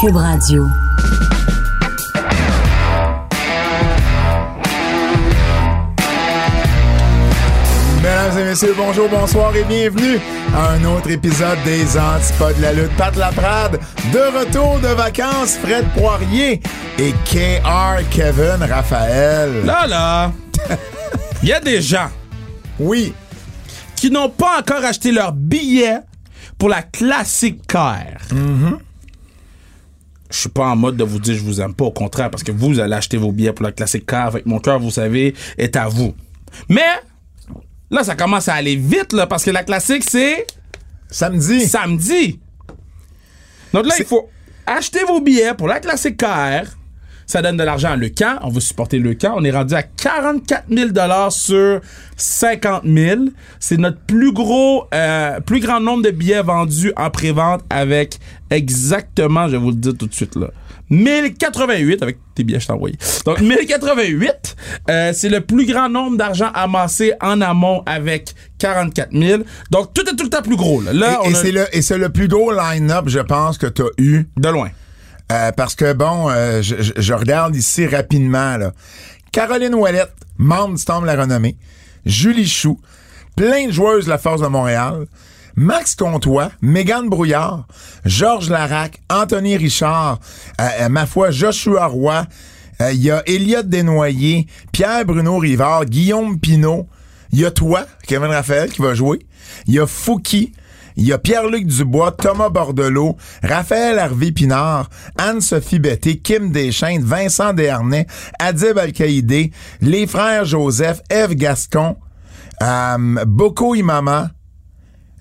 Cube Radio. Mesdames et messieurs, bonjour, bonsoir et bienvenue à un autre épisode des Antipodes de la lutte. Pat Laprade, de retour de vacances, Fred Poirier et KR Kevin Raphaël. Là, là, il y a des gens Oui, qui n'ont pas encore acheté leur billet pour la classique car. Je suis pas en mode de vous dire je vous aime pas, au contraire, parce que vous allez acheter vos billets pour la classique car avec mon cœur, vous savez, est à vous. Mais là, ça commence à aller vite, là, parce que la classique, c'est samedi. samedi. Donc là, il faut acheter vos billets pour la classique KR. Ça donne de l'argent à Le Camp. On veut supporter Le Camp. On est rendu à 44 000 sur 50 000. C'est notre plus gros, euh, plus grand nombre de billets vendus en pré-vente avec exactement, je vais vous le dire tout de suite là, 1088 avec tes billets je t'ai envoyé. Donc 1088, euh, c'est le plus grand nombre d'argent amassé en amont avec 44 000. Donc tout est tout le temps plus gros là. Là, Et, on et a- c'est le, et c'est le plus gros line-up, je pense, que tu as eu. de loin. Euh, parce que, bon, euh, je, je- regarde ici rapidement, là. Caroline Ouellette, membre du Temple la Renommée. Julie Chou, plein de joueuses de la Force de Montréal. Max Comtois, Mégane Brouillard, Georges Larac, Anthony Richard, euh, euh, ma foi, Joshua Roy, il y a Elliot Desnoyers, Pierre-Bruno Rivard, Guillaume Pinault, il y a toi, Kevin Raphaël, qui va jouer, il y a Fouki, il y a Pierre-Luc Dubois, Thomas Bordelot, Raphaël Harvey Pinard, Anne-Sophie Betté, Kim Deschênes, Vincent Desharnais, Adib Al-Qaïdé, les frères Joseph, Eve Gascon, euh, Boko Imama,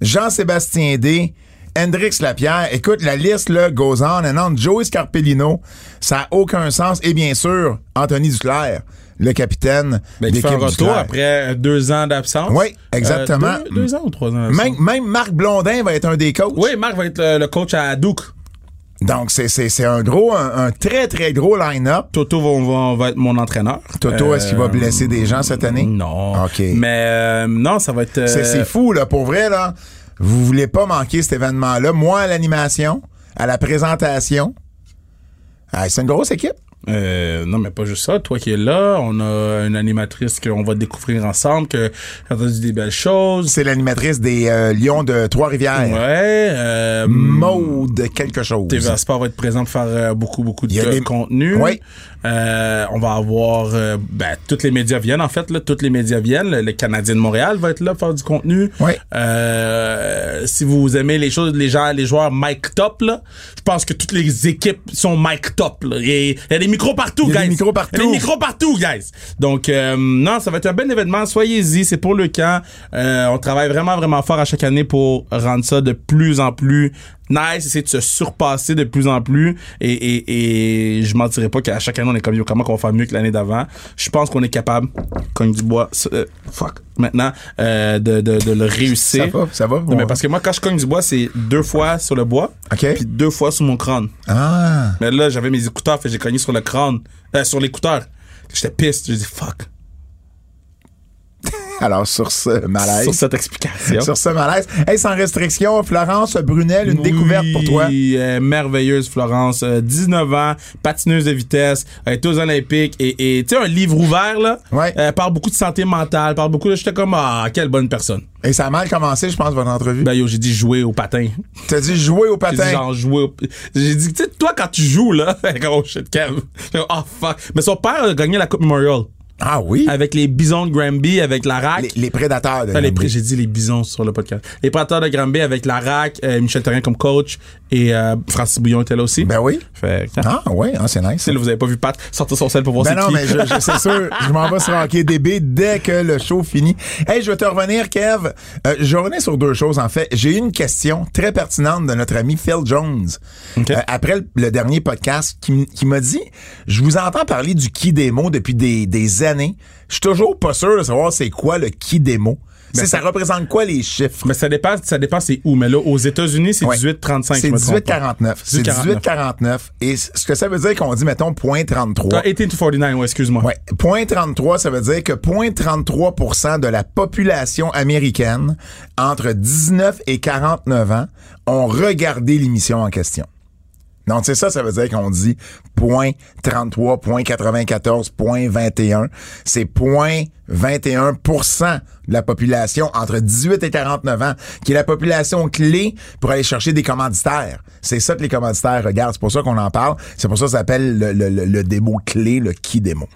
Jean-Sébastien D., Hendrix Lapierre. Écoute, la liste, là, goes on and on. Joey Scarpellino, ça n'a aucun sens. Et bien sûr, Anthony Duclair, le capitaine Ben, d'équipe retour Duclair. après euh, deux ans d'absence? Oui, exactement. Euh, deux, deux ans ou trois ans? Même, même Marc Blondin va être un des coachs. Oui, Marc va être le, le coach à Duke. Donc, c'est, un gros, un, un très, très gros line-up. Toto va, va- va être mon entraîneur. Toto, est-ce qu'il va Euh, blesser des gens cette année? Non. OK. Mais euh, non, ça va être. euh, C'est, c'est fou, là. Pour vrai, là, vous voulez pas manquer cet événement-là. Moi, à l'animation, à la présentation. Ah, c'est une grosse équipe. Euh, non, mais pas juste ça. Toi qui es là, on a une animatrice qu'on va découvrir ensemble, que a entendu des belles choses. C'est l'animatrice des euh, Lions de Trois-Rivières. Ouais. Euh, Maude quelque chose. TVA Sport va être présent pour faire euh, beaucoup, beaucoup de des- contenu. Oui. Euh, on va avoir... euh, ben, tous les médias viennent, en fait. Là, tous les médias viennent. Le, le Canadien de Montréal va être là pour faire du contenu. Oui. Euh, si vous aimez les choses, les gens, les joueurs mic top, là, je pense que toutes les équipes sont mic top. Là. Il y a des micros partout, Il y a guys. des micros partout. Des micros partout, guys. Donc, euh, non, ça va être un bel événement. Soyez-y. C'est pour le camp. Euh, on travaille vraiment, vraiment fort à chaque année pour rendre ça de plus en plus nice, essayer de se surpasser de plus en plus. Et, et, et je mentirais pas qu'à chaque année, on est comme, yo, comment qu'on va faire mieux que l'année d'avant? Je pense qu'on est capable, cogne du bois, euh, fuck, maintenant, euh, de, de, de le réussir. Ça va, ça va. Mais parce que moi, quand je cogne du bois, c'est deux fois sur le bois, OK. puis deux fois sur mon crâne. Ah. Mais là, j'avais mes écouteurs, fait j'ai cogné sur le crâne, euh, sur l'écouteur. J'étais piste, j'ai dit fuck. Alors, sur ce malaise. Sur cette explication. Sur ce malaise. Hey, sans restriction, Florence Brunel, une Oui, découverte pour toi. euh, merveilleuse Florence, euh, 19 ans, patineuse de vitesse, elle est aux Olympiques et tu sais un livre ouvert là, Ouais. elle parle beaucoup de santé mentale, parle beaucoup de j'étais comme ah quelle bonne personne. Et ça a mal commencé, je pense, votre entrevue. Ben yo, j'ai dit jouer au patin. T'as dit jouer au J'ai dit patin. genre jouer au... J'ai dit tu sais toi quand tu joues là, oh shit Kev. Oh fuck. Mais son père a gagné la Coupe Memorial Ah oui? avec les Bisons de Granby avec la RAC. Les, les prédateurs de Ah, les Granby. j'ai dit les bisons sur le podcast. Les prédateurs de Granby avec la RAC, euh, Michel Terrien comme coach et euh, Francis Bouillon était là aussi. Ben oui. Fait que, Ah oui, ah, c'est nice. Là, vous avez pas vu Pat sortir son sel pour voir Ben c'est non, qui. mais je, je- c'est sûr, je m'en vais sur Hockey DB dès que le show finit. Hey, je vais te revenir, Kev. Euh, je revenir sur deux choses, en fait. J'ai une question très pertinente de notre ami Phil Jones. Euh, après le, le dernier podcast, qui, qui m'a dit, je vous entends parler du qui démo depuis des, des années. Je suis toujours pas sûr de savoir c'est quoi le qui démo. C'est- ça représente quoi les chiffres? Mais ça dépend, ça dépend c'est où. Mais là, aux États-Unis, c'est Ouais. 18,35. C'est je me trompe pas. 18,49. C'est 18,49. Et ce que ça veut dire qu'on dit, mettons, point 33. Ah, 18 to 49, ouais, excuse-moi. Ouais. Point 33, ça veut dire que point 33 de la population américaine entre 19 et 49 ans ont regardé l'émission en question. Donc, c'est ça, ça veut dire qu'on dit point 33, point 94, point 21. C'est point 21% de la population entre 18 et 49 ans, qui est la population clé pour aller chercher des commanditaires. C'est ça que les commanditaires regardent. C'est pour ça qu'on en parle. C'est pour ça que ça s'appelle le, le, le, le démo clé, le qui démo.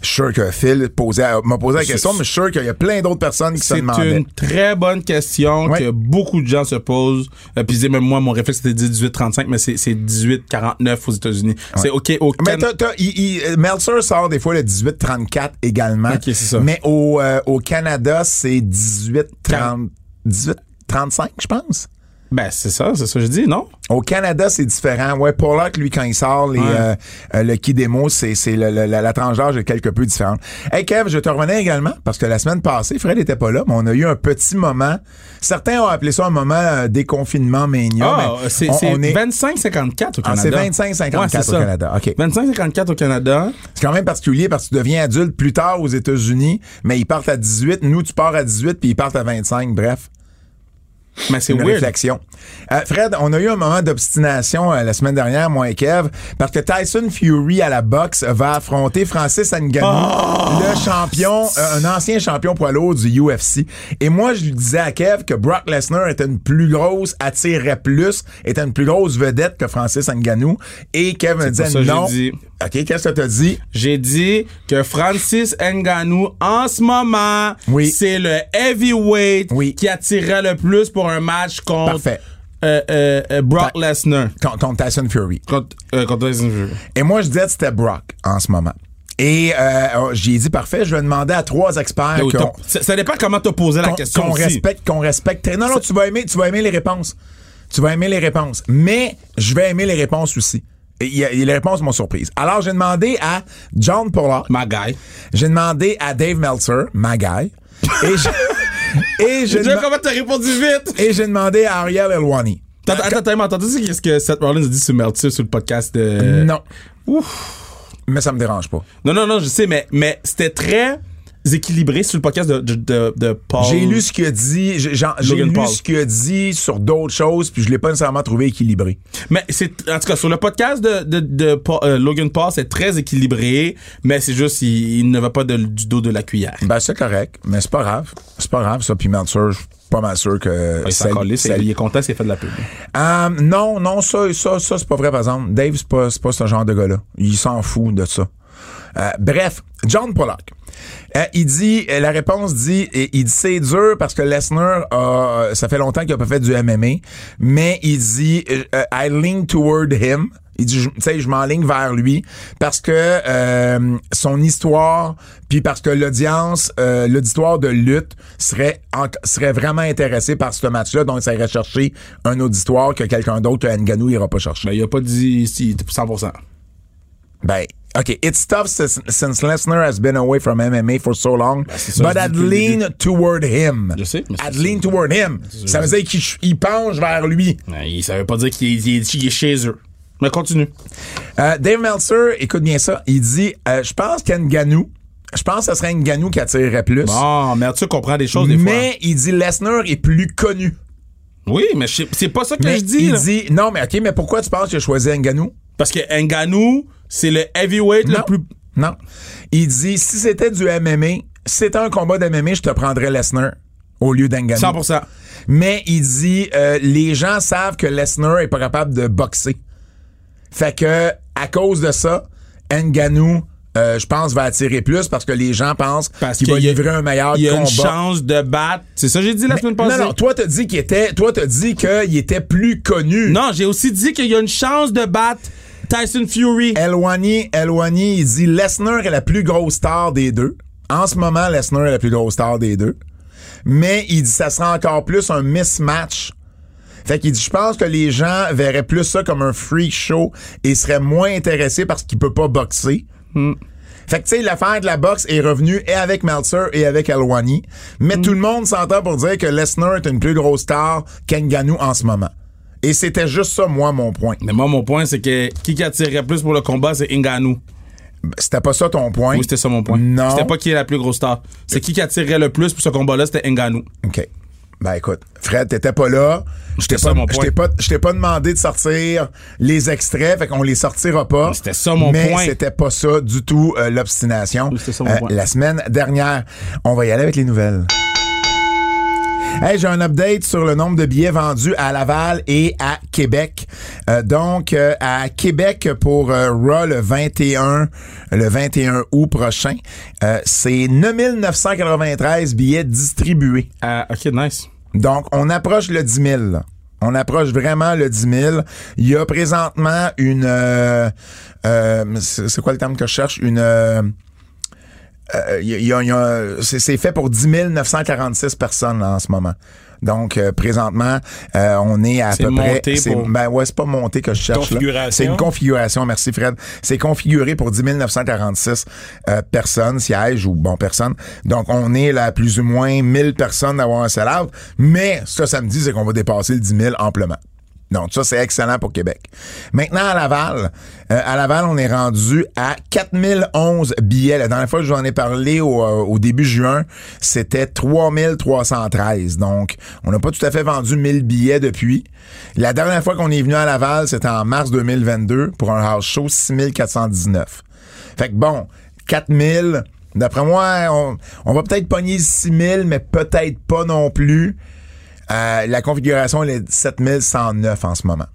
Je suis sûr que Phil posait, m'a posé la question, mais je suis sûr qu'il y a plein d'autres personnes qui se C'est demandaient. une très bonne question Ouais. que beaucoup de gens se posent. Euh, puis même moi, mon réflexe c'était 18-35, mais c'est c'est 18-49 aux États-Unis. C'est OK au Mais il- euh, Meltzer sort des fois le 18-34 également. Ok, c'est ça. Mais au, euh, au Canada, c'est 18-30 18-35, je pense. Ben, c'est ça, c'est ça que je dis, non? Au Canada, c'est différent. Ouais, Pollock, lui, quand il sort les, Ouais. euh, euh, le qui démo, c'est, la, la tranche d'âge est quelque peu différente. Hey Kev, je te revenais également, parce que la semaine passée, Fred était pas là, mais on a eu un petit moment. Certains ont appelé ça un moment euh, déconfinement mania. Ah, mais c'est est- 25-54 au Ah, Canada. c'est 25-54 Ouais, c'est au ça. Canada. OK. 25-54 au Canada. C'est quand même particulier parce que tu deviens adulte plus tard aux États-Unis, mais ils partent à 18. Nous, tu pars à 18 puis ils partent à 25. Bref, Mais c'est une weird. réflexion. Euh, Fred, on a eu un moment d'obstination euh, la semaine dernière, moi et Kev, parce que Tyson Fury à la boxe va affronter Francis Ngannou, Oh! le champion, euh, un ancien champion poids lourd du UFC. Et moi, je lui disais à Kev que Brock Lesnar était une plus grosse, attirerait plus, était une plus grosse vedette que Francis Ngannou. Et Kev me disait non. dit. OK, qu'est-ce que t'as dit? J'ai dit que Francis Ngannou, en ce moment, Oui. c'est le heavyweight Oui. qui attirerait le plus pour un match contre Parfait. euh, euh, euh, Brock Lesnar. Contre, Tyson Fury. Contre, euh, contre Tyson Fury. Et moi, je disais que c'était Brock en ce moment. Et euh, j'ai dit parfait, je vais demander à trois experts ça, ça dépend comment t'as posé la question qu'on respecte, qu'on respecte. Non, non, tu vas aimer, tu vas aimer les réponses. Tu vas aimer les réponses. Mais je vais aimer les réponses aussi. Et les réponses m'ont surprise. Alors, j'ai demandé à John Pollard, Ma guy. j'ai demandé à Dave Meltzer, ma guy, et j'ai et j'ai Tu vois dema- comment t'as répondu vite? et j'ai demandé à Ariel Elwani. Attends, attends, attends, entendu ce que Seth Rollins a dit sur Meltzer sur le podcast de... Non. Mais ça me dérange pas. Non, non, non, je sais, mais, mais c'était très équilibré sur le podcast de, de, de, de Paul. J'ai lu ce qu'il a dit, j'ai lu Paul. ce qu'il a dit sur d'autres choses, puis je l'ai pas nécessairement trouvé équilibré. Mais c'est, en tout cas, sur le podcast de, de, de Paul- euh, Logan Paul, c'est très équilibré, mais c'est juste, il, il ne va pas du dos de la cuillère. Ben c'est correct, mais c'est pas grave. C'est pas grave, ça. Puis suis pas mal sûr que. S'est ça- collé, ça- c'est- il est content, c'est fait de la pub. Euh, non, non, ça, ça, ça, c'est pas vrai, par exemple. Dave, c'est pas, c'est pas ce genre de gars-là. Il s'en fout de ça. Euh, bref, John Pollock. Euh, il dit, euh, la réponse dit, il dit c'est dur parce que Lesnar a, ça fait longtemps qu'il a pas fait du MMA, mais il dit, euh, I lean toward him. Il dit, tu sais, je m'enligne vers lui parce que euh, son histoire, puis parce que l'audience, euh, l'auditoire de lutte serait serait vraiment intéressé par ce match-là, donc ça irait chercher un auditoire que quelqu'un d'autre que Ngannou ira pas chercher. Ben, il a pas dit si, 100%. Ben, OK. It's tough since, since Lesnar has been away from MMA for so long. ça, but I'd lean toward him. Je sais, mais I'd ça. lean toward him. Ça veut dire qu'il ch- il penche vers lui. Ben, il, ça veut pas dire qu'il est, chez eux. Mais continue. Euh, Dave Meltzer, écoute bien ça. Il dit, euh, je pense qu'Nganou, je pense que ce serait Nganou qui attirerait plus. Bon, mais tu comprends des choses des fois. mais il dit Lesnar est plus connu. Oui, mais c'est pas ça que Mais je dis. il là. dit, non, mais OK, mais pourquoi tu penses qu'il a choisi Nganou? Parce que Ngannou, c'est le heavyweight Non. le plus. Non. Il dit, si c'était du MMA, si c'était un combat de MMA, je te prendrais Lesnar au lieu d'Nganou. 100%. Mais il dit euh, les gens savent que Lesnar est pas capable de boxer. Fait que à cause de ça, Ngannou euh, je pense va attirer plus parce que les gens pensent Parce qu'il va livrer un meilleur Il y a combat. une chance de battre. C'est ça que j'ai dit la semaine non, passée. non, toi t'as dit qu'il était, toi t'as dit qu'il était plus connu. Non, j'ai aussi dit qu'il y a une chance de battre Tyson Fury. Elwani, Elwani, il dit Lesnar est la plus grosse star des deux. En ce moment, Lesnar est la plus grosse star des deux. Mais il dit ça sera encore plus un mismatch. Fait qu'il dit je pense que les gens verraient plus ça comme un freak show et seraient moins intéressés parce qu'il peut pas boxer. Fait que tu sais l'affaire de la boxe est revenue et avec Meltzer et avec Elwani, mais tout le monde s'entend pour dire que Lesnar est une plus grosse star qu'Ngannou en ce moment. Et c'était juste ça moi mon point. Mais moi, mon point, c'est que qui qui attirerait plus pour le combat, c'est Ngannou. C'était pas ça ton point. Oui, c'était ça mon point. Non. C'était pas qui est la plus grosse star. C'est qui qui attirerait le plus pour ce combat-là, c'était Ngannou. OK. Ben écoute, Fred, t'étais pas là. Je t'ai C'était ça, pas, mon je point. t'ai pas, je t'ai pas demandé de sortir les extraits, fait qu'on les sortira pas. Mais c'était ça, mon mais point. c'était pas ça du tout euh, l'obstination. Oui, c'était ça, mon point. La semaine dernière, on va y aller avec les nouvelles. Hey, j'ai un update sur le nombre de billets vendus à Laval et à Québec. Euh, donc, euh, à Québec pour euh, Raw le 21, le 21 août prochain, euh, c'est 9993 billets distribués. Ah, ok, nice. Donc, on approche le 10 000. là. On approche vraiment le 10 000. Il y a présentement une... euh, euh, c'est c'est quoi le terme que je cherche? Une... euh, c'est c'est fait pour 10 946 personnes là, en ce moment. Donc, euh, présentement, euh, on est à peu près... monté c'est- pour- Ben ouais, c'est pas monté que je cherche. là. Configuration. C'est une configuration, merci Fred. C'est configuré pour 10 946 euh, personnes, sièges ou bon, personnes. Donc, on est là à plus ou moins 1000 personnes d'avoir un sell-out. Mais ce que ça me dit, c'est qu'on va dépasser le 10 000 amplement. Donc, ça, c'est excellent pour Québec. Maintenant, à Laval, euh, à Laval, on est rendu à 4011 billets. La dernière fois que je vous en ai parlé au, euh, au début juin, c'était 3313. Donc, on n'a pas tout à fait vendu 1000 billets depuis. La dernière fois qu'on est venu à Laval, c'était en mars 2022 pour un house show 6419. Fait que bon, 4000. D'après moi, on, on va peut-être pogner 6000, mais peut-être pas non plus. Euh, la configuration elle est 7109 en ce moment.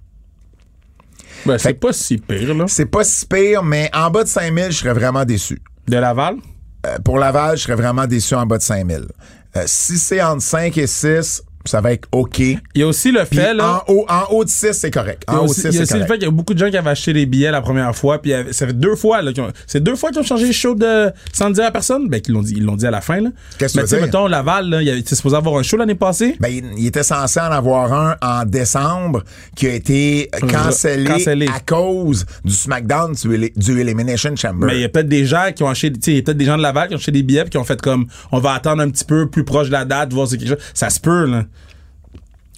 Ben, c'est pas si pire, là. C'est pas si pire, mais en bas de 5000, je serais vraiment déçu. De Laval? Euh, pour Laval, je serais vraiment déçu en bas de 5000. Euh, si c'est entre 5 et 6, ça va être OK. Il y a aussi le fait, là. en haut, en haut de 6, c'est correct. Il y En a haut de aussi, 6, il y a c'est aussi le correct. fait qu'il y a beaucoup de gens qui avaient acheté les billets la première fois, puis ça fait deux fois, là, qu'ils ont- c'est deux fois qu'ils ont changé le show de, sans le dire à personne, ben, qu'ils l'ont dit, ils l'ont dit à la fin, là. Qu'est-ce que Mais tu veux dire? mettons, Laval, là, il c'était supposé avoir un show l'année passée. Ben, il, il était censé en avoir un en décembre qui a été cancellé, Cancellé. à cause du SmackDown du, du Elimination Chamber. Mais il y a peut-être des gens qui ont acheté, tu sais, il y a peut-être des gens de Laval qui ont acheté des billets puis qui ont fait comme, on va attendre un petit peu plus proche de la date, voir si c'est quelque chose. Ça se peut, là.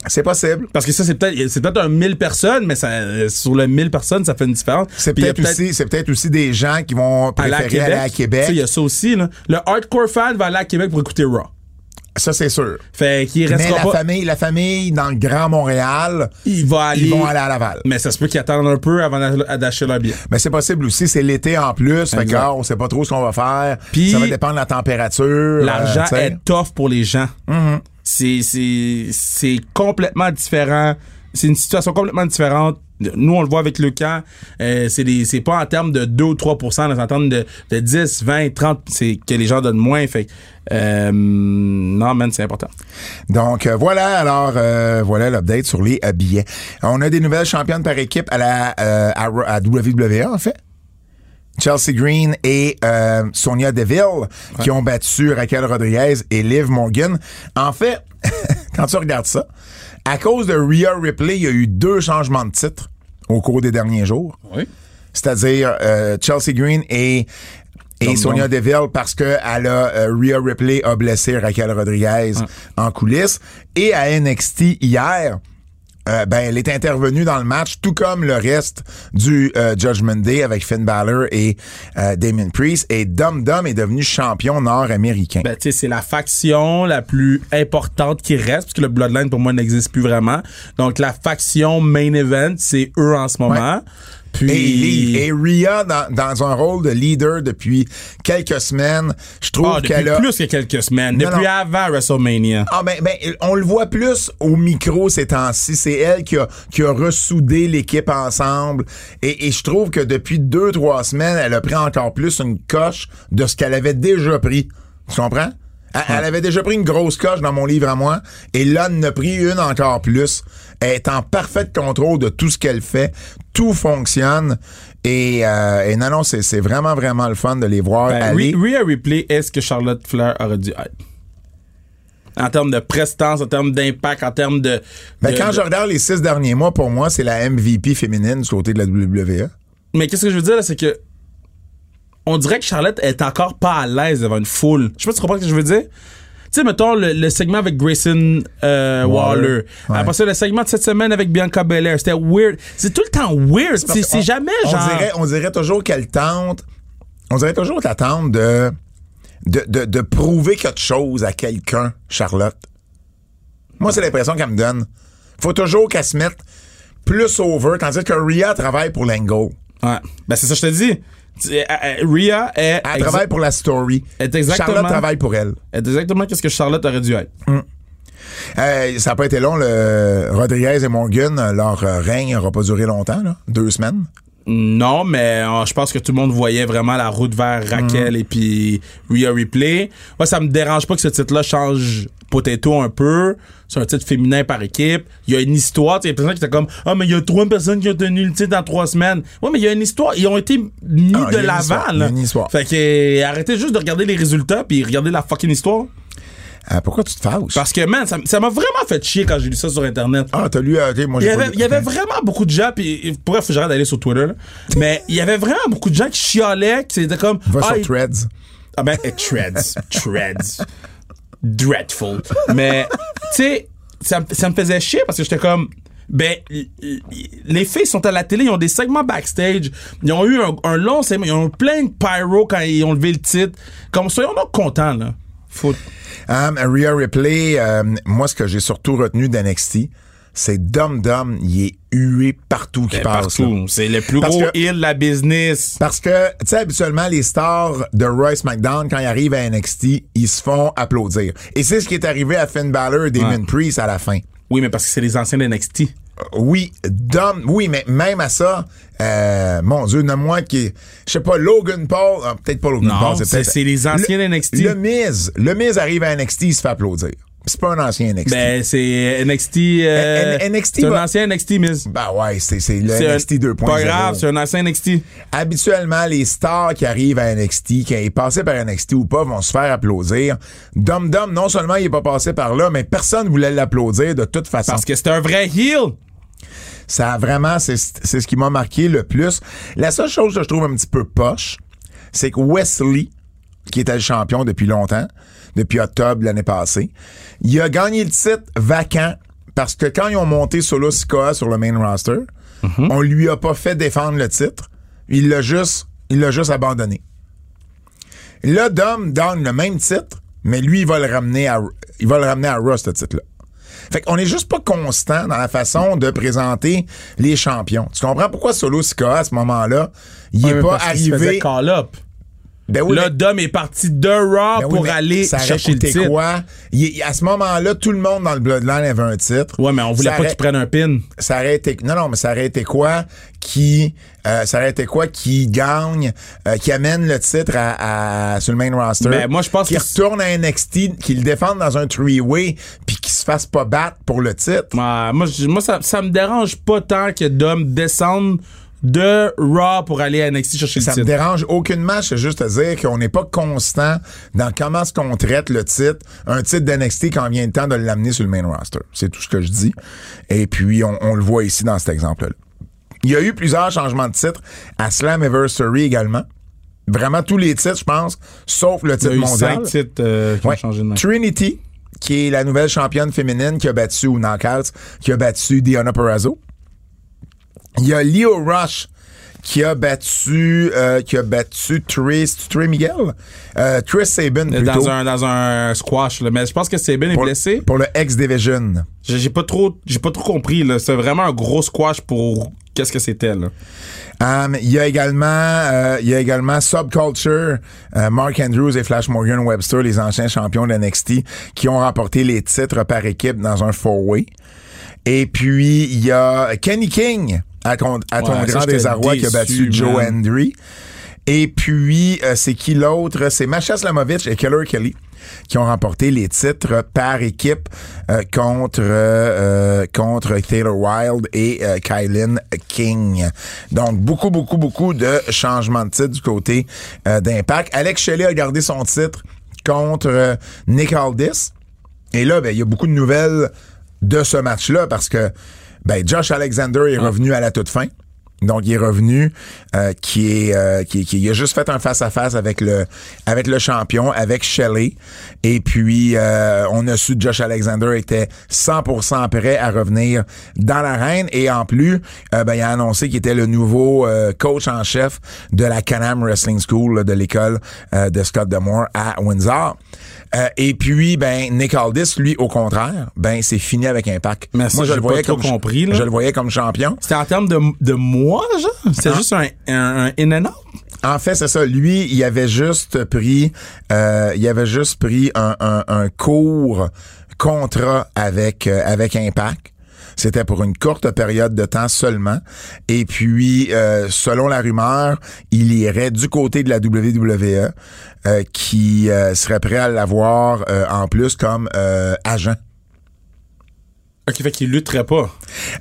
C'est possible. Parce que ça, c'est peut-être, c'est peut-être un 1000 personnes, mais ça, euh, sur le 1000 personnes, ça fait une différence. C'est peut-être aussi, c'est peut-être aussi des gens qui vont aller à préférer aller à Québec. il y a ça aussi, là. Le hardcore fan va aller à Québec pour écouter Raw. Ça, c'est sûr. Fait qu'il Mais restera la pas. famille, la famille dans le Grand Montréal, Il va aller. ils vont aller à Laval. Mais ça se peut qu'ils attendent un peu avant d'a- d'acheter leur billet. Mais c'est possible aussi, c'est l'été en plus. Fait que, Exact. ah, on sait pas trop ce qu'on va faire. Puis, ça va dépendre de la température. L'argent euh, est tough pour les gens. Mm-hmm. C'est- C'est c'est complètement différent. C'est une situation complètement différente. Nous, on le voit avec le camp. euh, c'est des- c'est pas en termes de 2 ou 3 c'est en termes de, de 10, 20, 30 c'est que les gens donnent moins. Fait euh, non, man, c'est important. Donc euh, voilà, alors euh, voilà l'update sur les billets. On a des nouvelles championnes par équipe à la euh, à, à WWE en fait. Chelsea Green et euh, Sonia Deville qui ont battu Raquel Rodriguez et Liv Morgan. En fait, quand tu regardes ça, à cause de Rhea Ripley, il y a eu deux changements de titre au cours des derniers jours. Oui. c'est-à-dire euh, Chelsea Green et et Sonia. Deville parce que elle a euh, Rhea Ripley a blessé Raquel Rodriguez en coulisses et à NXT hier euh, ben elle est intervenue dans le match tout comme le reste du euh, Judgment Day avec Finn Balor et euh, Damien Priest et Dom Dom est devenu champion nord-américain. Ben, tu sais, c'est la faction la plus importante qui reste, parce que le Bloodline, pour moi, n'existe plus vraiment. Donc, la faction main event, c'est eux en ce moment. Puis, Et, il- et Rhea, dans, dans un rôle de leader depuis quelques semaines, je trouve Ah, depuis qu'elle a... plus que quelques semaines. Non, depuis non. avant WrestleMania. Ah ben, ben on le voit plus au micro ces temps-ci. C'est elle qui a, qui a ressoudé l'équipe ensemble. Et, et je trouve que depuis deux, trois semaines, elle a pris encore plus une coche de ce qu'elle avait déjà pris. Tu comprends? Elle, avait déjà pris une grosse coche dans mon livre à moi. Et là, elle en a pris une encore plus. Elle est en parfait contrôle de tout ce qu'elle fait. Tout fonctionne. Et, euh, et non, non, c'est vraiment, vraiment le fun de les voir Ben, aller. Rhea Ripley est ce que Charlotte Flair aurait dû être? En termes de prestance, en termes d'impact, en termes de. Ben, de- quand de- je regarde les six derniers mois, pour moi, c'est la MVP féminine du côté de la. WWE. Mais qu'est-ce que je veux dire, là, c'est que. On dirait que Charlotte est encore pas à l'aise devant une foule. Je sais pas si tu comprends ce que je veux dire. Tu sais, mettons le, le segment avec Grayson euh, Waller. Waller. Ouais. Après ça, le segment de cette semaine avec Bianca Belair. C'était weird. C'est tout le temps weird. C'est On- jamais on genre. Dirait, on dirait toujours qu'elle tente. On dirait toujours qu'elle tente de, de, de, de prouver quelque chose à quelqu'un, Charlotte. Moi, c'est l'impression qu'elle me donne. Faut toujours qu'elle se mette plus over, tandis que Rhea travaille pour l'angle. Ouais. Ben, c'est ça, que je te dis. Euh, euh, Rhea est. Elle travaille pour la story. est exactement- Charlotte travaille pour elle. est exactement qu'est-ce que Charlotte aurait dû être. Euh, ça n'a pas été long. Le Rodriguez et Morgan, leur règne n'aura pas duré longtemps, là. deux semaines. Non, mais euh, je pense que tout le monde voyait vraiment la route vers Raquel et puis Rhea Ripley. Moi, ça me dérange pas que ce titre-là change Potato un peu. C'est un titre féminin par équipe. Il y a une histoire. Il y a des personnes qui étaient comme Ah, mais il y a trois personnes qui ont tenu le titre en trois semaines. Ouais, mais il y a une histoire. Ils ont été mis Ah, de l'avant. Il y a là. une histoire. Fait que euh, arrêtez juste de regarder les résultats puis regardez la fucking histoire. Euh, pourquoi tu te fâches? Parce que, man, ça m'a vraiment fait chier quand j'ai lu ça sur Internet. Ah, t'as lu... euh, ok, moi, Il y, j'ai avait, lu. il y avait vraiment beaucoup de gens, puis pour faut que j'arrête d'aller sur Twitter, là. mais il y avait vraiment beaucoup de gens qui chialaient, qui étaient comme. Va ah, sur il- Threads. Ah ben, eh, Threads. Threads. Dreadful. Mais, tu sais, ça, me- ça me faisait chier parce que j'étais comme. Ben, les filles sont à la télé, ils ont des segments backstage, ils ont eu un, un long segment, ils ont eu plein de pyro quand ils ont levé le titre. Comme, soyons donc contents, là. Faut. Um, Rhea Ripley, euh, moi, ce que j'ai surtout retenu d'NXT, c'est Dom Dom, il est hué partout qu'il Ben, passe. partout. C'est le plus Parce gros que- heal de la business. Parce que, tu sais, habituellement, les stars de Royce McDonald, quand ils arrivent à NXT, ils se font applaudir. Et c'est ce qui est arrivé à Finn Balor et Ouais. Priest à la fin. Oui, mais parce que c'est les anciens de NXT. Euh, Oui, Dom, oui, mais même à ça, euh, mon Dieu, nomme-moi qui, je sais pas, Logan Paul, ah, peut-être pas Logan Non, Paul, c'est- peut-être- c'est les anciens le, NXT. Le Miz, le Miz arrive à NXT, il se fait applaudir. C'est pas un ancien NXT. Ben, c'est NXT. euh, NXT c'est un ancien NXT, Miss. Ben ouais, c'est c'est le C'est un- NXT 2.0. Pas grave, c'est un ancien NXT. Habituellement, les stars qui arrivent à NXT, qui est passé par NXT ou pas, vont se faire applaudir. Dom Dom, non seulement il est pas passé par là, mais personne voulait l'applaudir de toute façon. Parce que c'est un vrai heel. Ça a vraiment, c'est ce qui m'a marqué le plus. La seule chose que je trouve un petit peu poche, c'est que Wesley, qui était le champion depuis longtemps, depuis octobre l'année passée, il a gagné le titre vacant parce que quand ils ont monté Solo Sikoa sur le main roster, on lui a pas fait défendre le titre. Il l'a juste, il l'a juste abandonné. Là, Dom donne le même titre, mais lui, il va le ramener à, il va le ramener à Raw, ce titre-là. Fait qu'on est juste pas constant dans la façon de présenter les champions. Tu comprends pourquoi Solo Sikoa, à ce moment-là, il est pas Parce qu'il se faisait arrivé... Ben oui, Là, mais- Dom est parti de Raw ben oui, pour aller ça chercher le titre. quoi? Il- à ce moment-là, tout le monde dans le Bloodline avait un titre. Ouais, mais on voulait Ça pas aurait- qu'il prenne un pin. ça aurait été non non mais ça aurait été quoi qui euh, ça aurait été quoi qui gagne euh, qui amène le titre à, à- sur le main roster Ben, moi, je pense qui retourne à NXT qui le défende dans un three way puis qui se fasse pas battre pour le titre moi, moi ça, ça me dérange pas tant que Dom descende de Raw pour aller à NXT chercher le ça me titre. dérange aucunement, c'est juste à dire qu'on n'est pas constant dans comment est-ce qu'on traite le titre, un titre d'NXT quand vient le temps de l'amener sur le main roster. C'est tout ce que je dis. Et puis, on, on le voit ici dans cet exemple-là. Il y a eu plusieurs changements de titre à Slammiversary également. Vraiment tous les titres, je pense, sauf le Il y titre a eu mondial. cinq titres euh, qui Ouais. ont changé de nom. Trinity, qui est la nouvelle championne féminine qui a battu, ou Knockouts, qui a battu Diana Perrazzo. Il y a Leo Rush qui a battu euh, qui a battu c'est Trey Miguel? Euh, Chris Sabin plutôt Dans un, dans un squash, là. mais je pense que Sabin est blessé. pour le X Division. J'ai pas trop, j'ai pas trop compris. là. C'est vraiment un gros squash pour qu'est-ce que c'était là. Um, il y a également euh, il y a également Subculture, euh, Mark Andrews et Flash Morgan Webster, les anciens champions de NXT, qui ont remporté les titres par équipe dans un four-way. Et puis il y a Kenny King à ton, à ton Ouais, grand désarroi qui a battu Joe. Hendry. Et puis euh, c'est qui l'autre? C'est Masha Slamovich et Keller Kelly qui ont remporté les titres par équipe euh, contre euh, euh, contre Taylor Wilde et euh, Kylan King. Donc beaucoup beaucoup beaucoup de changements de titre du côté euh, d'Impact. Alex Shelley a gardé son titre contre Nick Aldis. Et là, ben, il y a beaucoup de nouvelles de ce match-là parce que ben, Josh Alexander est revenu à la toute fin. Donc, il est revenu, euh, qui est, euh, qui, qui- il a juste fait un face à face avec le, avec le champion, avec Shelley. Et puis, euh, on a su que Josh Alexander était 100% prêt à revenir dans l'arène. Et en plus, euh, ben, il a annoncé qu'il était le nouveau euh, coach en chef de la Canam Wrestling School là, de l'école euh, de Scott Demore à Windsor. Euh, et puis, ben, Nick Aldis, lui, au contraire, ben, c'est fini avec Impact. Mais ça, Moi, je le voyais comme compris, là. Je le voyais comme champion. C'était en termes de, de mois, genre? C'était Ah. juste un, un, un in and out? En fait, c'est ça. Lui, il avait juste pris, euh, il avait juste pris un, un, un court contrat avec euh, avec Impact. C'était pour une courte période de temps seulement. Et puis, euh, selon la rumeur, il irait du côté de la WWE, qui euh, serait prêt à l'avoir euh, en plus comme euh, agent. Ok, fait qu'il lutterait pas.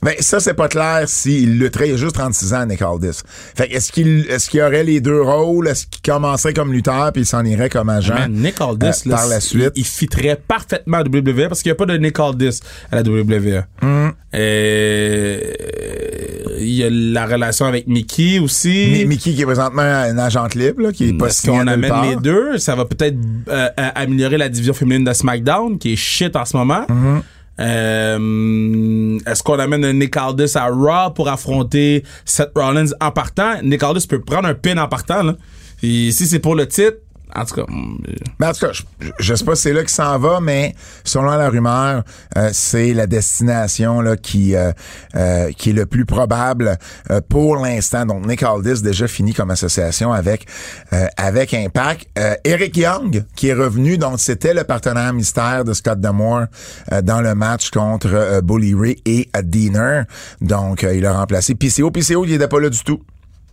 Ben, ça, c'est pas clair s'il lutterait. Il a juste 36 ans, Nick Aldis. Fait est-ce qu'il, qu'il aurait les deux rôles? Est-ce qu'il commencerait comme lutteur puis il s'en irait comme agent? Man, Nick Aldis, euh, là, par la suite? Il, fitterait parfaitement à WWE parce qu'il n'y a pas de Nick Aldis à la WWE. Hmm. Et il y a la relation avec Mickey aussi. Mi- Mickey qui est présentement un agent libre, là, qui est pas signé qu'on amène part. les deux? Ça va peut-être euh, euh, améliorer la division féminine de SmackDown, qui est shit en ce moment. Mm-hmm. Euh, Est-ce qu'on amène Nick Aldis à Raw pour affronter Seth Rollins en partant? Nick peut prendre un pin en partant. Si c'est pour le titre, en tout cas... mm, Mais en tout cas, je, je sais pas si c'est là qu'il s'en va, mais selon la rumeur, euh, c'est la destination là qui euh, euh, qui est le plus probable euh, pour l'instant. Donc Nick Aldis déjà fini comme association avec euh, avec Impact. Euh, Eric Young qui est revenu, donc c'était le partenaire mystère de Scott D'Amore euh, dans le match contre euh, Bully Ray et euh, Diener. Donc euh, il a remplacé PCO. PCO il était pas là du tout.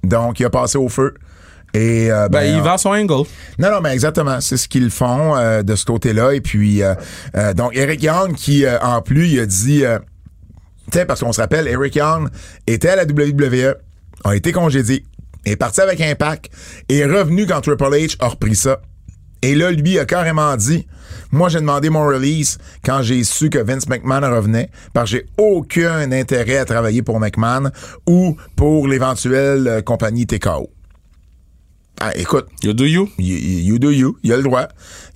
Donc il a passé au feu. Et euh, Ben, ben, il vend son angle. non, non, mais exactement. C'est ce qu'ils font euh, de ce côté-là. Et puis, euh, euh, donc, Eric Young, qui, euh, en plus, il a dit... Euh, tu sais, parce qu'on se rappelle, Eric Young était à la WWE, a été congédié, est parti avec Impact, est revenu quand Triple H a repris ça. Et là, lui a carrément dit, moi, j'ai demandé mon release quand j'ai su que Vince McMahon revenait, parce que j'ai aucun intérêt à travailler pour McMahon ou pour l'éventuelle euh, compagnie TKO. Ah, écoute, You do you? You, you do you. Il a le droit.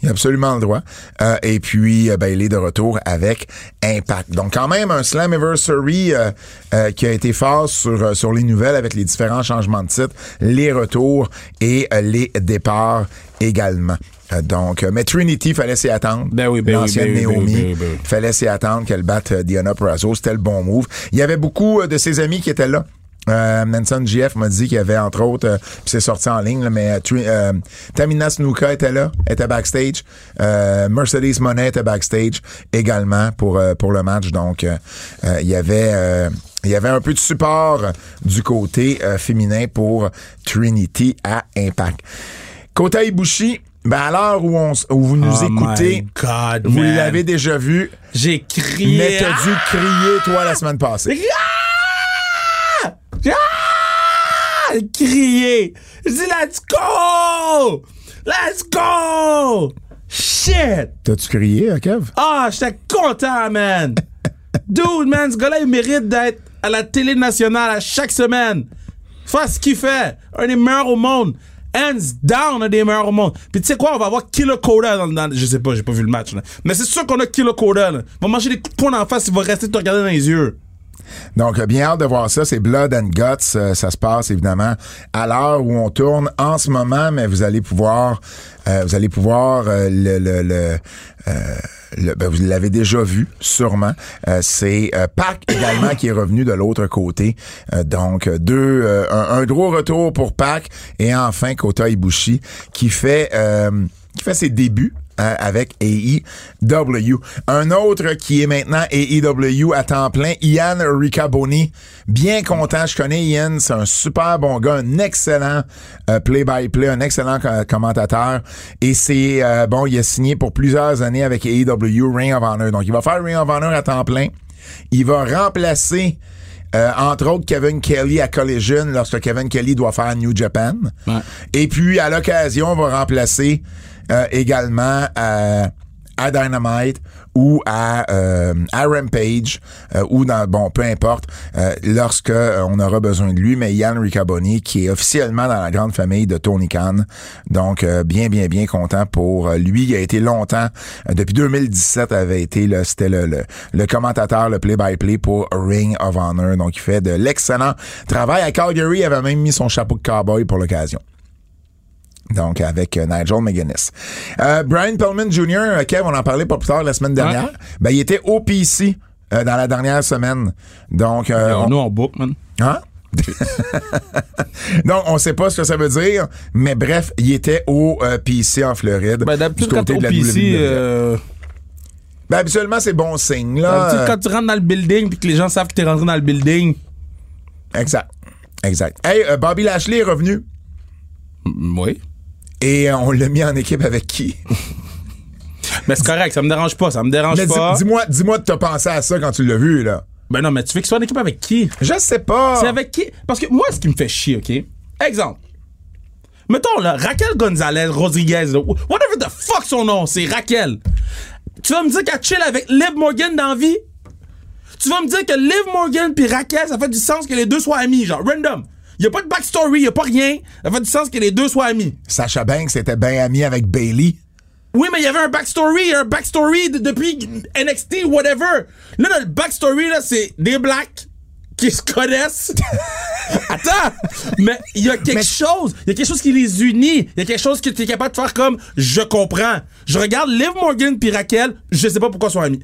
Il a absolument le droit. Euh, et puis, euh, ben, il est de retour avec Impact. Donc, quand même, un Slammiversary euh, euh, qui a été fort sur, euh, sur les nouvelles avec les différents changements de titre, les retours et les départs également. Donc, mais Trinity, fallait s'y attendre. Ben oui, ben L'ancienne ben oui, ben Naomi, oui, ben oui, ben oui. fallait s'y attendre qu'elle batte Diana Purrazzo. C'était le bon move. Il y avait beaucoup de ses amis qui étaient là. Euh, Nanson GF m'a dit qu'il y avait entre autres, euh, puis c'est sorti en ligne, là, mais euh, euh, Tamina Snuka était là, était backstage. Euh, Mercedes Monet était backstage également pour euh, pour le match. Donc il y avait euh, il y avait un peu de support du côté féminin pour Trinity à Impact. Kota Ibushi, ben à l'heure où, on, où vous nous Oh écoutez, God, vous l'avez déjà vu, J'ai crié. mais t'as dû crier toi la semaine passée. Ah! Ah! Crier. Je dis let's go! Let's go! Shit! T'as-tu crié, hein, Kev? Ah, j'étais content, man! Dude, man, ce gars-là, il mérite d'être à la télé nationale à chaque semaine. Faire ce qu'il fait. Un des meilleurs au monde. Hands down, un des meilleurs au monde. Puis tu sais quoi, on va avoir Killer Coda dans, dans- Je sais pas, j'ai pas vu le match, là. Mais c'est sûr qu'on a Killer Coda, là. Il va manger des coups de poing en face, il va rester te regarder dans les yeux. Donc, euh, bien hâte de voir ça. C'est Blood and Guts. Euh, ça se passe évidemment à l'heure où on tourne en ce moment, mais vous allez pouvoir, euh, vous allez pouvoir le, le, le, ben, vous l'avez déjà vu, sûrement. C'est euh, Pac également qui est revenu de l'autre côté. Donc, deux, un, un gros retour pour Pac et enfin Kota Ibushi qui fait, qui fait ses débuts euh, avec AEW. Un autre qui est maintenant AEW à temps plein, Ian Riccaboni. Bien content, je connais Ian, c'est un super bon gars, un excellent euh, play-by-play, un excellent co- commentateur. Et c'est, euh, bon, il a signé pour plusieurs années avec AEW Ring of Honor. Donc, il va faire Ring of Honor à temps plein. Il va remplacer... euh, entre autres, Kevin Kelly à Collision lorsque Kevin Kelly doit faire New Japan. Ouais. Et puis, à l'occasion, on va remplacer euh, également à Dynamite ou à, euh, Rampage euh, ou dans bon peu importe euh, lorsque on aura besoin de lui. Mais Yann Riccaboni qui est officiellement dans la grande famille de Tony Khan. Donc bien bien bien content pour lui. Il a été longtemps depuis 2017 avait été là c'était le, le, le commentateur le play-by-play pour Ring of Honor. Donc il fait de l'excellent travail. À Calgary il avait même mis son chapeau de cowboy pour l'occasion Donc, avec euh, Nigel McGuinness. Euh, Brian Pillman Jr., euh, Kev, on en parlait pas plus tard la semaine dernière. Ben, il était au PC euh, dans la dernière semaine. Donc, euh, on- Nous, on book, man. Hein? Donc, on sait pas ce que ça veut dire, mais bref, il était au euh, PC en Floride. Ben, d'habitude, quand de la PC, euh, Ben, habituellement, c'est bon signe, là. quand tu rentres dans le building puis que les gens savent que t'es rentré dans le building, Exact. Exact. Hey, euh, Bobby Lashley est revenu oui. Et on l'a mis en équipe avec qui? Mais c'est correct, ça me dérange pas, ça me dérange Mais pas. dis-moi, dis-moi que t'as pensé à ça quand tu l'as vu, là. Ben non, mais tu veux qu'il soit en équipe avec qui? Je sais pas. C'est avec qui? Parce que moi, ce qui me fait chier, OK? Exemple. Mettons, là, Raquel Gonzalez Rodriguez, là, whatever the fuck son nom, c'est Raquel. Tu vas me dire qu'elle chill avec Liv Morgan dans la vie? Tu vas me dire que Liv Morgan puis Raquel, ça fait du sens que les deux soient amis, genre, random. Y a pas de backstory, y a pas rien. Ça fait du sens que les deux soient amis. Sacha Banks était bien ami avec Bailey. Oui, mais il y avait un backstory, un backstory de- depuis NXT, whatever. Là, là, le backstory, là, c'est des blacks qui se connaissent. Attends! Mais il y a quelque chose, il y a quelque chose qui les unit. Il y a quelque chose que tu es capable de faire comme je comprends. Je regarde Liv Morgan puis Raquel, je sais pas pourquoi ils sont amis.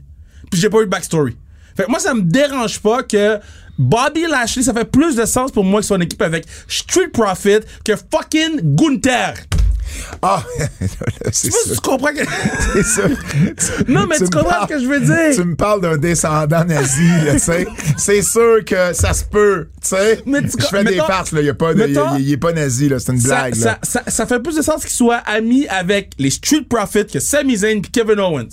Puis j'ai pas eu de backstory. Fait que moi, ça me dérange pas que Bobby Lashley, ça fait plus de sens pour moi soient en équipe avec Street Profit que fucking Gunther. Ah, c'est ça. tu comprends que. C'est ça. Non, mais tu comprends parles- ce que je veux dire. Tu me parles d'un descendant nazi, tu sais. C'est sûr que ça se peut, tu sais. Mais tu- Je fais des farces, là. Il est pas, nazi, là. C'est une blague, ça, là. ça, ça fait plus de sens qu'il soit ami avec les Street Profits que Sami Zayn puis Kevin Owens.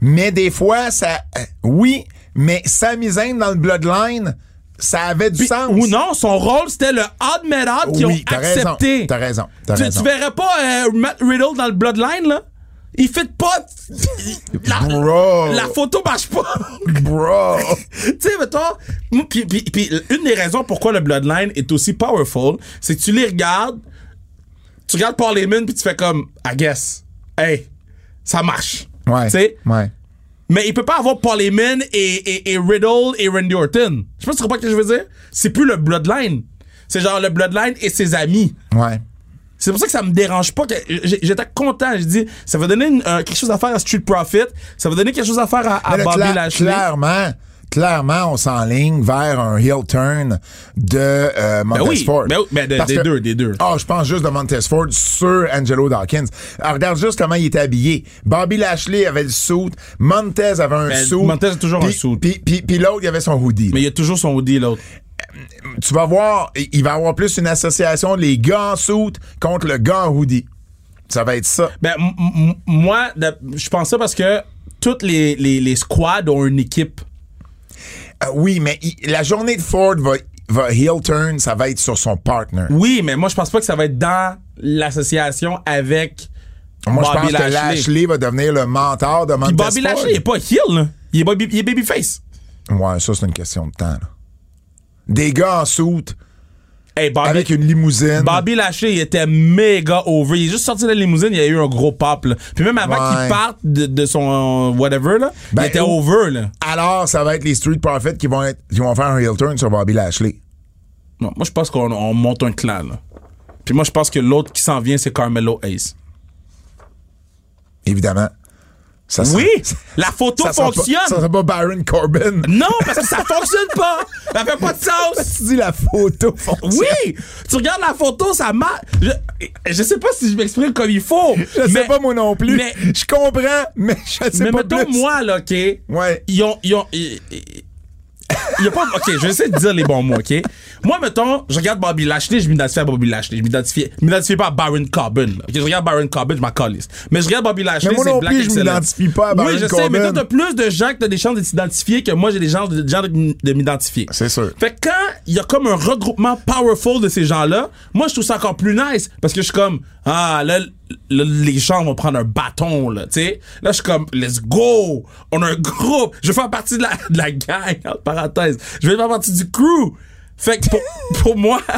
Mais des fois, ça. euh, oui, mais Sami Zayn dans le Bloodline, ça avait du Puis- sens. Ou non, son rôle c'était le odd man odd qu'ils Oui, ont t'as raison. accepté. T'as raison. T'as Tu, raison. tu verrais pas euh, Matt Riddle dans le Bloodline là? Il fait pas. La, Bro. la photo marche pas. Bro. tu sais, Puis, puis- puis une des raisons pourquoi le Bloodline est aussi powerful, c'est que tu les regardes, tu regardes Paul Heyman puis tu fais comme, I guess, hey, ça marche. Ouais. Tu sais? Ouais. Mais il peut pas avoir Paul Heyman et, et, et Riddle et Randy Orton. Je sais pas si tu comprends ce que je veux dire. C'est plus le Bloodline. C'est genre le Bloodline et ses amis. Ouais. C'est pour ça que ça me dérange pas. que J'étais content. J'ai dit, ça va donner une- euh, quelque chose à faire à Street Profit. Ça va donner quelque chose à faire à, à Bobby Lashley. Clairement, clairement, on s'enligne vers un heel turn de euh, Montez oui, Ford. ben oui, ben de- Parce des que- deux, des deux. Ah, je pense juste de Montez Ford sur Angelo Dawkins. Alors, regarde juste comment il était habillé. Bobby Lashley avait le suit. Montez avait un Ben, suit. Montez a toujours un suit. Puis, puis, puis l'autre, il avait son hoodie. Mais il y a toujours son hoodie, l'autre. tu vas voir, il va y avoir plus une association les gars en suit contre le gars en hoodie. Ça va être ça. Ben, moi, je pense ça parce que toutes les, les, les squads ont une équipe. Euh, oui, mais il- la journée de Ford va, va heel turn, ça va être sur son partner. Oui, mais moi, je pense pas que ça va être dans l'association avec Moi, je pense que Lashley va devenir le mentor de Montez Bobby Ford. Lashley, il est pas heel, là. Il est, baby, il est babyface. Ouais, ça, c'est une question de temps. là. Des gars en soute Hey, Bobby, avec une limousine. Bobby Lashley, il était méga over. Il est juste sorti de la limousine, il y a eu un gros pop, là. Puis même avant Ouais. qu'il parte de, de son whatever, là, Ben, il était ou- over, là. Alors, ça va être les Street Profits qui vont, être, qui vont faire un heel turn sur Bobby Lashley. Non, moi, je pense qu'on on monte un clan, là. Puis moi, je pense que l'autre qui s'en vient, c'est Carmelo Ace. Évidemment. Ça sera- Oui! La photo ça sera pas- fonctionne! ça sera pas Baron Corbin. Non, parce que ça fonctionne pas! Ça fait pas de sens! Tu dis la photo fonctionne. Oui! Tu regardes la photo, ça marche. Je, je sais pas si je m'exprime comme il faut. Je sais pas moi non plus. Mais, je comprends, mais je sais mais pas mettons, plus. moi, là, OK? Ouais. Ils ont. Ils ont ils- ils- il y a pas. OK, je vais essayer de dire les bons mots, OK? Moi, mettons, je regarde Bobby Lashley, je m'identifie à Bobby Lashley. Je m'identifie, je m'identifie pas à Baron Corbin. là. OK, je regarde Baron Corbin, je m'en calisse. Mais je regarde Bobby Lashley, Mais moi c'est non Black plus, je m'identifie pas à Baron Oui, je sais, Corbin. mais toi, t'as plus de gens que t'as des chances de t'identifier que moi, j'ai des chances de, gens de, de m'identifier. C'est sûr. Fait que quand il y a comme un regroupement powerful de ces gens-là, moi, je trouve ça encore plus nice parce que je suis comme, ah, là, là, les gens vont prendre un bâton, là, tu sais. Là, je suis comme, let's go! On a un groupe! Je vais faire partie de la, de la gang, entre parenthèses. Je vais faire partie du crew! Fait que pour, pour moi.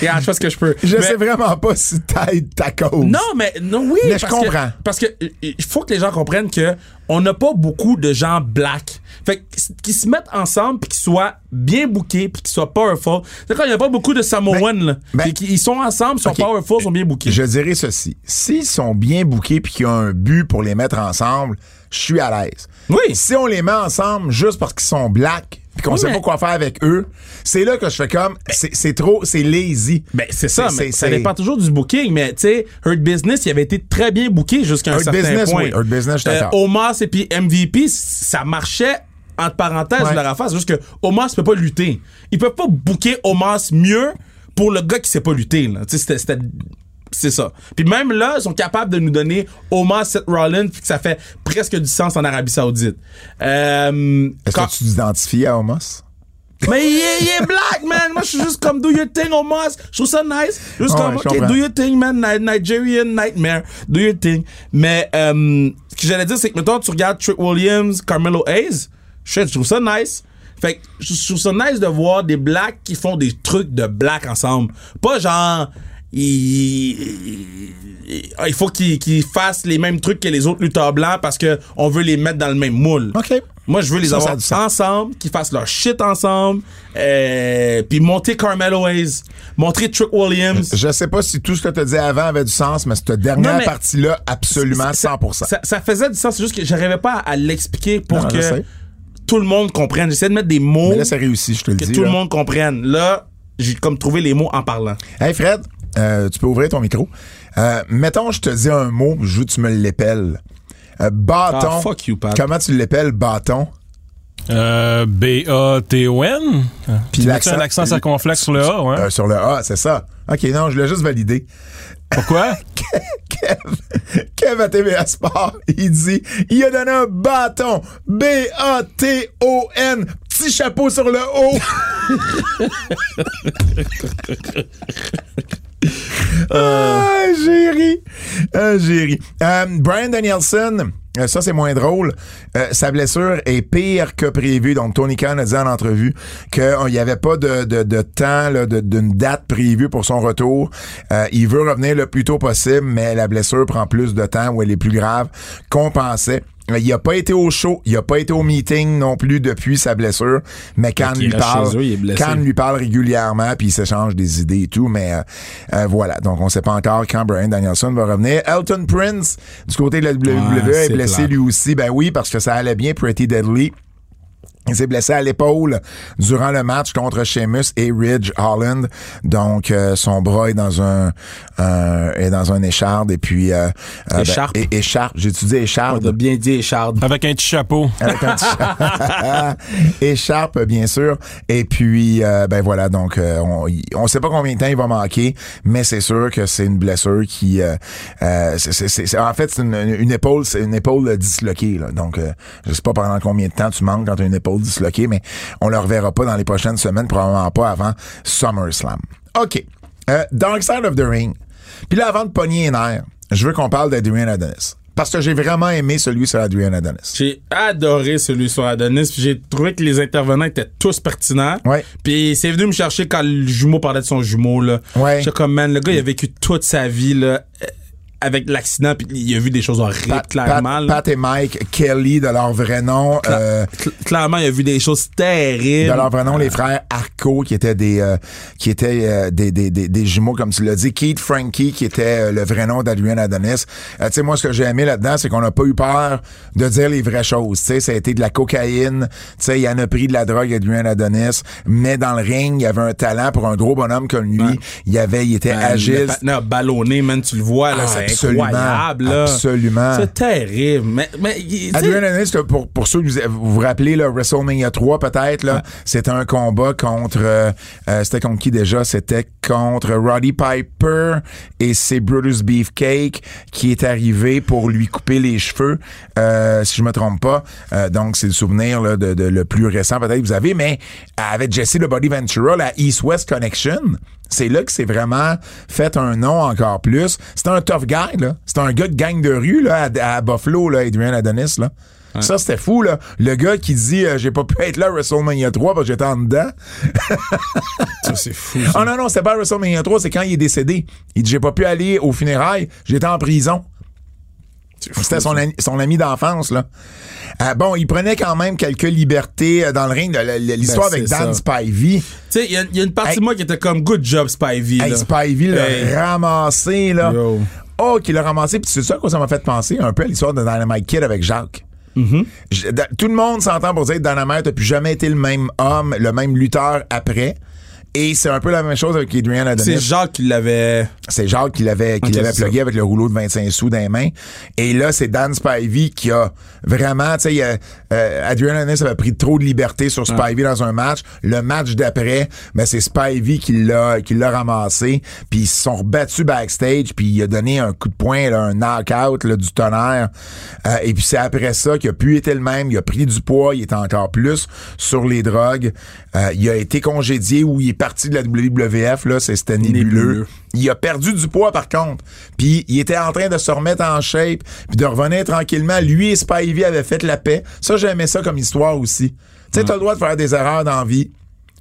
Regarde, je fais ce que je peux. Je Mais- sais vraiment pas si t'aides ta cause. non, mais non, oui. Mais je que- comprends. parce que il faut que les gens comprennent que on n'a pas beaucoup de gens black. Fait qu'ils se mettent ensemble puis qu'ils soient bien bookés puis qu'ils soient powerful. C'est quand il n'y a pas beaucoup de Samoans, là. ben- Puis qu'ils- ils sont ensemble, sont Ok. powerful, sont bien bookés. Je dirais ceci. S'ils sont bien bookés puis qu'il y a un but pour les mettre ensemble, je suis à l'aise. Oui. Si on les met ensemble juste parce qu'ils sont black puis qu'on Oui, sait mais- pas quoi faire avec eux, c'est là que je fais comme c'est c'est trop, c'est lazy. Ben, c'est ça, mais c'est- ça dépend toujours du booking. Mais, tu sais, Hurt Business, il avait été très bien booké jusqu'à un certain Business, point. oui, Hurt Business, je Euh. Omos et puis MVP, ça marchait entre parenthèses Ouais. de leur affaire. C'est juste que Omos peut pas lutter. Ils peuvent pas booker Omos mieux pour le gars qui sait pas lutter. là. Tu sais, c'était- C'est ça. Puis même là, ils sont capables de nous donner Omos, Seth Rollins, puis que ça fait presque du sens en Arabie Saoudite. Euh, Est-ce quand- que tu t'identifies à Homos? mais il est, il est black, man. Moi, je suis juste comme do your thing, Omos. Je trouve ça nice. Juste comme, OK, do your thing, man. Ni- Nigerian Nightmare. Do your thing. Mais euh, ce que j'allais dire, c'est que, mettons, tu regardes Trick Williams, Carmelo Hayes. Je trouve ça nice. Fait que je je trouve ça nice de voir des blacks qui font des trucs de black ensemble. Pas genre... Il, faut qu'ils fassent les mêmes trucs que les autres lutteurs blancs parce que on veut les mettre dans le même moule. OK. Moi, je veux les Ça, ça avoir ensemble, qu'ils fassent leur shit ensemble, euh, puis monter Carmelo Hayes, montrer Trick Williams. Je sais pas si tout ce que tu dit avant avait du sens, mais cette dernière partie-là, absolument Ça- 100%. Ça, ça faisait du sens, c'est juste que j'arrivais pas à l'expliquer pour Non, que tout le monde comprenne. J'essaie de mettre des mots mais là, c'est réussi, je te le que dis. tout là. le monde comprenne. Là, j'ai comme trouvé les mots en parlant. Hey Fred, euh, tu peux ouvrir ton micro. Euh, mettons, je te dis un mot, je veux que tu me l'épelles. Euh, bâton. Ah, fuck you, Pat. Comment tu l'épelles, bâton? Euh, B-A-T-O-N. Puis l'accent- un accent circonflexe sur le A, ouais? Sur le A, c'est ça. OK, non, je l'ai juste validé. Pourquoi? Kev, Kev à TVA Sport, il dit, il a donné un bâton. B-A-T-O-N. Petit chapeau sur le haut. Ah, j'ai ri. Ah, j'ai ri. Euh, Brian Danielson, euh, ça c'est moins drôle. Euh, sa blessure est pire que prévu. Donc Tony Khan a dit en entrevue qu'il n'y avait pas de, de, de temps, d'une date prévue pour son retour. Il veut revenir le plus tôt possible, mais la blessure prend plus de temps ou elle est plus grave qu'on pensait. Il a pas été au show, il a pas été au meeting non plus depuis sa blessure, mais Khan il lui parle, eux. Khan lui parle régulièrement puis il s'échange des idées et tout, mais euh, euh, voilà. Donc on sait pas encore quand Brian Danielson va revenir. Elton Prince du côté de la WWE Ouais, est blessé plate. lui aussi. Ben oui, parce que ça allait bien Pretty Deadly. Il s'est blessé à l'épaule durant le match contre Sheamus et Ridge Holland. Donc euh, son bras est dans un euh, est dans un écharde et puis euh, euh, ben, Écharpe. é- écharpe. J'ai étudié On écharde. a bien dit, Echard. Avec un petit chapeau. Avec un petit écharpe, bien sûr. Et puis, euh, ben voilà, donc euh, on, on sait pas combien de temps il va manquer, mais c'est sûr que c'est une blessure qui, euh, euh, c'est- c'est- c'est- c'est- en fait, c'est une, une épaule, c'est une épaule disloquée. Là. Donc, euh, je sais pas pendant combien de temps tu manques quand tu as une épaule disloquée, mais on le reverra pas dans les prochaines semaines, probablement pas avant SummerSlam. OK. Euh, Dark Side of the Ring. Puis là, avant de pogner les nerfs, je veux qu'on parle d'Adrian Adonis. Parce que j'ai vraiment aimé celui sur Adrian Adonis. J'ai adoré celui sur Adonis, j'ai trouvé que les intervenants étaient tous pertinents. Ouais. Puis c'est venu me chercher quand le jumeau parlait de son jumeau là. Ouais. J'étais comme man, le gars il a vécu toute sa vie là avec l'accident puis il a vu des choses horribles Pat, clairement. Pat- et Mike Kelly, de leur vrai nom. euh, Cl- clairement, il a vu des choses terribles. de leur vrai nom, les frères Arco, qui étaient des euh, qui étaient euh, des, des, des, des jumeaux, comme tu l'as dit. Keith Frankie, qui était euh, le vrai nom d'Adrian Adonis. Euh, tu sais, moi, ce que j'ai aimé là-dedans, c'est qu'on n'a pas eu peur de dire les vraies choses. Tu sais, ça a été de la cocaïne. Tu sais, il en a pris de la drogue, Adrian Adonis. Mais dans le ring, il y avait un talent pour un gros bonhomme comme lui. Il y avait, il était Man, agile. Le ballonné, man, tu le vois, là, Ah, absolument, incroyable, là. absolument. C'est terrible. Mais, mais, Adrian pour, pour ceux que vous vous, vous rappelez, là, WrestleMania 3 peut-être, là, c'était un combat contre... euh, euh, c'était contre qui déjà? C'était contre Roddy Piper et c'est Brutus Beefcake qui est arrivé pour lui couper les cheveux, euh, si je me trompe pas. Euh, donc, c'est le souvenir là, de, de le plus récent peut-être que vous avez, mais avec Jesse le Body Ventura, la East-West Connection, c'est là que c'est vraiment fait un nom encore plus. C'est un tough guy, là. C'est un gars de gang de rue, là, à, à Buffalo, là, Adrian Adonis, là. Ça, c'était fou, là. Le gars qui dit euh, j'ai pas pu être là à WrestleMania 3 parce que j'étais en dedans. ça, c'est fou. Oh non, non, c'est pas à WrestleMania 3, c'est quand il est décédé. Il dit j'ai pas pu aller aux funérailles, j'étais en prison. C'était son, ami- son ami d'enfance, là. Euh, bon, il prenait quand même quelques libertés euh, dans le ring. la- L'histoire Ben, avec Dan ça. Spivey. Tu sais, il y, a- il y a une partie Hey. de moi qui était comme good job, Spivey. Hey, là. Spivey l'a Hey. ramassé, là. Yo. Oh, qu'il l'a ramassé. Puis c'est ça quoi ça m'a fait penser un peu à l'histoire de Dynamite Kid avec Jacques. Da- tout le monde s'entend pour dire que Dynamite n'a plus jamais été le même homme, le même lutteur après. Et c'est un peu la même chose avec Adrian C'est Adonis. Jacques qui l'avait. C'est Jacques qui l'avait qui l'avait c'est plugué avec le rouleau de 25 sous dans les mains. Et là, c'est Dan Spivey qui a vraiment, tu sais, euh, Adrian Adonis avait pris trop de liberté sur Spivey dans un match. Le match d'après, ben c'est Spivey qui l'a qui l'a ramassé. Puis ils se sont rebattus backstage. Puis il a donné un coup de poing, là, un knockout là, du tonnerre. Euh, et puis c'est après ça qu'il a pu été le même. Il a pris du poids. Il est encore plus sur les drogues. Euh, il a été congédié ou il est de la WWF. Là, c'est- c'était nébuleux. Nébuleux. Il a perdu du poids par contre. Puis il était en train de se remettre en shape puis de revenir tranquillement. Lui et Spivey avaient fait la paix. Ça j'aimais ça comme histoire aussi. Tu sais t'as le droit de faire des erreurs dans la vie.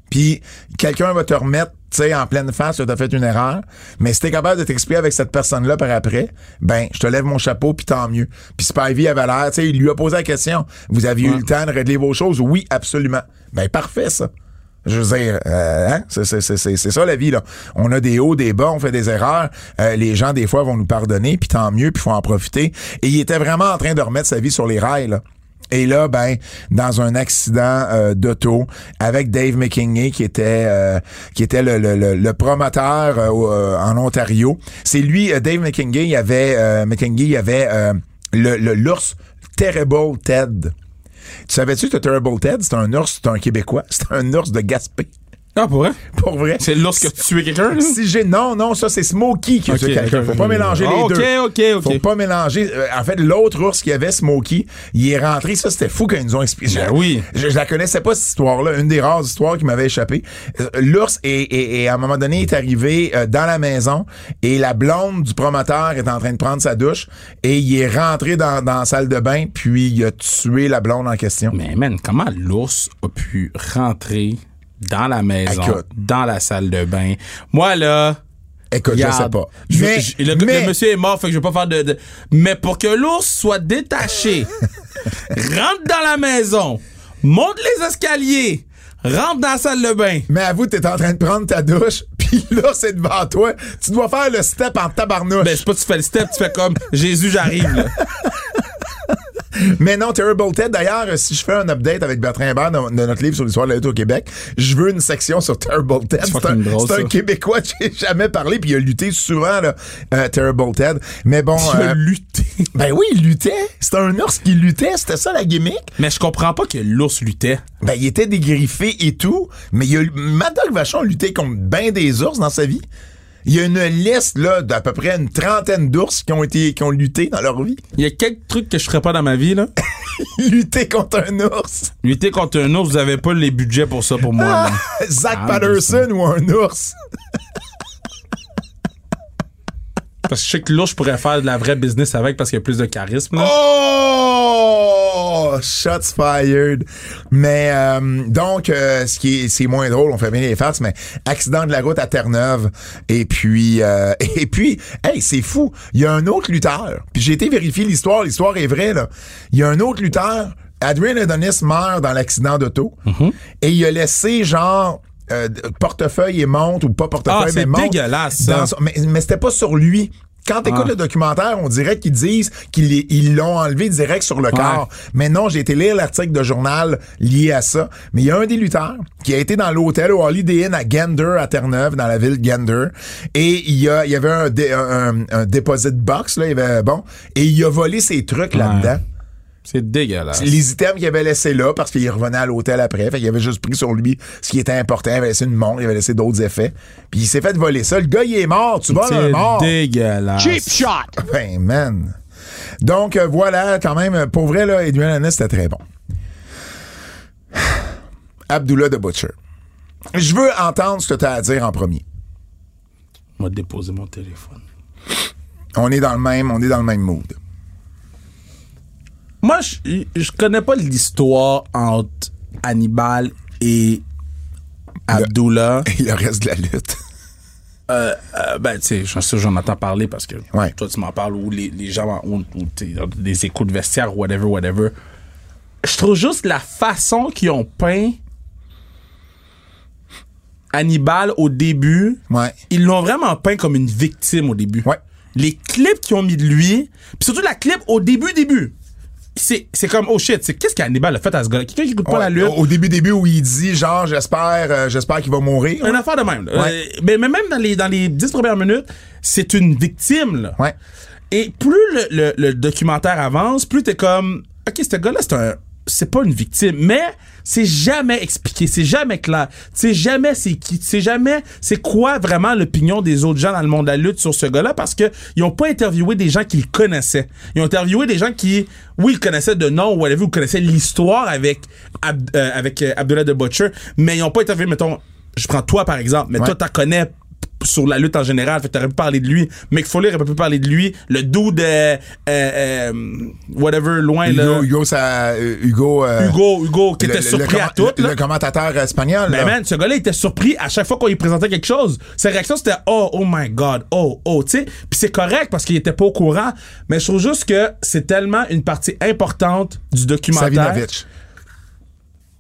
Puis quelqu'un va te remettre tu sais, en pleine face, tu as fait une erreur, mais si t'es capable de t'expliquer avec cette personne-là par après, ben, je te lève mon chapeau, puis tant mieux. Puis Spivey avait l'air, tu sais, il lui a posé la question, vous aviez eu le temps de régler vos choses? Oui, absolument. Ben, parfait, ça. Je veux dire, euh, hein? c'est, ça la vie, là. On a des hauts, des bas, on fait des erreurs. Euh, les gens, des fois, vont nous pardonner, puis tant mieux, puis faut en profiter. Et il était vraiment en train de remettre sa vie sur les rails. Et là, ben, dans un accident euh, d'auto avec Dave McKinney, qui était qui était le, le, le, promoteur en Ontario. C'est lui, Dave McKinney, il avait McKinney, il avait le- l'ours Terrible Ted. Tu savais-tu que Terrible Ted, c'est un ours, c'est un Québécois, c'est un ours de Gaspé. Ah, pour vrai? Pour vrai. C'est lorsque tu tué quelqu'un? Si j'ai non non ça c'est Smokey qui a Ok, tué quelqu'un. ok, Faut ok, pas ok. mélanger Ah, les ok, deux. ok, ok. Faut pas mélanger. Euh, en fait l'autre ours qui avait Smokey, il est rentré. Ça c'était fou quand ils nous ont expliqué. Ben Je- oui. Je, je la connaissais pas cette histoire-là. Une des rares histoires qui m'avait échappé. Euh, L'ours est, est- est, à un moment donné est arrivé euh, dans la maison et la blonde du promoteur est en train de prendre sa douche et il est rentré dans, dans la salle de bain puis il a tué la blonde en question. Mais man, comment l'ours a pu rentrer dans la maison, Écoute. dans la salle de bain? Moi, là. Écoute, je sais pas. je- Mais- je- le, mais- le monsieur est mort, fait que je vais pas faire de. de- mais pour que l'ours soit détaché, rentre dans la maison, monte les escaliers, rentre dans la salle de bain. Mais avoue, t'es en train de prendre ta douche, puis là, c'est devant toi. Tu dois faire le step en tabarnouche. Ben, c'est pas que tu fais le step, tu fais comme Jésus, j'arrive, là. Mais non, Terrible Ted, d'ailleurs, euh, si je fais un update avec Bertrand Hébert de, de notre livre sur l'histoire de la lutte au Québec, je veux une section sur Terrible Ted. C'est un, drôle. Québécois que j'ai jamais parlé, puis il a lutté souvent, là, euh, Terrible Ted. Mais bon... Tu euh, as lutté. ben oui, il luttait. C'était un ours qui luttait, c'était ça la gimmick. Mais je comprends pas que l'ours luttait. Ben, il était dégriffé et tout, mais il a, Mad Dog Vachon a lutté contre ben des ours dans sa vie. Il y a une liste, là, d'à peu près une trentaine d'ours qui ont été, qui ont lutté dans leur vie. Il y a quelques trucs que je ferais pas dans ma vie, là. lutter contre un ours. Lutter contre un ours, vous avez pas les budgets pour ça pour moi. Zach Ah, Patterson ou un ours. Parce que je sais que l'ours, je pourrais faire de la vraie business avec parce qu'il y a plus de charisme, là. Oh! Shots fired. Mais euh, donc, euh, ce qui est, c'est moins drôle, on fait bien les farces, mais accident de la route à Terre-Neuve. Et puis, euh, et puis, hey, c'est fou. Il y a un autre lutteur. Puis j'ai été vérifier l'histoire. L'histoire est vraie, là. Il y a un autre lutteur. Adrian Adonis meurt dans l'accident d'auto. Et il a laissé, genre, euh, portefeuille et montre, ou pas portefeuille, Ah, c'est mais montre. dégueulasse, ça. son- mais, mais c'était pas sur lui. Quand t'écoutes Ah. le documentaire, on dirait qu'ils disent qu'ils ils l'ont enlevé direct sur le corps. Mais non, j'ai été lire l'article de journal lié à ça. Mais il y a un des lutteurs qui a été dans l'hôtel au Holiday Inn à Gander, à Terre-Neuve, dans la ville de Gander. Et il y, a, il y avait un, dé- un, un deposit box, là, il y avait, bon, et il a volé ses trucs là-dedans. C'est dégueulasse. Les items qu'il avait laissés là, parce qu'il revenait à l'hôtel après, fait qu'il avait juste pris sur lui ce qui était important. Il avait laissé une montre, il avait laissé d'autres effets. Puis il s'est fait voler ça. Le gars, il est mort. Tu vois, C'est mort. dégueulasse. Cheap shot. Ben, man. Donc, euh, voilà, quand même, pour vrai, là, Adrian Anis, c'était très bon. Abdullah de Butcher. Je veux entendre ce que tu as à dire en premier. Moi, déposer mon téléphone. On est dans le même, on est dans le même mood. Moi, je, je connais pas l'histoire entre Hannibal et Abdullah. Et le reste de la lutte. Euh, euh, ben, tu sais, j'en sais, j'en entends parler parce que Ouais. toi, tu m'en parles ou les, les gens t'sais, des échos de vestiaire, whatever, whatever. Je trouve juste la façon qu'ils ont peint Hannibal au début. Ouais. Ils l'ont vraiment peint comme une victime au début. Ouais. Les clips qu'ils ont mis de lui, puis surtout la clip au début, début. C'est, c'est comme, oh shit, c'est qu'est-ce qu'Hannibal a fait à ce gars-là? Quelqu'un qui écoute pas Ouais, la lutte. Au début, début, où il dit, genre, j'espère, euh, j'espère qu'il va mourir. Une affaire de même. là. Ouais. Euh, mais, mais même dans les, dans les 10 premières minutes, c'est une victime. Là. Ouais. Et plus le, le- le documentaire avance, plus t'es comme, ok, ce gars-là, c'est un, c'est pas une victime, mais c'est jamais expliqué, c'est jamais clair, c'est jamais c'est qui, c'est jamais c'est quoi vraiment l'opinion des autres gens dans le monde de la lutte sur ce gars-là parce que ils ont pas interviewé des gens qu'ils connaissaient, ils ont interviewé des gens qui, oui, ils connaissaient de nom ou whatever, ou connaissaient l'histoire avec Ab- euh, avec euh, Abdullah the Butcher, mais ils ont pas interviewé, mettons, je prends toi par exemple, mais Ouais. toi t'as connais sur la lutte en général. Fait que t'aurais pu parler de lui. Mick Foley aurait pu parler de lui. Le dude, euh, euh, euh, whatever, loin, là. Hugo, Hugo, ça, euh, Hugo, euh, Hugo, Hugo, qui le- était surpris à tout, le, commentateur espagnol. Mais là. man, ce gars-là était surpris à chaque fois qu'on lui présentait quelque chose. Sa réaction, c'était Oh, oh my God, oh, oh, tu sais. Puis c'est correct parce qu'il était pas au courant. Mais je trouve juste que c'est tellement une partie importante du documentaire Savinovich.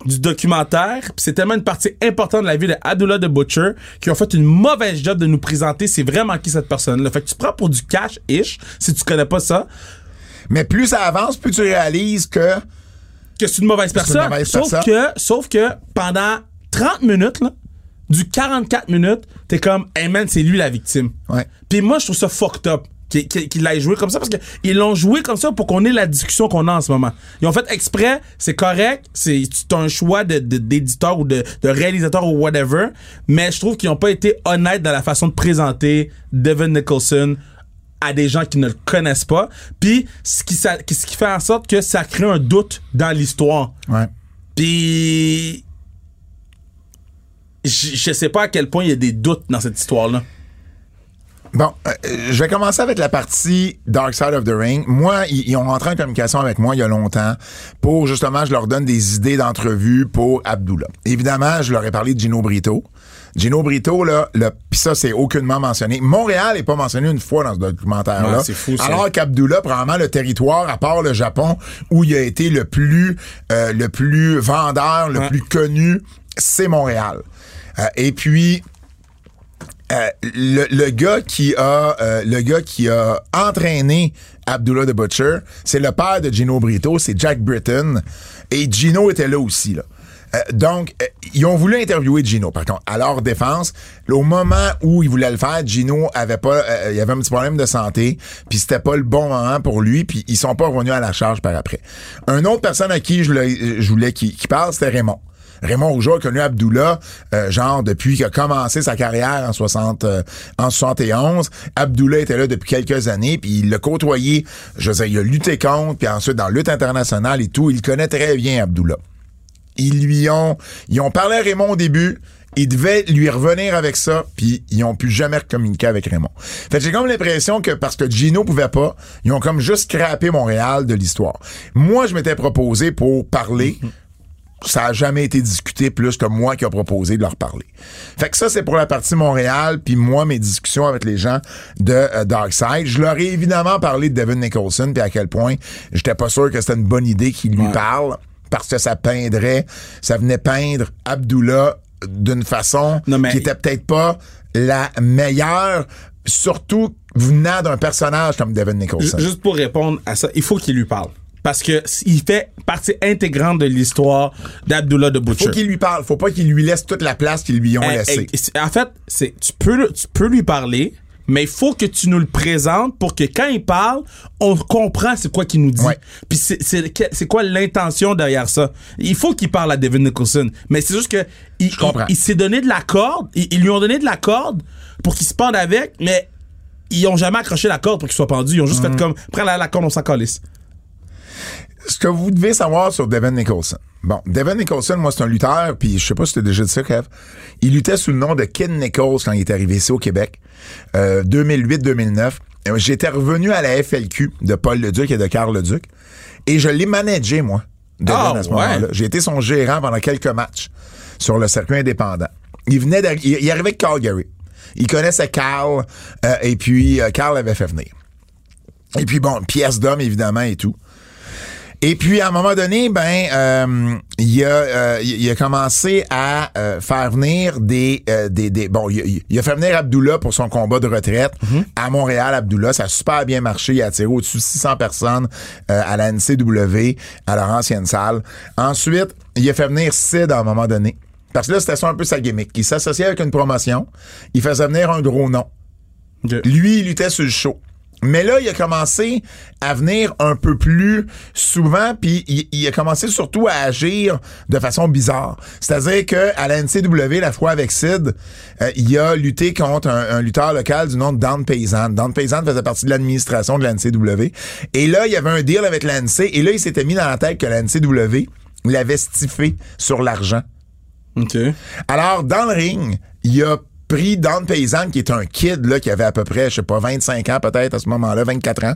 Du documentaire, puis c'est tellement une partie importante de la vie de Abdullah the Butcher qui ont fait une mauvaise job de nous présenter c'est vraiment qui cette personne-là. Fait que tu prends pour du cash-ish si tu connais pas ça, Mais plus ça avance, plus tu réalises que que c'est une mauvaise une personne. mauvaise sauf personne. que, sauf que pendant 30 minutes, là, du 44 minutes, t'es comme, hey man, c'est lui la victime. Ouais. Puis moi, je trouve ça fucked up qu'il l'ait joué comme ça parce qu'ils l'ont joué comme ça pour qu'on ait la discussion qu'on a en ce moment. Ils ont fait exprès, c'est correct, c'est un choix de- de- d'éditeur ou de, de réalisateur ou whatever, mais je trouve qu'ils n'ont pas été honnêtes dans la façon de présenter Devin Nicholson à des gens qui ne le connaissent pas. Puis ce qui, ça- ce qui fait en sorte que ça crée un doute dans l'histoire. ouais. Puis je je sais pas à quel point il y a des doutes dans cette histoire-là. Bon, euh, je vais commencer avec la partie Dark Side of the Ring. Moi, ils, ils ont rentré en communication avec moi il y a longtemps pour justement, je leur donne des idées d'entrevue pour Abdullah. Évidemment, je leur ai parlé de Gino Brito. Gino Brito, là, le, pis ça, c'est aucunement mentionné. Montréal est pas mentionné une fois dans ce documentaire-là. Ouais, c'est fou, ça. Alors qu'Abdullah, probablement le territoire, à part le Japon, où il a été le plus, euh, le plus vendeur, le Ouais. plus connu, c'est Montréal. Euh, et puis, euh, le, le gars qui a euh, le gars qui a entraîné Abdullah the Butcher, c'est le père de Gino Brito, c'est Jack Britton et Gino était là aussi là. Euh, donc, euh, ils ont voulu interviewer Gino. Par contre, à leur défense, au moment où ils voulaient le faire, Gino avait pas, il avait un petit problème de santé, puis c'était pas le bon moment pour lui, puis ils sont pas revenus à la charge par après. Une autre personne à qui je voulais, je voulais qui, qui parle, c'était Raymond. Raymond Rougeau a connu Abdullah, euh, genre depuis qu'il a commencé sa carrière en 60, euh, en 71. Abdullah était là depuis quelques années, puis il l'a côtoyé. Je veux dire, il a lutté contre, puis ensuite dans la lutte internationale et tout, il connaît très bien Abdullah. Ils lui ont, ils ont parlé à Raymond au début. Ils devaient lui revenir avec ça, puis ils ont pu jamais communiquer avec Raymond. Fait j'ai comme l'impression que parce que Gino pouvait pas, ils ont comme juste scrappé Montréal de l'histoire. Moi, je m'étais proposé pour parler ça a jamais été discuté plus que moi qui a proposé de leur parler. Fait que ça, c'est pour la partie Montréal, puis moi, mes discussions avec les gens de euh, Darkside. Je leur ai évidemment parlé de Devin Nicholson, puis à quel point j'étais pas sûr que c'était une bonne idée qu'ils lui Ouais. parlent, parce que ça peindrait, ça venait peindre Abdullah d'une façon Non, mais- qui était peut-être pas la meilleure, surtout venant d'un personnage comme Devin Nicholson. Ju- Juste pour répondre à ça, il faut qu'il lui parle. Parce que il fait partie intégrante de l'histoire d'Abdullah the Butcher. Faut qu'il lui parle, faut pas qu'il lui laisse toute la place qu'ils lui ont Eh, laissée. eh, en fait, c'est tu peux tu peux lui parler, mais il faut que tu nous le présentes pour que quand il parle, on comprend c'est quoi qu'il nous dit. Ouais. Puis c'est quoi l'intention derrière ça? Il faut qu'il parle à Devin Nicholson, mais c'est juste que il, comprends. il, il s'est donné de la corde, ils, ils lui ont donné de la corde pour qu'il se pende avec, mais ils ont jamais accroché la corde pour qu'il soit pendu. Ils ont juste Mm. fait comme prends la, la corde, on s'en calisse. Ce que vous devez savoir sur Devin Nicholson. Bon, Devin Nicholson, moi, c'est un lutteur, puis je sais pas si tu as déjà dit ça, Kev. Il luttait sous le nom de Kid Nichols quand il est arrivé ici au Québec, euh, 2008-2009. Euh, J'étais revenu à la FLQ de Paul Leduc et de Carl Leduc, et je l'ai managé, moi, Devin, Ah, à ce ouais. moment-là. J'ai été son gérant pendant quelques matchs sur le circuit indépendant. Il venait d'arri- il, il arrivait de Calgary. Il connaissait Carl, euh, et puis euh, Carl l'avait fait venir. Et puis bon, pièce d'homme, évidemment, et tout. Et puis, à un moment donné, ben, euh, il, a, euh, il a commencé à euh, faire venir des, euh, des, des... Bon, il, il a fait venir Abdullah pour son combat de retraite à Montréal. Abdullah, ça a super bien marché. Il a attiré au-dessus de 600 personnes euh, à la NCW, à leur ancienne salle. Ensuite, il a fait venir Sid à un moment donné. Parce que là, c'était ça un peu sa gimmick. Il s'associait avec une promotion. Il faisait venir un gros nom. Lui, il luttait sur le show. Mais là, il a commencé à venir un peu plus souvent, puis il, il a commencé surtout à agir de façon bizarre. C'est-à-dire que à la NCW, la fois avec Sid, euh, il a lutté contre un, un lutteur local du nom de Dan Paysan. Dan Paysan faisait partie de l'administration de la NCW. Et là, il y avait un deal avec la NC, et là, il s'était mis dans la tête que la NCW l'avait stiffé sur l'argent. OK. Alors, dans le ring, il a pris Dan Paysan, qui est un kid, là, qui avait à peu près, je sais pas, 25 ans peut-être à ce moment-là, 24 ans.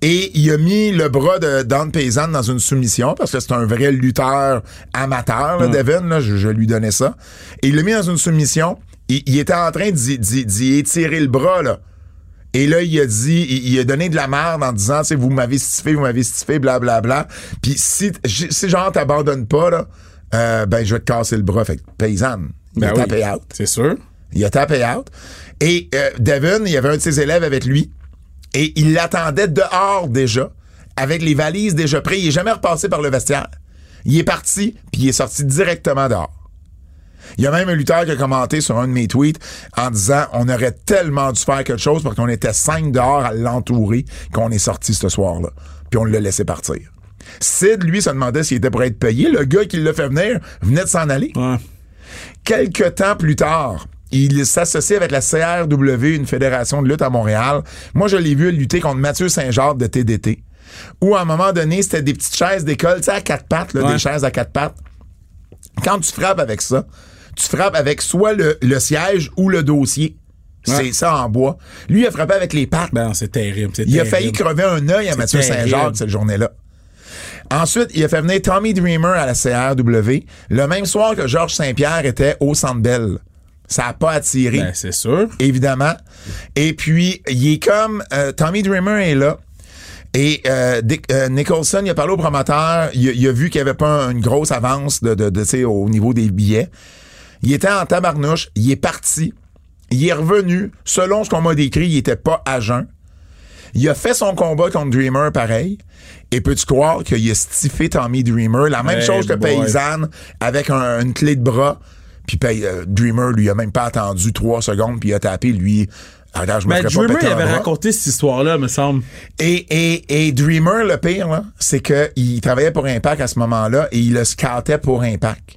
Et il a mis le bras de Dan Paysan dans une soumission, parce que c'est un vrai lutteur amateur, là, Devin, là, je, je lui donnais ça. Et il l'a mis dans une soumission. Il, il était en train d'y, étirer le bras, là. Et là, il a dit, il, il a donné de la merde en disant, tu vous m'avez stiffé, vous m'avez stiffé, blablabla. Puis si, si genre t'abandonnes pas, là, euh, ben, je vais te casser le bras. Fait que paysanne, il Ben oui. out. C'est sûr. Il a tapé out. Et euh, Devin, il y avait un de ses élèves avec lui. Et il l'attendait dehors déjà, avec les valises déjà prises. Il est jamais repassé par le vestiaire. Il est parti, puis il est sorti directement dehors. Il y a même un lutteur qui a commenté sur un de mes tweets en disant on aurait tellement dû faire quelque chose parce qu'on était cinq dehors à l'entourer qu'on est sorti ce soir-là. Puis on l'a laissé partir. Sid, lui, se demandait s'il était pour être payé. Le gars qui l'a fait venir venait de s'en aller. Ouais. Quelques temps plus tard, il s'associe avec la CRW, une fédération de lutte à Montréal. Moi, je l'ai vu lutter contre Mathieu Saint-Jacques de TDT. Où, à un moment donné, c'était des petites chaises d'école, tu sais, à quatre pattes, là, Ouais. des chaises à quatre pattes. Quand tu frappes avec ça, tu frappes avec soit le, le siège ou le dossier. Ouais. C'est ça en bois. Lui, il a frappé avec les pattes. Ben, c'est terrible. Il a failli crever un œil à Mathieu. Saint-Jacques cette journée-là. Ensuite, il a fait venir Tommy Dreamer à la CRW le même soir que Georges Saint-Pierre était au Centre Bell. Ça n'a pas attiré, Ben, c'est sûr. évidemment. Et puis, il est comme... euh, Tommy Dreamer est là. Et euh, Dick- euh, Nicholson, il a parlé au promoteur, il, a- il a vu qu'il n'y avait pas une grosse avance de, de, au niveau des billets. Il était en tabarnouche, il est parti, il est revenu. Selon ce qu'on m'a décrit, il était pas à jeun. Il a fait son combat contre Dreamer pareil. Et peux-tu croire qu'il a stiffé Tommy Dreamer? La même Hey chose que boy. Paysanne avec un- une clé de bras. Puis Pay- euh, Dreamer, lui, a même pas attendu trois secondes, puis il a tapé, lui. Ah, Regarde, je Ben, pas Dreamer, il avait raconté cette histoire-là, me semble. Et, et, et Dreamer, le pire, là, c'est qu'il travaillait pour Impact à ce moment-là et il le scoutait pour Impact.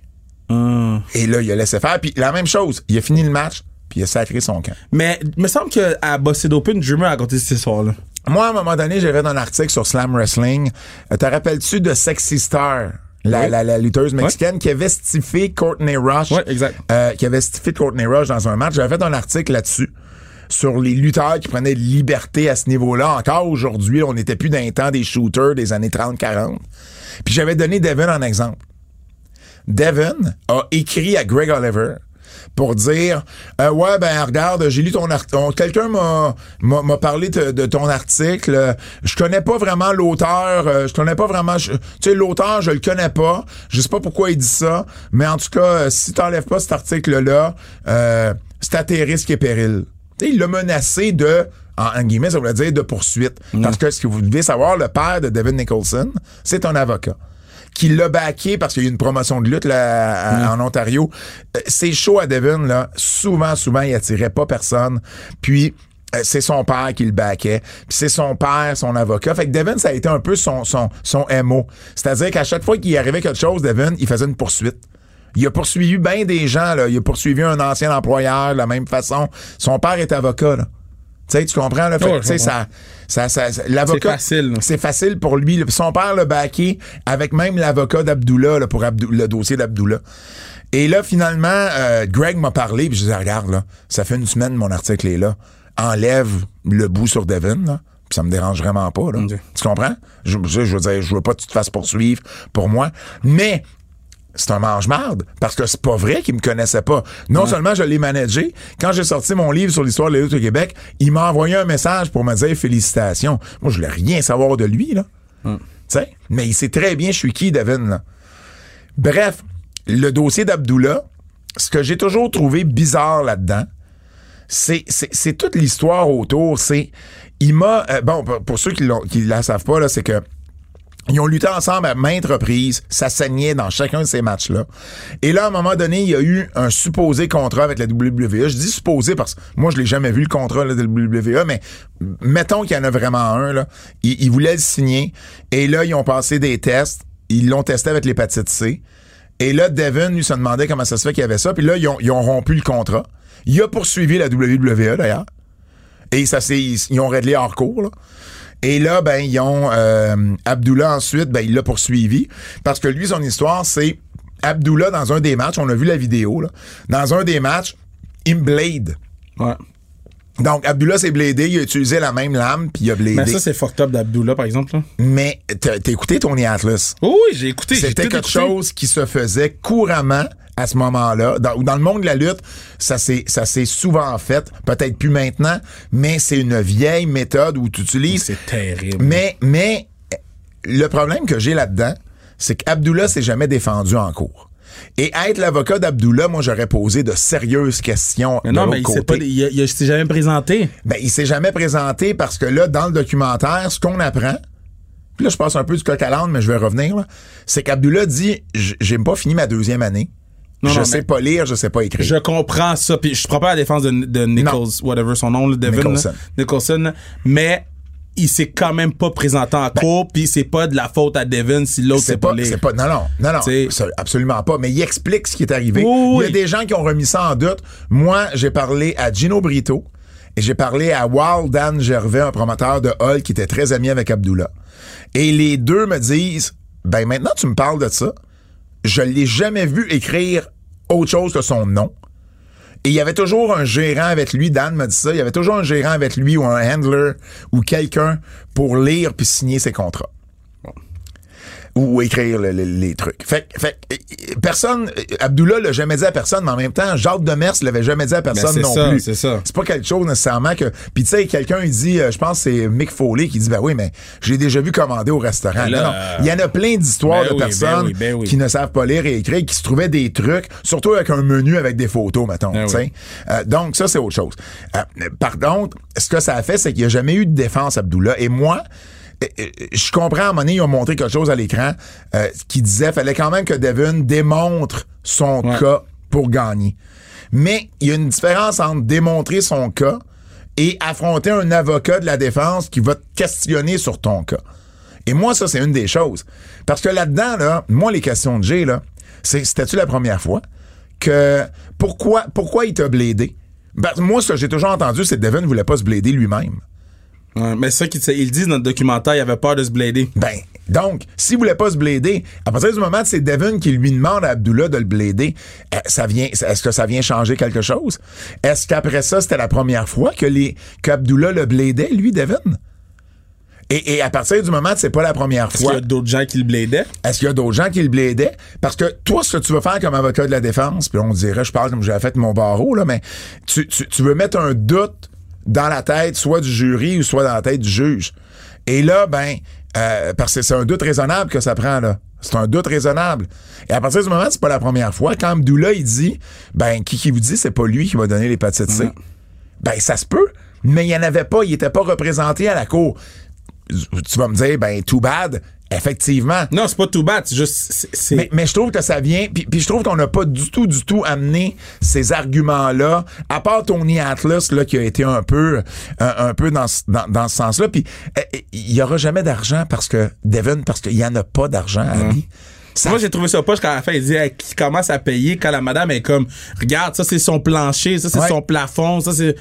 Hum. Et là, il a laissé faire. Puis la même chose, il a fini le match, puis il a sacré son camp. Mais il me semble qu'à Bossé Open, Dreamer a raconté cette histoire-là. Moi, à un moment donné, j'ai fait un article sur Slam Wrestling. Euh, Te rappelles-tu de Sexy Star, la, Oui. la, la lutteuse mexicaine qui avait stiffé Courtney Rush? Ouais, exact. euh, qui avait stiffé Courtney Rush dans un match. J'avais fait un article là-dessus sur les lutteurs qui prenaient de liberté à ce niveau-là. Encore aujourd'hui, on n'était plus dans les temps des shooters des années 30-40. Puis j'avais donné Devin en exemple. Devin a écrit à Greg Oliver pour dire euh, ouais ben regarde j'ai lu ton article quelqu'un m'a m'a parlé de, de ton article. Je connais pas vraiment l'auteur euh, je connais pas vraiment tu sais l'auteur je le connais pas. Je sais pas pourquoi il dit ça. Mais en tout cas euh, si t'enlèves pas cet article là euh, c'est à tes risques et périls. Tu sais, il l'a menacé de en, guillemets ça voulait dire de poursuite. Parce que ce que vous devez savoir le père de Devin Nicholson c'est un avocat qui l'a backé parce qu'il y a eu une promotion de lutte là, à- en Ontario. Euh, C'est chaud à Devin, là. Souvent, souvent, il attirait pas personne. Puis, euh, c'est son père qui le backait. Puis c'est son père, son avocat. Fait que Devin, ça a été un peu son, son, son MO. C'est-à-dire qu'à chaque fois qu'il arrivait quelque chose, Devin, il faisait une poursuite. Il a poursuivi bien des gens, là. Il a poursuivi un ancien employeur de la même façon. Son père est avocat, là. Tu sais, tu comprends, là? Fait ça, ça, ça, ça- l'avocat. C'est facile, là. C'est facile pour lui. là. Son père l'a backé avec même l'avocat d'Abdullah pour Abdou- le dossier d'Abdullah. Et là, finalement, euh, Greg m'a parlé, puis je disais, regarde, là, ça fait une semaine mon article est là. Enlève le bout sur Devin, là, puis ça me dérange vraiment pas. Là. Tu comprends? Je, je, je veux dire, je veux pas que tu te fasses poursuivre pour moi. Mais c'est un mange-marde parce que c'est pas vrai qu'il me connaissait pas. Non seulement je l'ai managé, quand j'ai sorti mon livre sur l'histoire de la lutte au Québec, il m'a envoyé un message pour me dire félicitations. Moi, je voulais rien savoir de lui, là. Tu sais? Mais il sait très bien je suis qui, Devin, là. Bref, le dossier d'Abdullah, ce que j'ai toujours trouvé bizarre là-dedans, c'est, c'est, toute l'histoire autour. C'est, il m'a, euh, bon, pour, ceux qui, qui la savent pas, là, c'est que ils ont lutté ensemble à maintes reprises. Ça saignait dans chacun de ces matchs-là. Et là, à un moment donné, il y a eu un supposé contrat avec la WWE. Je dis supposé parce que moi, je l'ai jamais vu le contrat de la WWE, mais mettons qu'il y en a vraiment un. Là. Ils, voulaient le signer. Et là, ils ont passé des tests. Ils l'ont testé avec l'hépatite C. Et là, Devin, lui, se demandait comment ça se fait qu'il y avait ça. Puis là, ils ont, rompu le contrat. Il a poursuivi la WWE, d'ailleurs. Et ça ils, ont réglé hors cours. Et là, ben, ils ont euh, Abdullah ensuite, ben, il l'a poursuivi. Parce que lui, son histoire, c'est Abdullah dans un des matchs, on a vu la vidéo, là. Dans un des matchs, il blade. Ouais. Donc, Abdullah s'est bladé, il a utilisé la même lame, puis il a bladé. Mais ça, c'est fucked up d'Abdullah, par exemple. Là. Mais t'as écouté Tony Atlas? Oui, j'ai écouté. C'était quelque écouté. chose qui se faisait couramment à ce moment-là. Dans, dans le monde de la lutte, ça s'est, ça s'est souvent fait. Peut-être plus maintenant, mais c'est une vieille méthode où tu utilises. C'est terrible. Mais, mais, le problème que j'ai là-dedans, c'est qu'Abdullah s'est jamais défendu en cours. Et être l'avocat d'Abdullah, moi, j'aurais posé de sérieuses questions Mais de non, l'autre mais il s'est côté. pas, il, s'est jamais présenté. Ben, il s'est jamais présenté parce que là, dans le documentaire, ce qu'on apprend, puis là, je passe un peu du coq à l'âne, mais je vais revenir, c'est qu'Abdullah dit, j'ai pas fini ma deuxième année. Non, je non, sais pas lire, je sais pas écrire. Je comprends ça. Puis je prends pas la défense de, de Nichols, whatever son nom, Devin. Nicholson. Nicholson. Mais il s'est quand même pas présenté en cours, puis c'est pas de la faute à Devin si l'autre Ben, C'est s'est pas, c'est pas, non, non, non, non, absolument pas. Mais il explique ce qui est arrivé. Oui, Il y a oui. des gens qui ont remis ça en doute. Moi, j'ai parlé à Gino Brito et j'ai parlé à Wild Dan Gervais, un promoteur de Hall qui était très ami avec Abdullah. Et les deux me disent, ben maintenant tu me parles de ça. Je l'ai jamais vu écrire autre chose que son nom. Et il y avait toujours un gérant avec lui, Dan m'a dit ça, il y avait toujours un gérant avec lui ou un handler ou quelqu'un pour lire puis signer ses contrats. Ou écrire le- le- les trucs. Fait, que- fait que, euh, personne, euh, Abdullah l'a jamais dit à personne, mais en même temps, Jacques Demers l'avait jamais dit à personne c'est non ça, plus. c'est ça. C'est pas quelque chose nécessairement que. Puis tu sais, quelqu'un il dit, euh, je pense que c'est Mick Foley qui dit, ben oui, mais j'ai déjà vu commander au restaurant. Là, non, non. Il y en a plein d'histoires ben de oui, ben personnes ben oui. qui ne savent pas lire et écrire, qui se trouvaient des trucs, surtout avec un menu avec des photos, mettons. Ben tu sais. oui. Euh, donc, ça, c'est autre chose. Euh, par contre, ce que ça a fait, c'est qu'il n'y a jamais eu de défense, Abdullah. Et moi, euh, euh, je comprends, à un moment donné, ils ont montré quelque chose à l'écran euh, qui disait fallait quand même que Devin démontre son Ouais. cas pour gagner. Mais il y a une différence entre démontrer son cas et affronter un avocat de la défense qui va te questionner sur ton cas. Et moi, ça, c'est une des choses. Parce que là-dedans, là, moi, les questions de Jay, là, c'est, c'était-tu la première fois que pourquoi, pourquoi il t'a blédé? Ben, moi, ce que j'ai toujours entendu, c'est que Devin ne voulait pas se bléder lui-même. Ouais, mais ça qu'ils ils disent dans le documentaire, il avait peur de se blader. Ben, donc, s'il voulait pas se bléder, à partir du moment où c'est Devin qui lui demande à Abdullah de le bléder, ça vient, est-ce que ça vient changer quelque chose? Est-ce qu'après ça, c'était la première fois que les, qu'Abdullah le blédait, lui, Devin? Et, et à partir du moment où c'est pas la première Est-ce qu'il y fois, a d'autres gens qui le bladaient? est-ce qu'il y a d'autres gens qui le blédaient? Parce que toi, ce que tu veux faire comme avocat de la défense, puis on dirait, je parle comme j'avais fait mon barreau, là, mais tu, tu, tu veux mettre un doute dans la tête, soit du jury ou soit dans la tête du juge. Et là, ben, euh, parce que c'est un doute raisonnable que ça prend, là. C'est un doute raisonnable. Et à partir du moment c'est pas la première fois, quand Abdullah, il dit, ben, qui qui vous dit, c'est pas lui qui va donner l'hépatite C. Ben, ça se peut, mais il n'y en avait pas, il était pas représenté à la cour. Tu vas me dire, ben, too bad. Effectivement. Non, c'est pas tout bad, c'est juste. c'est- c'est- Mais, mais je trouve que ça vient, puis, puis je trouve qu'on n'a pas du tout, du tout amené ces arguments-là, à part Tony Atlas, là, qui a été un peu, un, un peu dans, ce- dans, dans ce sens-là. Puis euh, euh, il y aura jamais d'argent parce que, Devin, parce qu'il y en a pas d'argent à lui. Ça- Moi, j'ai trouvé ça poche quand à la fin, il dit hey, qu'il commence à payer quand la madame est comme Regarde, ça c'est son plancher, ça c'est Ouais. son plafond, ça c'est.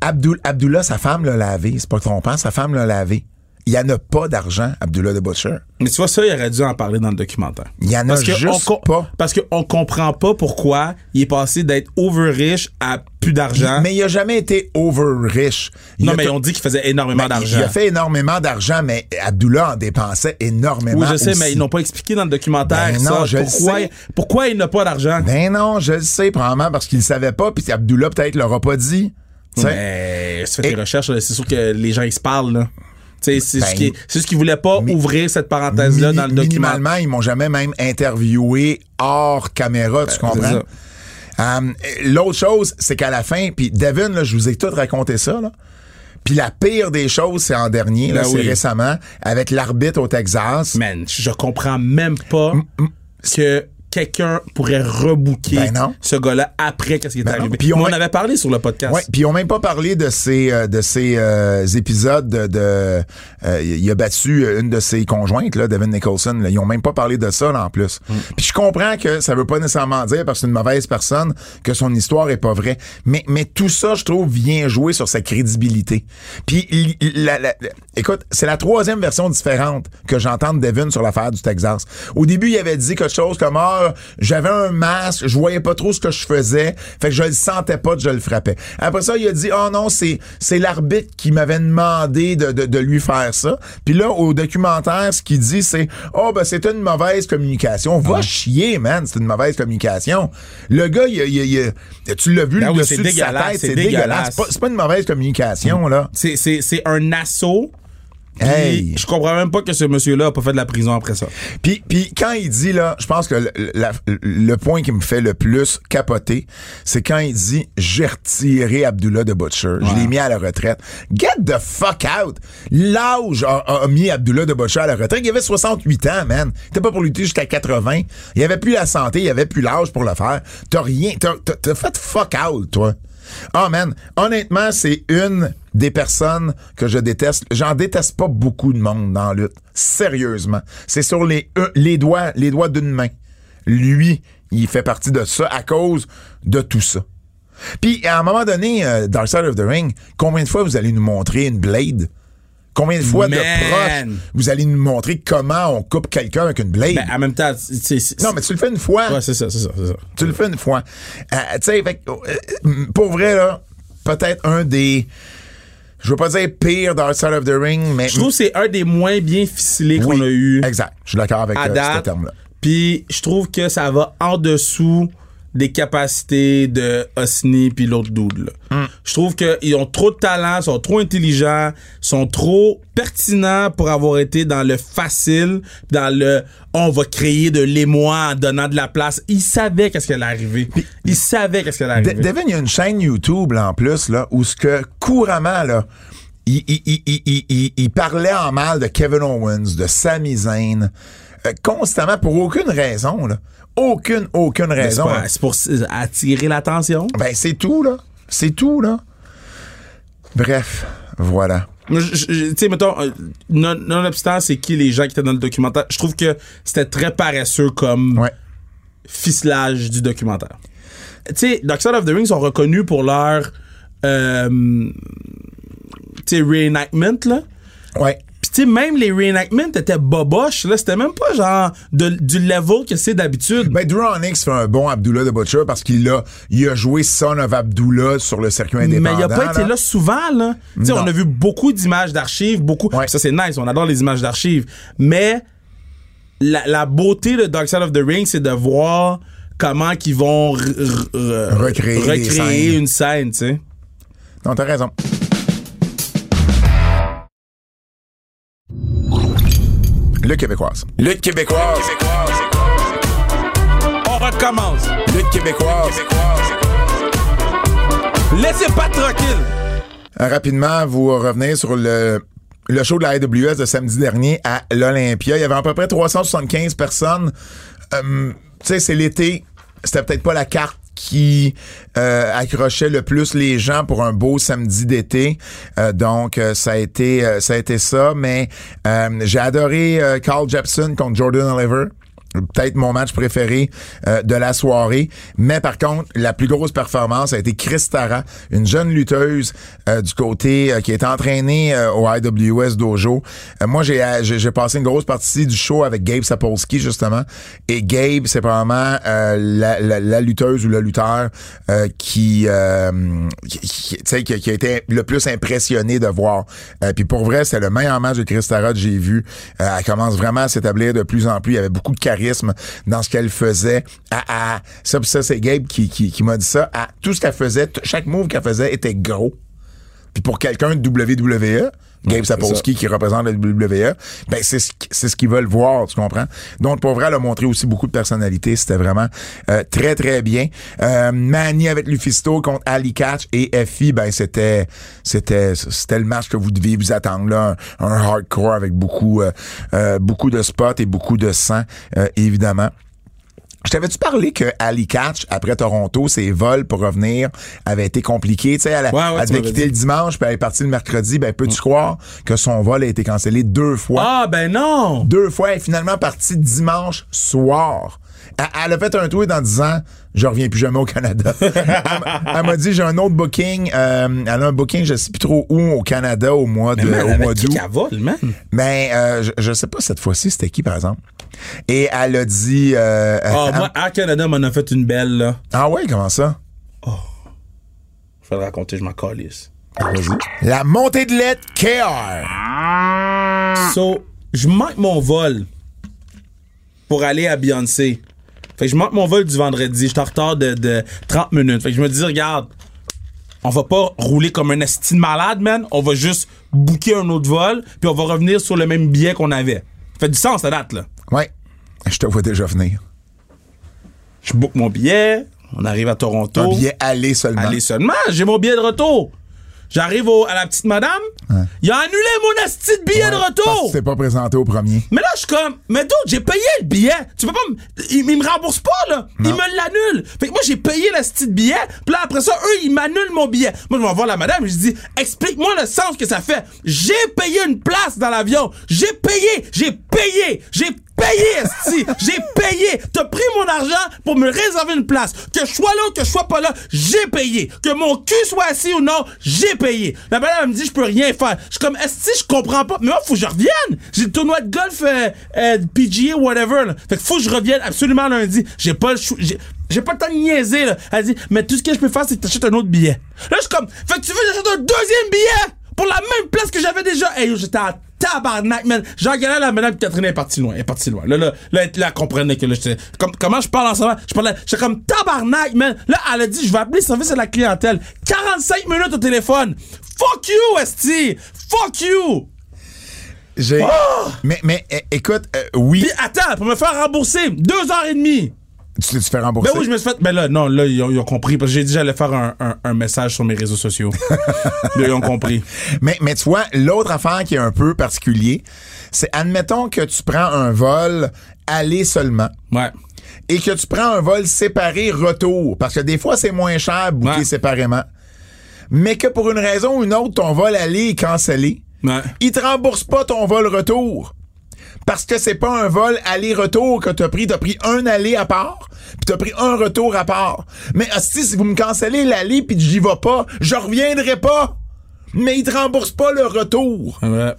Abdul- Abdullah, sa femme l'a lavé. C'est pas trompant, sa femme l'a lavé. Il y en a pas d'argent, Abdullah the Butcher. Mais tu vois, ça, il aurait dû en parler dans le documentaire. Il y en a Parce juste on pas. Parce qu'on comprend pas pourquoi il est passé d'être over riche à plus d'argent. Mais il a jamais été over riche. Il non, mais on dit qu'il faisait énormément Ben, d'argent. Il a fait énormément d'argent, mais Abdullah en dépensait énormément. Oui, je sais, aussi. mais ils n'ont pas expliqué dans le documentaire Ben ça. non, je pourquoi, sais. pourquoi il n'a pas d'argent? Ben non, je le sais, probablement parce qu'il le savait pas, puis Abdullah peut-être l'aura pas dit. Mais si tu fais Et- tes recherches, c'est sûr que les gens ils se parlent. Là. C'est Ben, ce qui- c'est ce qu'ils voulaient pas mi- ouvrir cette parenthèse-là Mini- dans le document. Minimalement, ils m'ont jamais même interviewé hors caméra, tu Ben, c'est comprends? ça. Um, L'autre chose, c'est qu'à la fin, puis Devin, là, je vous ai tout raconté ça, là. Puis la pire des choses, c'est en dernier, là, Ben c'est oui. récemment, avec l'arbitre au Texas. Man, je comprends même pas que quelqu'un pourrait rebooker Ben ce gars-là après qu'est-ce qui est Ben arrivé. Puis on on avait parlé sur le podcast. Ouais, puis ils ont même pas parlé de ces euh, de ces euh, épisodes de, de euh, il a battu une de ses conjointes là, Devin Nicholson. Là. Ils ont même pas parlé de ça là, en plus. Mm. Puis je comprends que ça veut pas nécessairement dire parce que c'est une mauvaise personne que son histoire est pas vraie. Mais mais tout ça, je trouve, vient jouer sur sa crédibilité. Puis il- il- la- la- la- écoute, c'est la troisième version différente que j'entends de Devin sur l'affaire du Texas. Au début, il avait dit quelque chose comme ah, j'avais un masque, je voyais pas trop ce que je faisais, fait que je le sentais pas, que je le frappais. Après ça, il a dit oh non, c'est c'est l'arbitre qui m'avait demandé de, de, de lui faire ça. Puis là, au documentaire, ce qu'il dit, c'est oh ben c'était une mauvaise communication. Va chier, man, c'est une mauvaise communication. Le gars, il, il tu l'as vu Ben le oui, dessus c'est de sa dégueulasse, tête, c'est dégueulasse. C'est pas, c'est pas une mauvaise communication là. C'est- C'est c'est un assaut. Hey. Je comprends même pas que ce monsieur-là a pas fait de la prison après ça. Puis, puis quand il dit là, je pense que le, la- le point qui me fait le plus capoter, c'est quand il dit j'ai retiré Abdullah de Butcher, je l'ai mis à la retraite. Get the fuck out. L'âge a, a mis Abdullah de Butcher à la retraite. Il avait 68 ans, man. T'es pas pour lutter jusqu'à 80. Il avait plus la santé, il avait plus l'âge pour le faire. T'as rien, t'as, t'as- t'as fait fuck out, toi. Ah man, honnêtement, c'est une des personnes que je déteste. J'en déteste pas beaucoup de monde dans la lutte. Sérieusement. C'est sur les, les doigts, les doigts d'une main. Lui, il fait partie de ça à cause de tout ça. Puis, à un moment donné, euh, Dark Side of the Ring, combien de fois vous allez nous montrer une blade? Combien de fois Man. de proche vous allez nous montrer comment on coupe quelqu'un avec une blade? Ben, en même temps, c'est- non, mais tu le fais une fois. Ouais, c'est ça, c'est ça, ça. Tu le fais une fois. Euh, tu sais, euh, pour vrai, là, peut-être un des. Je veux pas dire pire Dark Side of the Ring, mais. Je trouve que c'est un des moins bien ficelés Oui, qu'on a eu Exact. Je suis d'accord avec à euh, ce terme-là. Puis je trouve que ça va en dessous des capacités de Osni puis l'autre dude là. Hmm. Je trouve qu'ils ont trop de talent, sont trop intelligents, sont trop pertinents pour avoir été dans le facile, dans le on va créer de l'émoi en donnant de la place. Ils savaient qu'est-ce qui allait arriver. Ils savaient qu'est-ce qui allait De- arriver. Devin, il y a une chaîne YouTube, là, en plus, là, où ce que, couramment, là, il parlait en mal de Kevin Owens, de Sami Zayn, euh, constamment, pour aucune raison, là. Aucune, aucune raison. c'est pour attirer l'attention? Ben, c'est tout, là. C'est tout, là. Bref, voilà. Tu sais, mettons, euh, non- nonobstant, c'est qui les gens qui étaient dans le documentaire, je trouve que c'était très paresseux comme Ouais. ficelage du documentaire. Tu sais, Dark Side of the Ring sont reconnus pour leur euh, tu sais, reenactment, là. Ouais. Sais, même les reenactments étaient boboches, là. C'était même pas genre de- du level que c'est d'habitude. Ben, Drew Onyx fait un bon Abdullah de Butcher parce qu'il a, il a joué Son of Abdullah sur le circuit indépendant. Mais il a pas été là souvent, là. Tu sais, on a vu beaucoup d'images d'archives, beaucoup. Ouais. Ça, c'est nice, on adore les images d'archives. Mais la, la beauté de Dark Side of the Ring, c'est de voir comment qu'ils vont Recréer des recréer scènes. une scène, tu sais. Non, t'as raison. Lutte québécoise. Lutte québécoise. On recommence. Lutte québécoise. Laissez pas tranquille. Rapidement, vous revenez sur le, le show de la AWS de samedi dernier à l'Olympia. Il y avait à peu près 375 personnes. Euh, tu sais, c'est l'été. C'était peut-être pas la carte qui euh, accrochait le plus les gens pour un beau samedi d'été. Euh, donc, euh, ça a été ça a été ça. Mais j'ai adoré Carl Jepson contre Jordan Oliver. Peut-être mon match préféré euh, de la soirée. Mais par contre, la plus grosse performance a été Chris Tara, une jeune lutteuse euh, du côté euh, qui est entraînée euh, au IWS Dojo. Euh, moi, j'ai, euh, j'ai j'ai passé une grosse partie du show avec Gabe Sapolsky, justement. Et Gabe, c'est probablement la, la, la lutteuse ou le lutteur qui, qui, qui- qui, a été le plus impressionné de voir. Puis pour vrai, c'est le meilleur match de Chris Tara que j'ai vu. Elle commence vraiment à s'établir de plus en plus. Il y avait beaucoup de charisme dans ce qu'elle faisait. À, ça, c'est Gabe qui, m'a dit ça. Tout ce qu'elle faisait, chaque move qu'elle faisait était gros. Puis pour quelqu'un de WWE, Gabe Sapolsky qui représente la WWE, ben c'est ce, qu- c'est ce qu'ils veulent voir, tu comprends? Donc pour vrai, elle a montré aussi beaucoup de personnalité. C'était vraiment euh, très très bien. Euh, Manny avec Lufisto contre Ali Catch et Effie, ben c'était c'était c'était le match que vous deviez vous attendre là, un, un hardcore avec beaucoup euh, euh, beaucoup de spots et beaucoup de sang euh, évidemment. Je t'avais-tu parlé que Ali Catch, après Toronto, ses vols pour revenir avaient été compliqués? Tu sais, elle, Ouais, ouais, elle devait quitter le dimanche, puis elle est partie le mercredi. Ben, peux-tu croire que son vol a été cancellé deux fois? Ah, ben non! Deux fois, elle est finalement partie dimanche soir. Elle, elle a fait un tweet en disant je reviens plus jamais au Canada. elle, m'a- dit j'ai un autre booking. euh, elle a un booking, je sais plus trop où au Canada au mois de Man, au mois d'août. Mais euh, je, je sais pas cette fois-ci c'était qui par exemple. Et elle a dit euh, Ah, elle- moi, Air Canada m'en a fait une belle, là. ah ouais comment ça? Je vais le raconter, je m'en calisse. Vas-y. La montée de lait KR. So, je manque mon vol pour aller à Beyoncé. Fait que je manque mon vol du vendredi. Je suis en retard de, de 30 minutes. Fait que je me dis, regarde, on va pas rouler comme un esti de malade, man. On va juste booker un autre vol, puis on va revenir sur le même billet qu'on avait. Ça fait du sens, la date, là. Ouais. Je te vois déjà venir. Je book mon billet, on arrive à Toronto. Un billet aller seulement. Allez seulement, j'ai mon billet de retour. J'arrive au- à la petite madame, il a annulé mon esti de billet de retour. t'es pas présenté au premier. Mais là, je suis comme, mais d'autres, j'ai payé le billet. Tu peux pas me. Il, il me rembourse pas, là. Il me l'annule. Fait que moi, j'ai payé le style billet. Puis là, après ça, eux, ils m'annulent mon billet. Moi, je vais voir la madame. Je dis, explique-moi le sens que ça fait. J'ai payé une place dans l'avion. J'ai payé. J'ai payé. J'ai payé, esti. J'ai payé. T'as pris mon argent pour me réserver une place. Que je sois là ou que je sois pas là, j'ai payé. Que mon cul soit assis ou non, j'ai payé. La madame elle me dit, je peux rien faire. Je suis comme, esti, je comprends pas. Mais moi, faut que je revienne. J'ai le tournoi de golf euh, euh, PGA, whatever. Là. Fait que faut que je revienne absolument lundi. J'ai pas le chou- j'ai- pas le temps de niaiser, là. Elle dit, mais tout ce que je peux faire, c'est que t'achètes un autre billet. Là, je suis comme, fait que tu veux que j'achète un deuxième billet pour la même place que j'avais déjà? Hey, j'étais en tabarnak, man. Jean-Galère, la madame Catherine est partie loin. Elle est partie loin. Là, là, là, elle, là, elle comprenait que là, j'étais, comme, comment je parle en ce moment? Je parlais, j'étais comme tabarnak, man. Là, elle a dit, je vais appeler le service à la clientèle. 45 minutes au téléphone. Fuck you, Esti! Fuck you! J'ai. Mais, mais é- écoute, euh, oui. Puis attends, pour me faire rembourser, deux heures et demie. Tu t'es fait rembourser? Ben oui, je me suis fait. Ben là, non, là, ils ont, ils ont compris. Parce que j'ai dit, j'allais faire un, un- un message sur mes réseaux sociaux. là, ils ont compris. Mais, mais tu vois, l'autre affaire qui est un peu particulier, c'est admettons que tu prends un vol aller seulement Ouais. et que tu prends un vol séparé retour. Parce que des fois, c'est moins cher booker Ouais. séparément. Mais que pour une raison ou une autre, ton vol aller est cancellé. Ouais. Ils te remboursent pas ton vol retour. Parce que c'est pas un vol aller-retour que t'as pris. T'as pris un aller à part, puis t'as pris un retour à part. Mais hostie, si vous me cancellez l'aller puis j'y vais pas, je reviendrai pas. Mais ils te remboursent pas le retour. Ouais.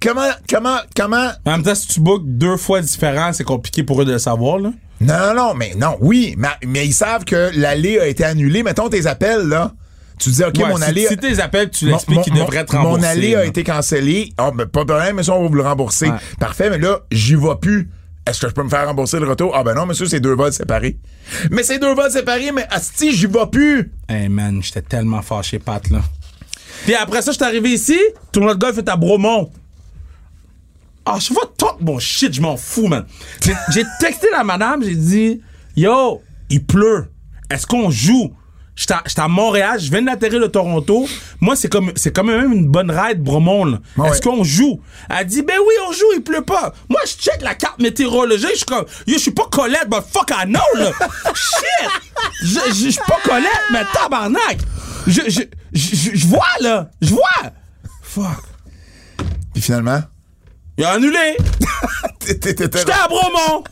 Comment, comment, comment... En même temps, si tu bookes deux fois différent, c'est compliqué pour eux de le savoir, là. Non, non, non, mais non, oui, mais, mais ils savent que l'aller a été annulé. Mettons tes appels, là. Tu dis, OK, Ouais, mon si, aller... si tes appels, tu l'expliques qu'il devrait te rembourser. Mon aller a été cancellé. Ah, mais pas de problème, monsieur, on va vous le rembourser. Ouais. Parfait, mais là, j'y vais plus. Est-ce que je peux me faire rembourser le retour? Ah, ben non, monsieur, c'est deux vols séparés. Mais c'est deux vols séparés, mais asti, j'y vais plus. Hey man, j'étais tellement fâché, Pat, là. Puis après ça, je suis arrivé ici, tout le monde de golf est à Bromont. Ah, je vais talk mon shit, je m'en fous, man. J'ai texté la madame, j'ai dit, yo, il pleut. Est-ce qu'on joue? J'étais à, à Montréal, je viens d'atterrir de Toronto. Moi, c'est comme, c'est quand même une bonne ride, Bromont, là. Ouais. Est-ce qu'on joue? Elle dit, ben oui, on joue, il pleut pas. Moi, je check la carte météorologique, je suis comme, yo, je suis pas Colette, but fuck I know, là. Shit! Je je- je suis pas Colette, mais tabarnak! Je, je, je, je- vois, là. Je vois! Fuck. Puis finalement, Il a annulé. J'étais à Bromont.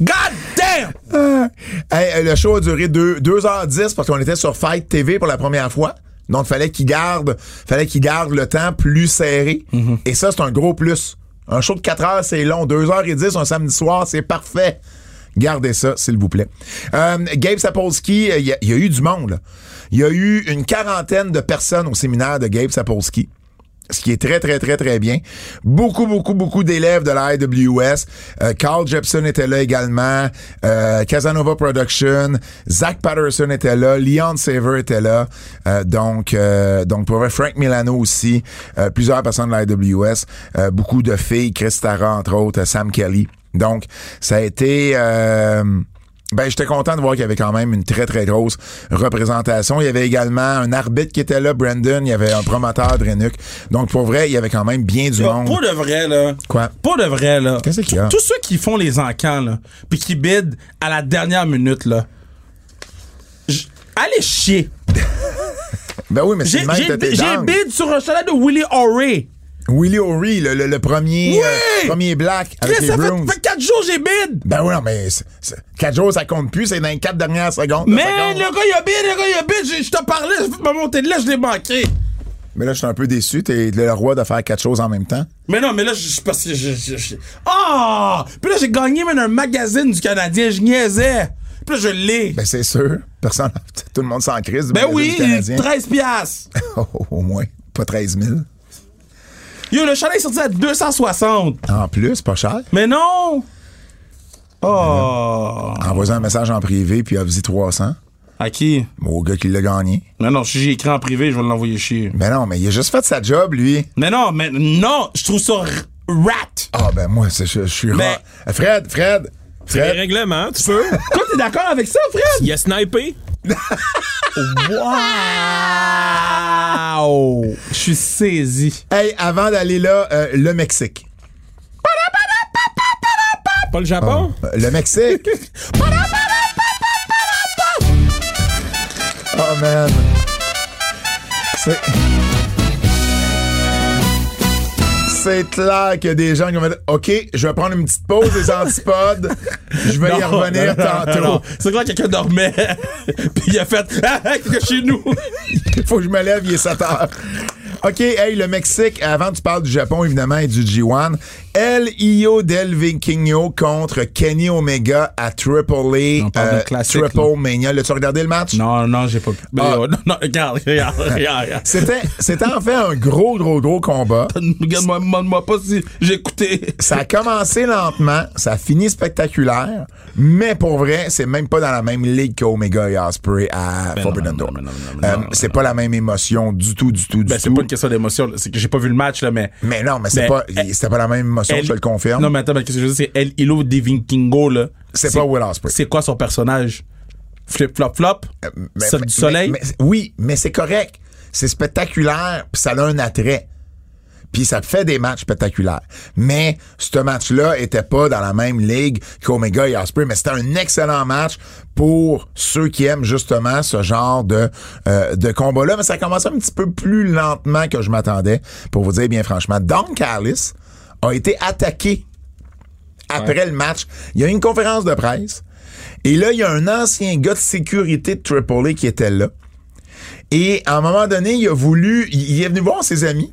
God damn! Hey, euh, le show a duré 2, 2h10 parce qu'on était sur Fight TV pour la première fois. Donc, fallait qu'il garde, fallait qu'il garde le temps plus serré. Et ça, c'est un gros plus. Un show de 4 heures, c'est long. 2h10 un samedi soir, c'est parfait. Gardez ça, s'il vous plaît. Euh, Gabe Sapolsky, il y, y a eu du monde. Il y a eu une quarantaine de personnes au séminaire de Gabe Sapolsky ce qui est très, très, très, très bien. Beaucoup, beaucoup, beaucoup d'élèves de la IWS. Euh, Carl Jepson était là également. Euh, Casanova Production. Zach Patterson était là. Leon Saver était là. Euh, donc, euh, donc pour vrai, Frank Milano aussi. Euh, plusieurs personnes de la IWS. Euh, beaucoup de filles. Chris Tara, entre autres. Sam Kelly. Donc, ça a été... ben, j'étais content de voir qu'il y avait quand même une très, très grosse représentation. Il y avait également un arbitre qui était là, Brandon. Il y avait un promoteur, Drenuk. Donc, pour vrai, il y avait quand même bien du monde. Pour de vrai, là. Quoi? Pour de vrai, là. Qu'est-ce qu'il y a? Tous ceux qui font les encans, là, puis qui bident à la dernière minute, là. j- Allez chier. Ben oui, mais c'est J'ai bid sur un chalet de Willie O'Reilly. Willie O'Ree, le, le- le premier, Oui! euh, premier black avec Chris, les ça fait, Bruins. fait 4 jours j'ai bid. Ben oui, non, mais c'est- c'est- quatre jours, ça compte plus. C'est dans les quatre dernières secondes. Mais le gars, il a bid, le gars, il a bid. Je te parlais, je vais me monter de là, je l'ai manqué. Mais là, je suis un peu déçu. T'es le roi de faire quatre choses en même temps. Mais non, mais là, je suis parce que je. Ah! Puis là, j'ai gagné même un magazine du Canadien, je niaisais. Puis là, je l'ai. Ben c'est sûr. Personne, tout le monde s'en crise. Ben oui, du Canadien. 13 piastres. Au moins, pas 13 000. Yo, le chalet est sorti à 260. En plus, pas cher. Mais non! Oh! Envoie un message en privé, puis avais 300. À qui? Au gars qui l'a gagné. Non, non, si j'ai écrit en privé, je vais l'envoyer chier. Mais non, mais il a juste fait sa job, lui. Mais non, mais non! Je trouve ça r- rat! Ah, ben moi, je, je suis Mais- rare. Euh, Fred, Fred, C'est les Fred. règlements, tu peux. Toi, t'es d'accord avec ça, Fred? Il a snipé. Wow! Je suis saisi. Hey, avant d'aller là, euh, le Mexique. Pas le Japon? Euh, Le Mexique. oh, man. C'est... C'est clair qu'il y a des gens qui vont dire OK, je vais prendre une petite pause des antipodes. Je vais y revenir non, non, tantôt. C'est clair que quelqu'un dormait. Puis il a fait Ah, ah, que chez nous. Il faut que je me lève, il est 7 heures. OK, hey, le Mexique, avant tu parles du Japon, évidemment, et du G1. El Io del Vikingo contre Kenny Omega à Triple A, On parle classique, Triple là. Mania. L'as-tu regardé le match? Non, non, j'ai pas pu. Ah. euh, non, non, regarde, regarde, regarde. regarde. C'était, c'était en fait un gros, gros, gros combat. Regarde-moi, demande-moi pas si j'ai écouté. Ça a commencé lentement, ça a fini spectaculaire, mais pour vrai, c'est même pas dans la même ligue qu'Omega et Osprey à Ben Forbidden Door. non, non, non, non, Euh, c'est pas la même émotion du tout, du tout, du Ben, c'est tout. pas une question d'émotion, c'est que j'ai pas vu le match, là, mais. Mais non, mais c'est pas, elle- c'était pas la même émotion, Je te le confirme. Non, mais attends, mais qu'est-ce que je veux dire, c'est El Hilo de Vikingo, là. C'est pas Will Ospreay. C'est quoi son personnage? Flip, flop, flop? Mais- mais- du soleil? mais- oui, mais c'est correct. C'est spectaculaire, puis ça a un attrait. Puis ça fait des matchs spectaculaires. Mais ce match-là était pas dans la même ligue qu'Omega et Osprey, mais c'était un excellent match pour ceux qui aiment justement ce genre de, euh, de combat-là. Mais ça a commencé un petit peu plus lentement que je m'attendais, pour vous dire bien franchement. Don Callis a été attaqué après le match. Il y a eu une conférence de presse. Et là, il y a un ancien gars de sécurité de AAA qui était là. Et à un moment donné, il a voulu, il est venu voir ses amis.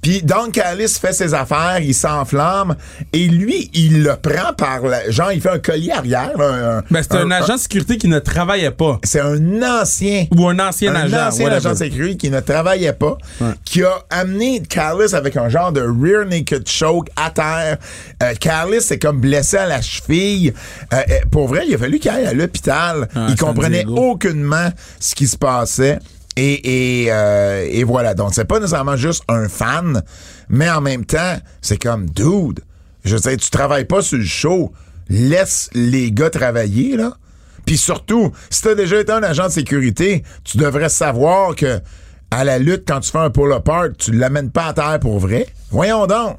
Puis Don Callis fait ses affaires, il s'enflamme et lui, il le prend par la, genre il fait un collier arrière. un- Ben, c'était un, agent de sécurité qui ne travaillait pas. C'est un ancien Ou un ancien un agent. ancien agent de sécurité qui ne travaillait pas, qui a amené Callis avec un genre de rear naked choke à terre. Euh, Callis est comme blessé à la cheville. Euh, pour vrai, il a fallu qu'il aille à l'hôpital. Ah, il comprenait aucunement ce qui se passait. Et, et, euh, et voilà. Donc, c'est pas nécessairement juste un fan, mais en même temps, c'est comme, dude, je dire, tu travailles pas sur le show. Laisse les gars travailler, là. Puis surtout, si t'as déjà été un agent de sécurité, tu devrais savoir que à la lutte, quand tu fais un pull apart, tu l'amènes pas à terre pour vrai. Voyons donc.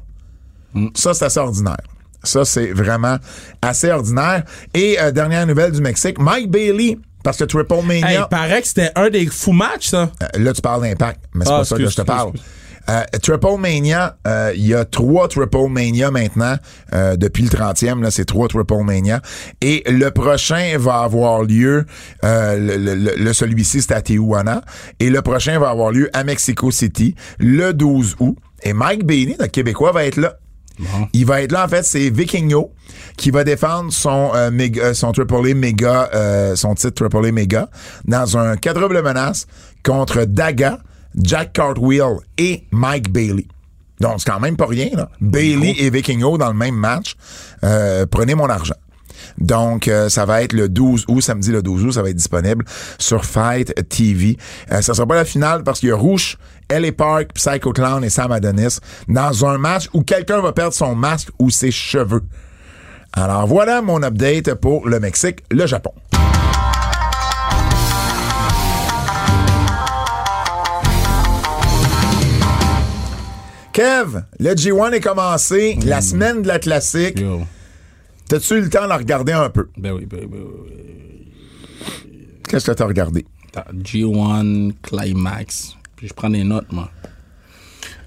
Ça, c'est assez ordinaire. Ça, c'est vraiment assez ordinaire. Et euh, dernière nouvelle du Mexique, Mike Bailey Parce que Triple Hey, il Mania. paraît que c'était un des fous matchs, ça. Euh, là, tu parles d'impact, mais c'est Ah, pas ça que je te parle. excuse, Euh, Triple Mania, euh, il y a trois Triple Mania maintenant. euh, depuis le 30e, là, c'est trois Triple Mania. Et le prochain va avoir lieu, le, le- le- le- celui-ci, c'est à Tijuana. Et le prochain va avoir lieu à Mexico City le 12 août. Et Mike Bailey, notre Québécois, va être là. Il va être là, en fait, c'est Vikingo qui va défendre son, euh, méga- euh, son Triple A méga, euh, son titre Triple A méga dans un quadruple menace contre Daga, Jack Cartwheel et Mike Bailey. Donc, c'est quand même pas rien, là. Bailey et Vikingo dans le même match. Euh, prenez mon argent. Donc, euh, ça va être le 12 août, samedi le 12 août, ça va être disponible sur Fight TV. Euh, ça sera pas la finale parce qu'il y a Rouge, L.A. Park, Psycho Clown et Sam Adonis dans un match où quelqu'un va perdre son masque ou ses cheveux. Alors voilà mon update pour le Mexique, le Japon. Kev, le G1 est commencé, la semaine de la classique. Yo. T'as-tu eu le temps de la regarder un peu? Ben oui, ben oui, ben oui. Qu'est-ce que t'as regardé? T'as G1 Climax. Je prends des notes, moi.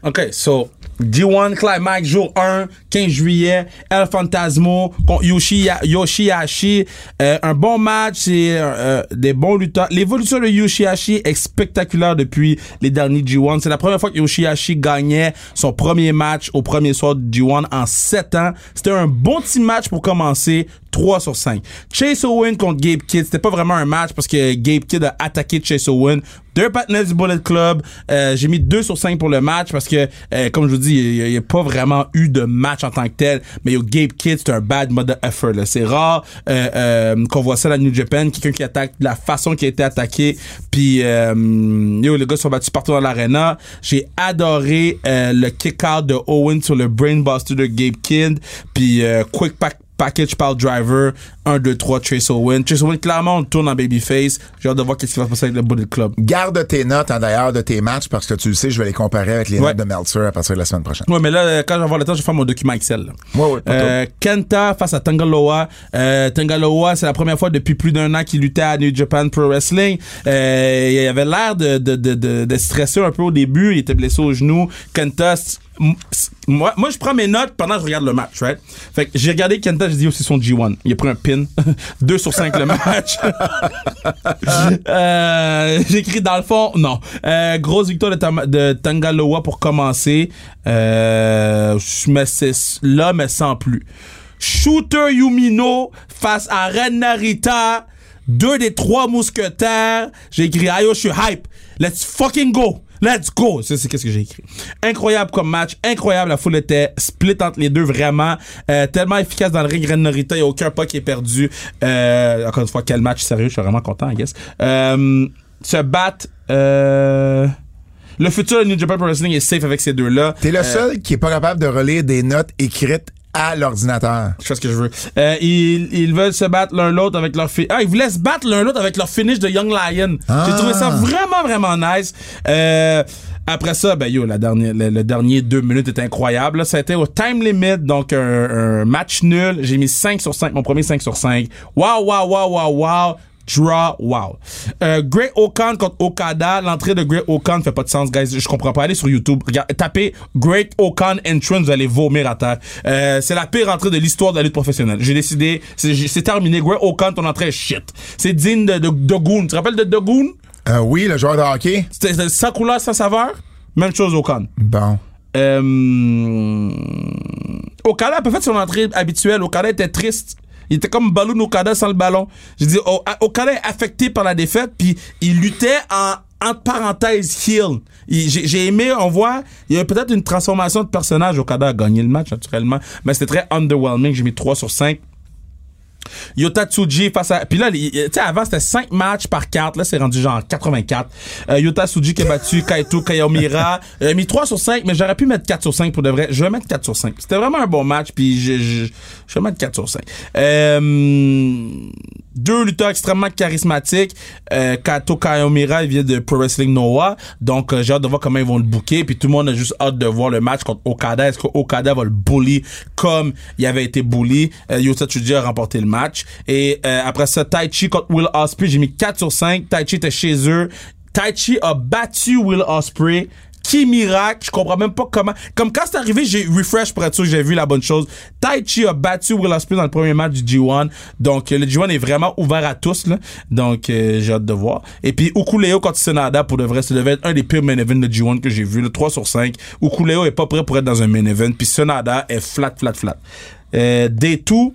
OK, so, G1 Climax, jour 1, 15 juillet, El Fantasmo contre Yoshi, Yoshihashi. Euh, un bon match, c'est euh, des bons lutteurs. L'évolution de Yoshihashi est spectaculaire depuis les derniers G1. C'est la première fois que Yoshihashi gagnait son premier match au premier soir du G1 en 7 ans. C'était un bon petit match pour commencer. 3 sur 5. Chase Owen contre Gabe Kidd, c'était pas vraiment un match parce que Gabe Kidd a attaqué Chase Owen. Deux partenaires du Bullet Club. Euh, J'ai mis 2 sur 5 pour le match parce que, euh, comme je vous dis, il n'y a, pas vraiment eu de match en tant que tel. Mais yo, Gabe Kidd, c'est un bad mother effort. C'est rare euh, euh, qu'on voit ça à la New Japan. Quelqu'un qui attaque de la façon qui a été attaqué. Puis, euh, yo, les gars sont battus partout dans l'arena. J'ai adoré euh, le kick-out de Owen sur le brainbuster de Gabe Kidd. Puis, quick pack package par driver, 1, 2, 3, Trace Owen. Trace Owen, clairement, on tourne en babyface. J'ai hâte de voir qu'est-ce qui va se passer avec le Bullet Club. Garde tes notes en d'ailleurs de tes matchs parce que tu le sais, je vais les comparer avec les Ouais. notes de Meltzer à partir de la semaine prochaine. Ouais, mais là, euh, quand je vais avoir le temps, je vais faire mon document Excel. Ouais, ouais, Euh, Kenta face à Tangaloa. Euh, Tangaloa, c'est la première fois depuis plus d'un an qu'il luttait à New Japan Pro Wrestling. Euh, il avait l'air de, de, de, de, de stresser un peu au début. Il était blessé au genou. Kenta, moi, moi, je prends mes notes pendant que je regarde le match, right? Fait que j'ai regardé Kenta, j'ai dit, c'est son G1. Il a pris un pin. 2 sur 5 le match. euh, j'ai écrit dans le fond, non. Euh, grosse victoire de, Tam- Tangaloa pour commencer. Euh, mais c'est là, mais sans plus. Shooter Yumino face à Ren Narita. Deux des trois mousquetaires. J'ai écrit, ayo, je suis hype. Let's fucking go. Let's go! Ça, c'est qu'est-ce que j'ai écrit. Incroyable comme match, incroyable. La foule était split entre les deux, vraiment. Euh, tellement efficace dans le ring, Ren Narita. Il n'y a aucun pas qui est perdu. Euh, encore une fois, quel match sérieux. Je suis vraiment content, I guess. Euh, se battre... Euh, le futur de New Japan Pro Wrestling est safe avec ces deux-là. T'es le seul qui est pas capable de relire des notes écrites à l'ordinateur. Je fais ce que je veux. Euh, ils, ils veulent se battre l'un l'autre avec leur fi- Ah, ils voulaient se battre l'un l'autre avec leur finish de Young Lion. Ah. J'ai trouvé ça vraiment, vraiment nice. Euh, après ça, ben yo, la dernière, le, le dernier deux minutes était incroyable. là. Ça a été au time limit, donc un, un match nul. J'ai mis 5 sur 5, mon premier 5 sur 5. Wow, wow, wow, wow, wow. Draw, wow. Euh, Great Okan contre Okada. L'entrée de Great Okan fait pas de sens, guys. Je comprends pas. Allez sur YouTube. Regarde, tapez Great Okan Entrance, vous allez vomir à terre. Euh, c'est la pire entrée de l'histoire de la lutte professionnelle. J'ai décidé, c'est terminé. Great Okan, ton entrée est shit. C'est digne de, de, de Goon. Tu te rappelles de Dogoon? Euh, oui, le joueur de hockey. C'était c'était sans couleur, sans saveur? Même chose Okan. Bon. Euh, Okada a pas fait son entrée habituelle. Okada était triste. Il était comme Balloon Okada sans le ballon. J'ai dit, oh, Okada est affecté par la défaite, puis il luttait en entre parenthèses j'ai aimé, on voit, il y a peut-être une transformation de personnage. Okada a gagné le match, naturellement, mais c'était très underwhelming. J'ai mis 3 sur 5. Yota Tsuji face à. Puis là, tu sais, avant, c'était 5 matchs par carte. Là, c'est rendu genre 84. Euh, Yota Tsuji qui a battu Kaito Kayomira. A mis 3 sur 5, mais j'aurais pu mettre 4 sur 5 pour de vrai. Je vais mettre 4 sur 5. C'était vraiment un bon match, puis je, je, je vais mettre 4 sur 5. Euh, deux lutteurs extrêmement charismatiques. Euh, Kato Kayomira, il vient de Pro Wrestling Noah. Donc, euh, j'ai hâte de voir comment ils vont le booker. Puis tout le monde a juste hâte de voir le match contre Okada. Est-ce que Okada va le bully comme il avait été bully? Euh, Yota Tsuji a remporté le match. Match. Et euh, après ça, Tai Chi contre Will Ospreay, j'ai mis 4 sur 5. Tai Chi était chez eux. Tai Chi a battu Will Ospreay. Qui miracle, je comprends même pas comment. Comme quand c'est arrivé, j'ai refresh pour être sûr que j'ai vu la bonne chose. Tai Chi a battu Will Ospreay dans le premier match du G1. Donc euh, le G1 est vraiment ouvert à tous là. Donc euh, j'ai hâte de voir. Et puis Ukuleo contre Sonada pour de vrai, ça devait être un des pires main events de G1 que j'ai vu, le 3 sur 5. Ukuleo est pas prêt pour être dans un main event, puis Sonada est flat flat flat. Euh, D2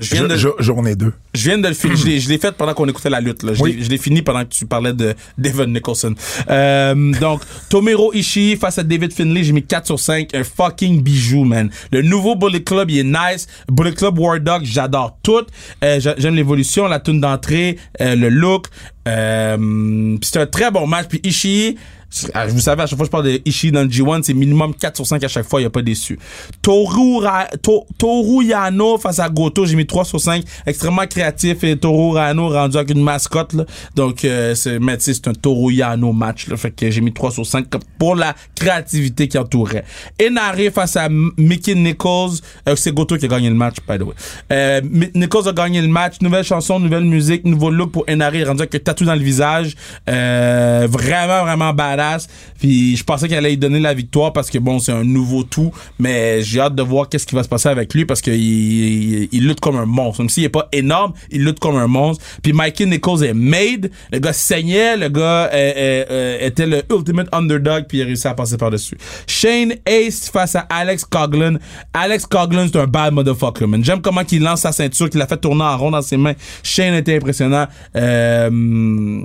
je viens, de, jo- journée 2. je viens de le finir. Je l'ai- je l'ai fait pendant qu'on écoutait la lutte. Là. Je Oui. l'ai- je fini pendant que tu parlais de Devon Nicholson. Euh, donc, Tomero Ishii face à David Finlay, j'ai mis 4 sur 5. Un fucking bijou, man. Le nouveau Bullet Club, il est nice. Bullet Club War Dog, j'adore tout. Euh, j'a- J'aime l'évolution, la tune d'entrée, euh, le look. Euh, c'est un très bon match. Puis Ishii, vous savez, à chaque fois que je parle de Ishii dans le G1, c'est minimum 4 sur 5 à chaque fois, il a pas déçu. Toru, Ra- To- Toru Yano face à Goto, j'ai mis 3 sur 5. Extrêmement créatif et Toru Yano rendu avec une mascotte. Là. Donc, euh, c'est, mais c'est un Toru Yano match. Là, fait que j'ai mis 3 sur 5 comme pour la créativité qui entourait. Enare face à Mickey Nichols. Euh, c'est Goto qui a gagné le match, by the way. Euh, Nichols a gagné le match. Nouvelle chanson, nouvelle musique, nouveau look pour Enare. Rendu avec un tatou dans le visage. Euh, vraiment, vraiment Puis je pensais qu'elle allait lui donner la victoire parce que bon, c'est un nouveau tout. Mais j'ai hâte de voir qu'est-ce qui va se passer avec lui parce qu'il il, il lutte comme un monstre. Même s'il est pas énorme, il lutte comme un monstre. Puis Mikey Nichols est made. Le gars saignait. Le gars euh, euh, euh, était le ultimate underdog puis il a réussi à passer par-dessus. Shane Ace face à Alex Coughlin. Alex Coughlin, c'est un bad motherfucker, man. J'aime comment il lance sa ceinture, qu'il a fait tourner en rond dans ses mains. Shane était impressionnant. Euh,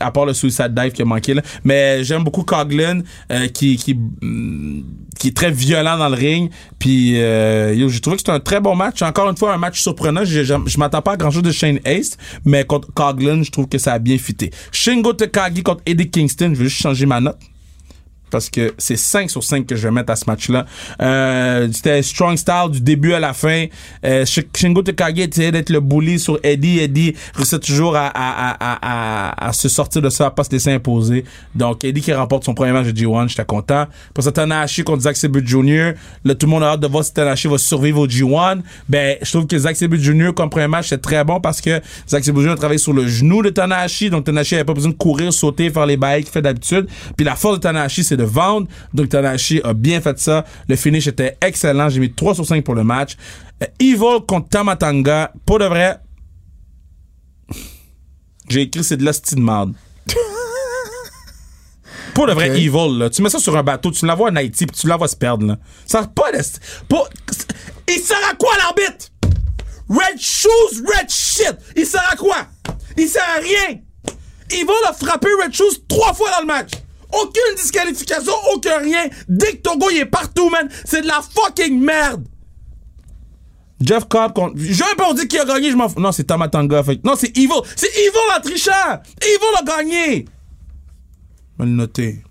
à part le suicide dive qui a manqué, là. Mais j'aime beaucoup Coughlin, euh, qui, qui, mm, qui est très violent dans le ring. Puis, euh, j'ai trouvé que c'était un très bon match. Encore une fois, un match surprenant. Je, je, m'attends pas à grand chose de Shane Ace, mais contre Coughlin, je trouve que ça a bien fité. Shingo Takagi contre Eddie Kingston. Je vais juste changer ma note parce que c'est 5 sur 5 que je vais mettre à ce match-là. Euh, c'était strong style du début à la fin. Euh, Sh- Shingo Takagi essayait d'être le bully sur Eddie. Eddie réussit toujours à, à, à, à, se sortir de ça, à pas se laisser imposer. Donc, Eddie qui remporte son premier match de G1, j'étais content. Pour ça, Tanahashi contre Zack Sabre Jr. Là, tout le monde a hâte de voir si Tanahashi va survivre au G1. Ben, je trouve que Zack Sabre Jr. comme premier match, c'est très bon parce que Zack Sabre Jr. a travaillé sur le genou de Tanahashi. Donc, Tanahashi avait pas besoin de courir, sauter, faire les bails qu'il fait d'habitude. Puis la force de Tanahashi, c'est de vendre. Donc, Tanahashi a bien fait ça. Le finish était excellent. J'ai mis 3 sur 5 pour le match. Euh, Evil contre Tamatanga. Pour de vrai, j'ai écrit c'est de la de merde. Pour le vrai. Evil, là. Tu mets ça sur un bateau, tu l'envoies en Haïti, puis tu l'envoies se perdre, là. Ça sert pas d'est- pas- Il sert à quoi, l'arbitre? Red shoes, red shit! Il sert à quoi? Il sert à rien! Evil a frappé Red Shoes trois fois dans le match. Aucune disqualification, aucun rien. Dick Togo, il est partout, man. C'est de la fucking merde. Jeff Cobb contre. Je veux pas dire qui a gagné, je m'en fous. Non, c'est Tamatanga. Fait... Non, c'est Evil. C'est Evil en trichant. Evil a gagné. Le noter.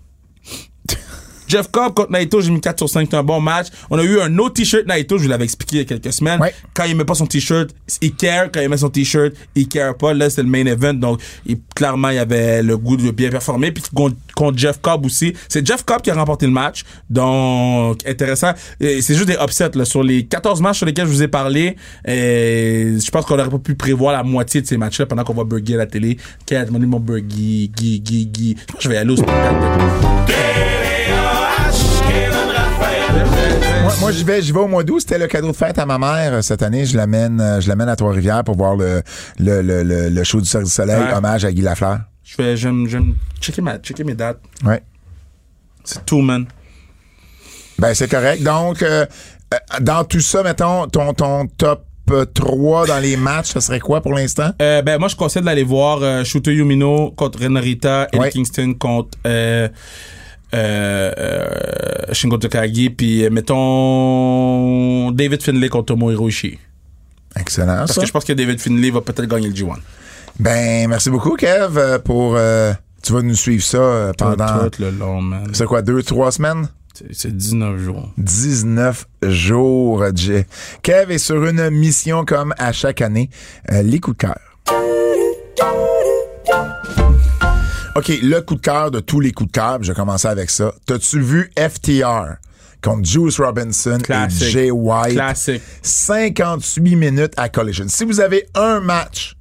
Jeff Cobb contre Naito, j'ai mis 4 sur 5, c'est un bon match. On a eu un autre t-shirt Naito, je vous l'avais expliqué il y a quelques semaines. Ouais. Quand il met pas son t-shirt, il care. Quand il met son t-shirt, il care pas. Là, c'est le main event, donc il- clairement, il avait le goût de bien performer. Puis contre, contre Jeff Cobb aussi. C'est Jeff Cobb qui a remporté le match. Donc, intéressant. Et C'est juste des upsets, là. Sur les 14 matchs sur lesquels je vous ai parlé, euh, je pense qu'on aurait pas pu prévoir la moitié de ces matchs-là pendant qu'on voit Burgie à la télé. Demandé mon Burgie, Guy, Guy, Guy. Je pense que je vais aller au spectacle. Moi, moi j'y vais, j'y vais au mois d'août. C'était le cadeau de fête à ma mère euh, cette année. Je l'amène, euh, je l'amène à Trois-Rivières pour voir le, le, le, le, le show du Cirque du Soleil, Ouais. hommage à Guy Lafleur. Je vais, j'aime, j'aime checker ma, checker mes dates. Ouais. C'est tout, man. Ben, c'est correct. Donc, euh, dans tout ça, mettons, ton, ton top euh, 3 dans les matchs, ce serait quoi pour l'instant? Euh, ben, moi, je conseille d'aller voir euh, Shooter Yumino contre Renarita, Ouais. Kingston contre euh, euh, Shingo Takagi, puis euh, mettons David Finlay contre Tomohiro Ishii. Excellent, Parce ça. que je pense que David Finlay va peut-être gagner le G1. Ben, merci beaucoup, Kev, pour... euh, tu vas nous suivre ça pendant... Tout le long, man. C'est quoi, deux, trois semaines? C'est- C'est 19 jours. 19 jours, Jay. Kev est sur une mission comme à chaque année, euh, les coups de cœur. OK, le coup de cœur de tous les coups de cœur, je vais commencer avec ça. T'as-tu vu FTR? contre Juice Robinson et Jay White? Classique. 58 minutes à Collision. Si vous avez un match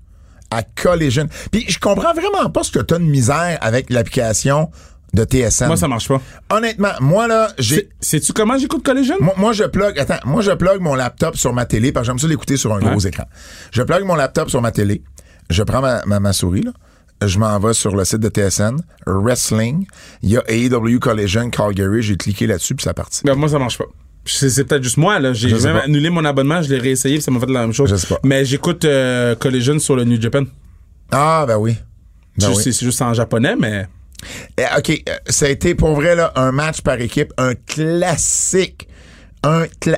à Collision, puis je comprends vraiment pas ce que t'as de misère avec l'application de TSN. Moi, ça marche pas. Honnêtement, moi là, j'ai Sais-tu comment j'écoute Collision? moi, moi, je plug, attends, moi, je plug mon laptop sur ma télé parce que j'aime ça l'écouter sur un gros écran. Je plug mon laptop sur ma télé. Je prends ma, ma, ma souris, là. Je m'en vais sur le site de TSN, Wrestling. Il y a AEW Collision Calgary. J'ai cliqué là-dessus puis ça partit. Ben, moi, ça marche pas. C'est peut-être juste moi, là. J'ai même pas. annulé mon abonnement, je l'ai réessayé, puis ça m'a fait la même chose. Je sais pas. Mais j'écoute euh, Collision sur le New Japan. Ah, ben oui. Ben C'est juste en japonais, mais. Eh, OK, euh, ça a été pour vrai là, un match par équipe, un classique.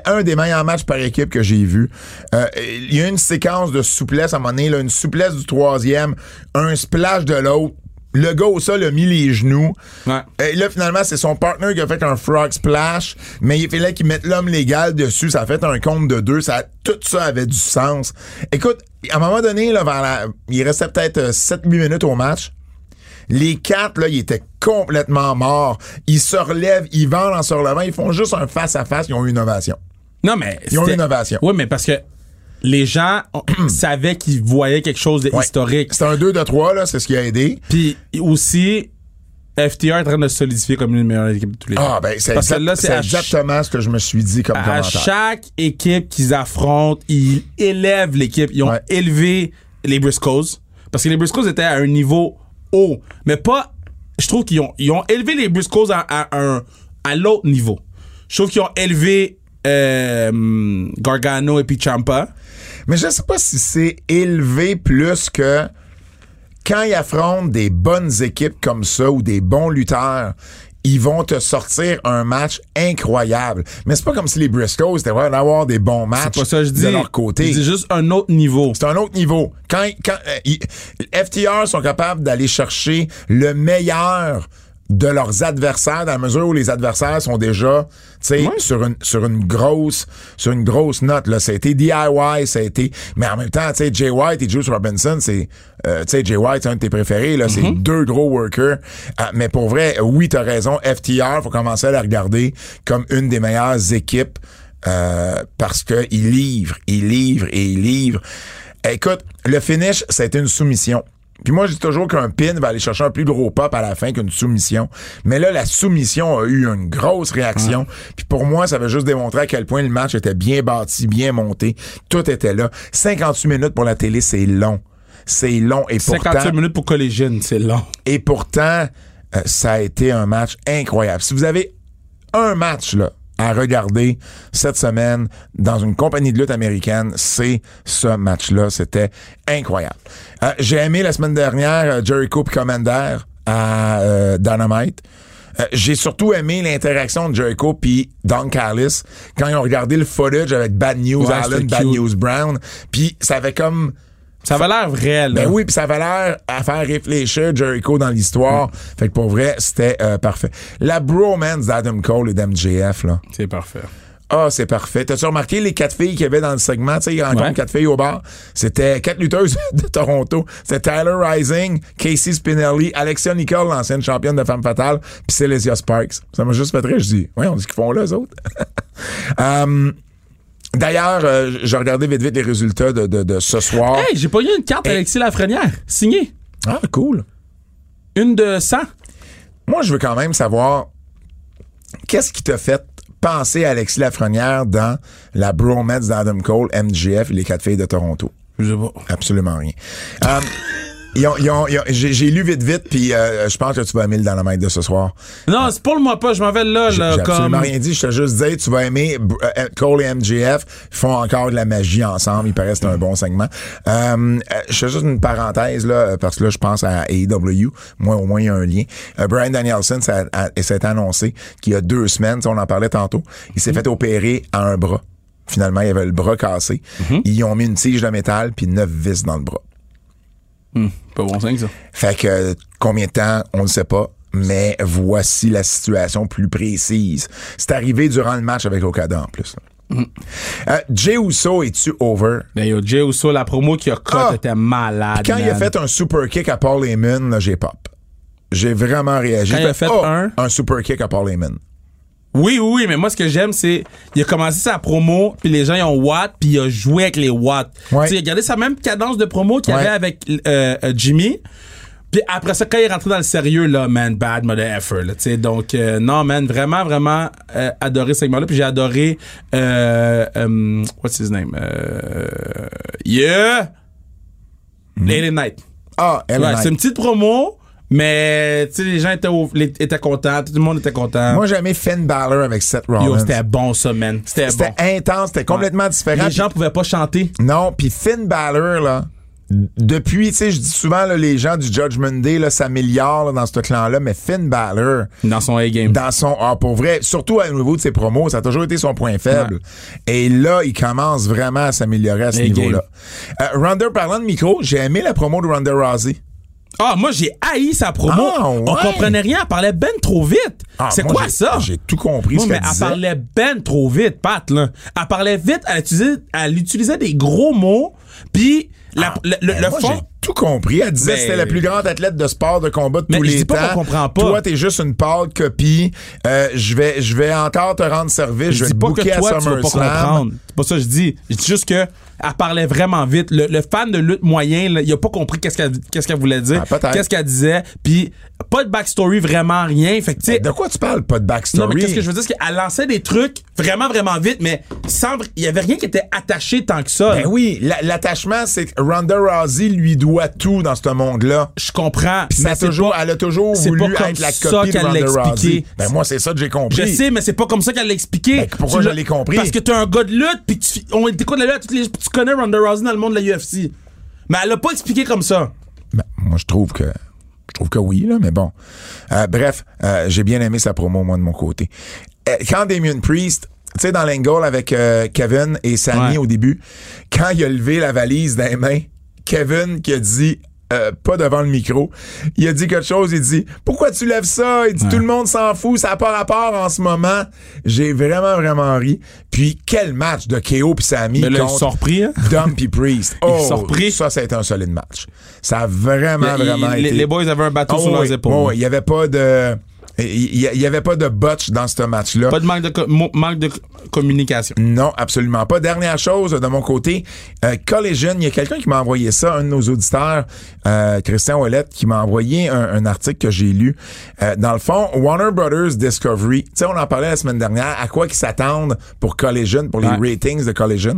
Un, des meilleurs matchs par équipe que j'ai vu. Euh, Il y a une séquence de souplesse à un moment donné, là, une souplesse du troisième, un splash de l'autre. Le gars au sol a mis les genoux. Ouais. Et là, finalement, c'est son partner qui a fait un frog splash, mais il fallait qu'il mette l'homme légal dessus. Ça a fait un compte de deux. Ça, tout ça avait du sens. Écoute, à un moment donné, là, vers la- il restait peut-être 7-8 minutes au match. Les quatre, là, ils étaient complètement morts. Ils se relèvent, ils vendent en se relevant, ils font juste un face-à-face, ils ont eu une ovation. Non, mais. Ils ont c'était- une innovation. Oui, mais parce que les gens savaient qu'ils voyaient quelque chose Ouais. d'historique. C'était un 2 de 3, là, c'est ce qui a aidé. Puis aussi, FTR est en train de se solidifier comme une des meilleures équipes de tous les temps. Ah, ben, c'est exact- c'est c'est à exactement ce que je me suis dit comme À commentaire. chaque équipe qu'ils affrontent, ils élèvent l'équipe. Ils ont Ouais. élevé les Briscoes. Parce que les Briscoes étaient à un niveau Mais pas. Je trouve qu'ils ont, élevé les Briscoes à, un à l'autre niveau. Je trouve qu'ils ont élevé euh, Gargano et puis. Mais je sais pas si c'est élevé plus que quand ils affrontent des bonnes équipes comme ça ou des bons lutteurs, ils vont te sortir un match incroyable. Mais c'est pas comme si les Briscoes étaient vraiment d'avoir des bons matchs pas ça je dis. de leur côté. C'est juste un autre niveau. C'est un autre niveau. Quand, quand euh, ils- FTR sont capables d'aller chercher le meilleur de leurs adversaires dans la mesure où les adversaires sont déjà tu sais sur une sur une grosse sur une grosse note là. Ça a été DIY ça a été mais en même temps tu sais Jay White et Juice Robinson c'est euh, tu sais Jay White c'est un de tes préférés là. C'est deux gros workers. Euh, mais pour vrai oui t'as raison FTR faut commencer à la regarder comme une des meilleures équipes euh, parce que il livre, il livre et il livre. Écoute, le finish, été une soumission. Puis moi, je dis toujours qu'un pin va aller chercher un plus gros pop à la fin qu'une soumission. Mais là, la soumission a eu une grosse réaction. Puis pour moi, ça veut juste démontrer à quel point le match était bien bâti, bien monté. Tout était là. 58 minutes pour la télé, c'est long. C'est long. Et 58 pourtant, minutes pour Collision, c'est long. et pourtant, euh, ça a été un match incroyable. Si vous avez un match là à regarder cette semaine dans une compagnie de lutte américaine, c'est ce match-là. C'était incroyable. Euh, J'ai aimé la semaine dernière euh, Jericho et Commander à euh, Dynamite. Euh, J'ai surtout aimé l'interaction de Jericho puis Don Callis quand ils ont regardé le footage avec Bad News Ouais, Allen, Bad. News Brown. Puis ça avait comme Ça avait l'air vrai, là. ben oui, puis ça avait l'air à faire réfléchir Jericho dans l'histoire. Fait que pour vrai, c'était euh, parfait. La bromance d'Adam Cole et d'MJF, là. C'est parfait. Ah, c'est parfait. T'as-tu remarqué les quatre filles qu'il y avait dans le segment? Tu sais, il rencontre Ouais. quatre filles au bar. C'était quatre lutteuses de Toronto. C'était Tyler Rising, Casey Spinelli, Alexia Nicole, l'ancienne championne de Femme Fatale, puis Celestia Sparks. Ça m'a juste fait rire. Je dis, ouais, on dit qu'ils font là, eux autres? Euh, D'ailleurs, euh, je regardais vite vite les résultats de, de, de ce soir. Hey, j'ai pas eu une carte. Alexis Lafrenière. Signée. Ah, cool. Une de 100. Moi, je veux quand même savoir qu'est-ce qui t'a fait penser à Alexis Lafrenière dans la bromance d'Adam Cole, MGF et les quatre filles de Toronto? Je sais pas. Absolument rien. Euh, j'ai, lu vite vite, puis euh, je pense que tu vas aimer le Dynamite de ce soir. Non, c'est pour moi pas. Je m'en vais là, là, j'ai absolument comme. rien dit. Je t'ai juste dit, tu vas aimer euh, Cole et MGF. Ils font encore de la magie ensemble. Il paraît que c'est un bon segment. Euh, euh, je fais juste une parenthèse, là, parce que là, je pense à AEW. Moi, au moins, il y a un lien. Euh, Brian Danielson, ça a- a- s'est annoncé qu'il y a deux semaines, on en parlait tantôt, il s'est fait opérer à un bras. Finalement, il avait le bras cassé. Ils ont mis une tige de métal puis neuf vis dans le bras. Hmm, pas bon signe, ça. Fait que combien de temps, on ne sait pas. Mais voici la situation plus précise. C'est arrivé durant le match avec Okada en plus. Mm. Euh, Jey Uso, es-tu over? Ben yo, Jay Uso, la promo qu'il a cut Ah! était malade. Quand il a fait un super kick à Paul Heyman, là, j'ai pop. J'ai vraiment réagi. Quand il a fait Oh, un? Un super kick à Paul Heyman. Oui, oui, oui, mais moi, ce que j'aime, c'est il a commencé sa promo, puis les gens, ils ont Watt, puis il a joué avec les Watts. Ouais. Tu sais, Il a gardé sa même cadence de promo qu'il y Ouais. avait avec euh, euh, Jimmy. Puis après ça, quand il est rentré dans le sérieux, là, man, bad mother effer, là, tu sais. Donc, euh, non, man, vraiment, vraiment euh, adoré ce segment-là. Puis j'ai adoré, euh, what's his name? Euh, yeah! Lady Night. Ah, elle Ouais, c'est une petite promo, mais, tu sais, les gens étaient, au- les- étaient contents, tout le monde était content. Moi, j'ai aimé Finn Balor avec Seth Rollins. Yo, c'était bon, ça, man. C'était bon. intense, c'était complètement différent. Les gens pouvaient pas chanter. Non, puis Finn Balor, là, depuis, tu sais, je dis souvent, là, les gens du Judgment Day, là, s'améliorent dans ce clan-là, mais Finn Balor, Dans son A-game. dans son, ah, pour vrai, surtout au niveau de ses promos, ça a toujours été son point faible. Et là, il commence vraiment à s'améliorer à ce niveau-là. Euh, Ronda, parlant de micro, j'ai aimé la promo de Ronda Rousey. Ah, moi, j'ai haï sa promo. Ah, On comprenait rien. Elle parlait ben trop vite. Ah, c'est quoi ça? J'ai tout compris Moi, ce mais qu'elle elle disait. parlait ben trop vite, Pat, là. Elle parlait vite, elle utilisait, elle utilisait des gros mots, puis la- le, le- Ben, le moi, fond... j'ai tout compris. Elle disait Ben- que c'était la plus grande athlète de sport de combat de Mais tous je les dis temps. pas qu'on comprend pas. Toi, t'es juste une pâle copie. Euh, je vais, je vais encore te rendre service. Je Je vais dis te pas que à tu vas pas SummerSlam. comprendre. C'est pas ça que je dis. Je dis juste que elle parlait vraiment vite. Le, le fan de lutte moyen, là, il a pas compris qu'est-ce qu'elle qu'est-ce qu'elle voulait dire, Ah, qu'est-ce qu'elle disait, puis pas de backstory, vraiment rien. Fait que, De quoi tu parles? Pas de backstory? Non, mais qu'est-ce que je veux dire, c'est qu'elle lançait des trucs vraiment, vraiment vite, mais sans, il y avait rien qui était attaché tant que ça. Ben là. oui, la- l'attachement, c'est que Ronda Rousey lui doit tout dans ce monde-là. Je comprends. Mais toujours, pas- elle a toujours c'est voulu pas comme être la ça copie de Ronda. Rousey. Ben moi, c'est ça que j'ai compris. Je sais, mais c'est pas comme ça qu'elle l'a expliqué. Ben, pourquoi je l'ai compris? Parce que t'es un gars de lutte, puis tu, on t'écoute la lutte, à toutes les- tu connais Ronda Rousey dans le monde de la UFC. Mais elle l'a pas expliqué comme ça. Ben, moi, je trouve que je trouve que oui, là, mais bon. Euh, bref, euh, j'ai bien aimé sa promo, moi, de mon côté. Euh, quand Damien Priest, tu sais, dans l'angle avec euh, Kevin et Sammy Ouais. au début, quand il a levé la valise les mains, Kevin qui a dit euh, pas devant le micro. Il a dit quelque chose, il dit Pourquoi tu lèves ça? Il dit Tout le monde s'en fout, ça n'a pas rapport en ce moment. J'ai vraiment, vraiment ri. Puis quel match de KO puis Sammy Mais là, contre sont repris, hein? Dom puis Priest. Ils Oh, sont repris. ça, ça a été un solide match. Ça a vraiment, Il- vraiment les, été... les boys avaient un bateau Oh, sur oui, leurs épaules. oh, oui, il y avait pas de... Il y, il y avait pas de botch dans ce match-là. Pas de manque de, manque de co- communication. Non, absolument pas. Dernière chose de mon côté, euh, Collision, il y a quelqu'un qui m'a envoyé ça, un de nos auditeurs, euh, Christian Ouellette, qui m'a envoyé un, un article que j'ai lu. Euh, dans le fond, Warner Brothers Discovery, tu sais, on en parlait la semaine dernière, à quoi ils s'attendent pour Collision, pour les Ouais. ratings de Collision?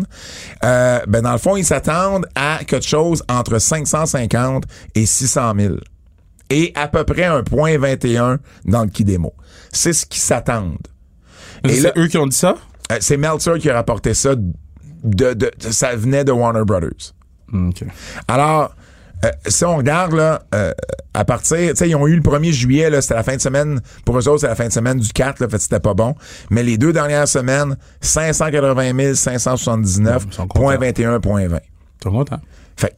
Euh, ben dans le fond, ils s'attendent à quelque chose entre 550 et 600 000 et à peu près un point 21 dans le Kidemo. C'est ce qu'ils s'attendent. Et C'est là- eux qui ont dit ça? Euh, c'est Meltzer qui a rapporté ça. De, de- ça venait de Warner Brothers. OK. Alors, euh, si on regarde, là, euh, à partir, tu sais, ils ont eu le 1er juillet, là, c'était la fin de semaine, pour eux autres, c'est la fin de semaine du 4, là, fait que c'était pas bon. Mais les deux dernières semaines, 580 579, Ils sont point contents. 21, point 20. T'es content? Fait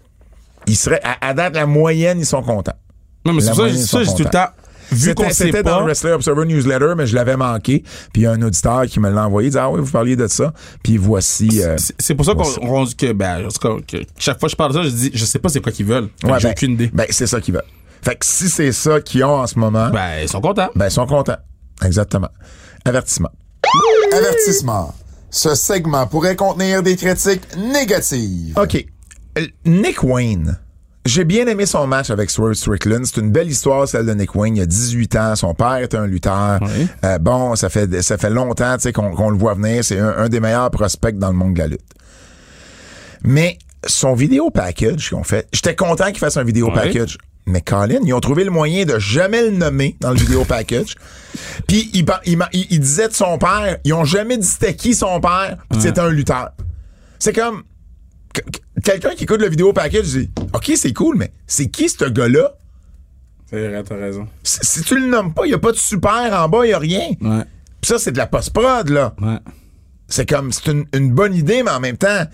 ils seraient, à, à date, la moyenne, ils sont contents. Non, mais c'est ça, j'ai tout le temps. Vu qu'on C'était sait c'était dans pas. le Wrestler Observer Newsletter, mais je l'avais manqué. Puis il y a un auditeur qui me l'a envoyé, il dit Ah oui, vous parliez de ça. Puis voici. euh, C'est- pour ça qu'on que, ben, en tout cas, que chaque fois que je parle de ça, je dis, je sais pas c'est quoi qu'ils veulent. Ouais, J'ai ben, aucune idée. Ben, c'est ça qu'ils veulent. Fait que si c'est ça qu'ils ont en ce moment, ben, Ben, ils sont contents. ils sont contents. Exactement. Avertissement. Avertissement. Ce segment pourrait contenir des critiques négatives. OK. Euh, Nick Wayne. J'ai bien aimé son match avec Swerve Strickland. C'est une belle histoire, celle de Nick Wayne. Il y a 18 ans. Son père était un lutteur. Oui. Euh, bon, ça fait, ça fait longtemps tu sais, qu'on le voit venir. C'est un, un des meilleurs prospects dans le monde de la lutte. Mais son vidéo package qu'on fait, j'étais content qu'il fasse un vidéo package. Mais Colin, ils ont trouvé le moyen de jamais le nommer dans le vidéo package. Puis il, il, m'a- il- il disait de son père, ils ont jamais dit c'était qui son père, puis c'était un lutteur. C'est comme que- que- quelqu'un qui écoute le vidéo package dit OK, c'est cool, mais c'est qui ce gars-là? C'est vrai, t'as raison. si, si tu le nommes pas, il y a pas de super en bas, il y a rien. Ouais. Puis ça c'est de la post-prod là. Ouais. C'est comme c'est une, une bonne idée mais en même temps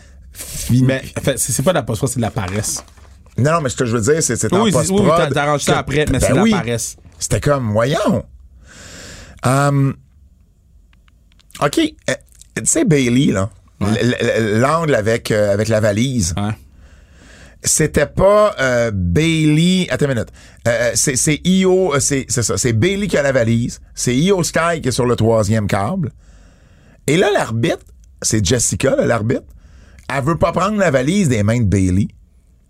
Mais, en fait, c'est pas de la post c'est de la paresse. Non, non, mais ce que je veux dire, c'est c'est en Oui, c'est- post-prod. oui, t'arranges ça après, mais ben c'est de la paresse. C'était comme, voyons. Hum, OK. euh, tu sais, Bailey, là, l'angle avec, euh, avec la valise, Ouais. c'était pas euh, Bailey. Attends une minute. Euh, c'est c'est Io, euh, c'est c'est ça. C'est Bailey qui a la valise. C'est Io Sky qui est sur le troisième câble. Et là, l'arbitre, c'est Jessica, là, l'arbitre. Elle veut pas prendre la valise des mains de Bailey.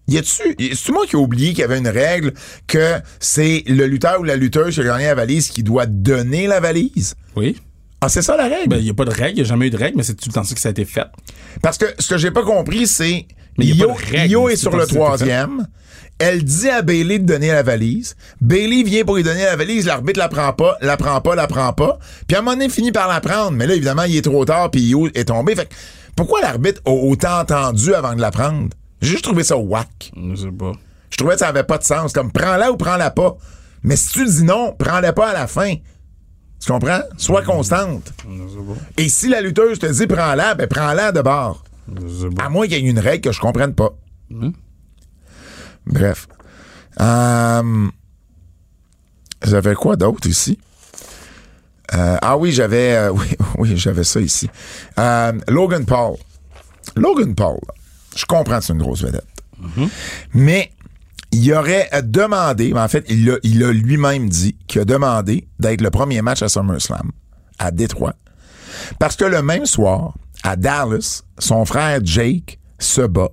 Y a-tu, a-tu moi qui ai oublié qu'il y avait une règle que c'est le lutteur ou la lutteuse qui a gagné la valise qui doit donner la valise? Oui. Ah, c'est ça la règle? Ben, il n'y a pas de règle, il n'y a jamais eu de règle, mais c'est tout le temps ça que ça a été fait? Parce que ce que j'ai pas compris, c'est Mais y a Io, pas de règle, Io est sur le troisième. Elle dit à Bailey de donner la valise. Bailey vient pour lui donner la valise. L'arbitre la prend pas, la prend pas, la prend pas. Puis à un moment donné, il finit par la prendre. Mais là, évidemment, il est trop tard puis Io est tombé. Fait que pourquoi l'arbitre a autant entendu avant de la prendre? J'ai juste trouvé ça whack. Je sais pas. Je trouvais que ça avait pas de sens. Comme, prends-la ou prends-la pas. Mais si tu dis non, prends-la pas à la fin. Tu comprends? Sois constante. Et si la lutteuse te dit prends-la, ben prends-la de bord. À moins qu'il y ait une règle que je comprenne pas. Bref. Euh, j'avais quoi d'autre ici? Euh, ah oui, j'avais euh, oui, oui, j'avais ça ici. Euh, Logan Paul. Logan Paul, je comprends que c'est une grosse vedette. Mais il aurait euh, demandé, en fait, il a, il a lui-même dit qu'il a demandé d'être le premier match à SummerSlam à Détroit. Parce que le même soir, à Dallas, son frère Jake se bat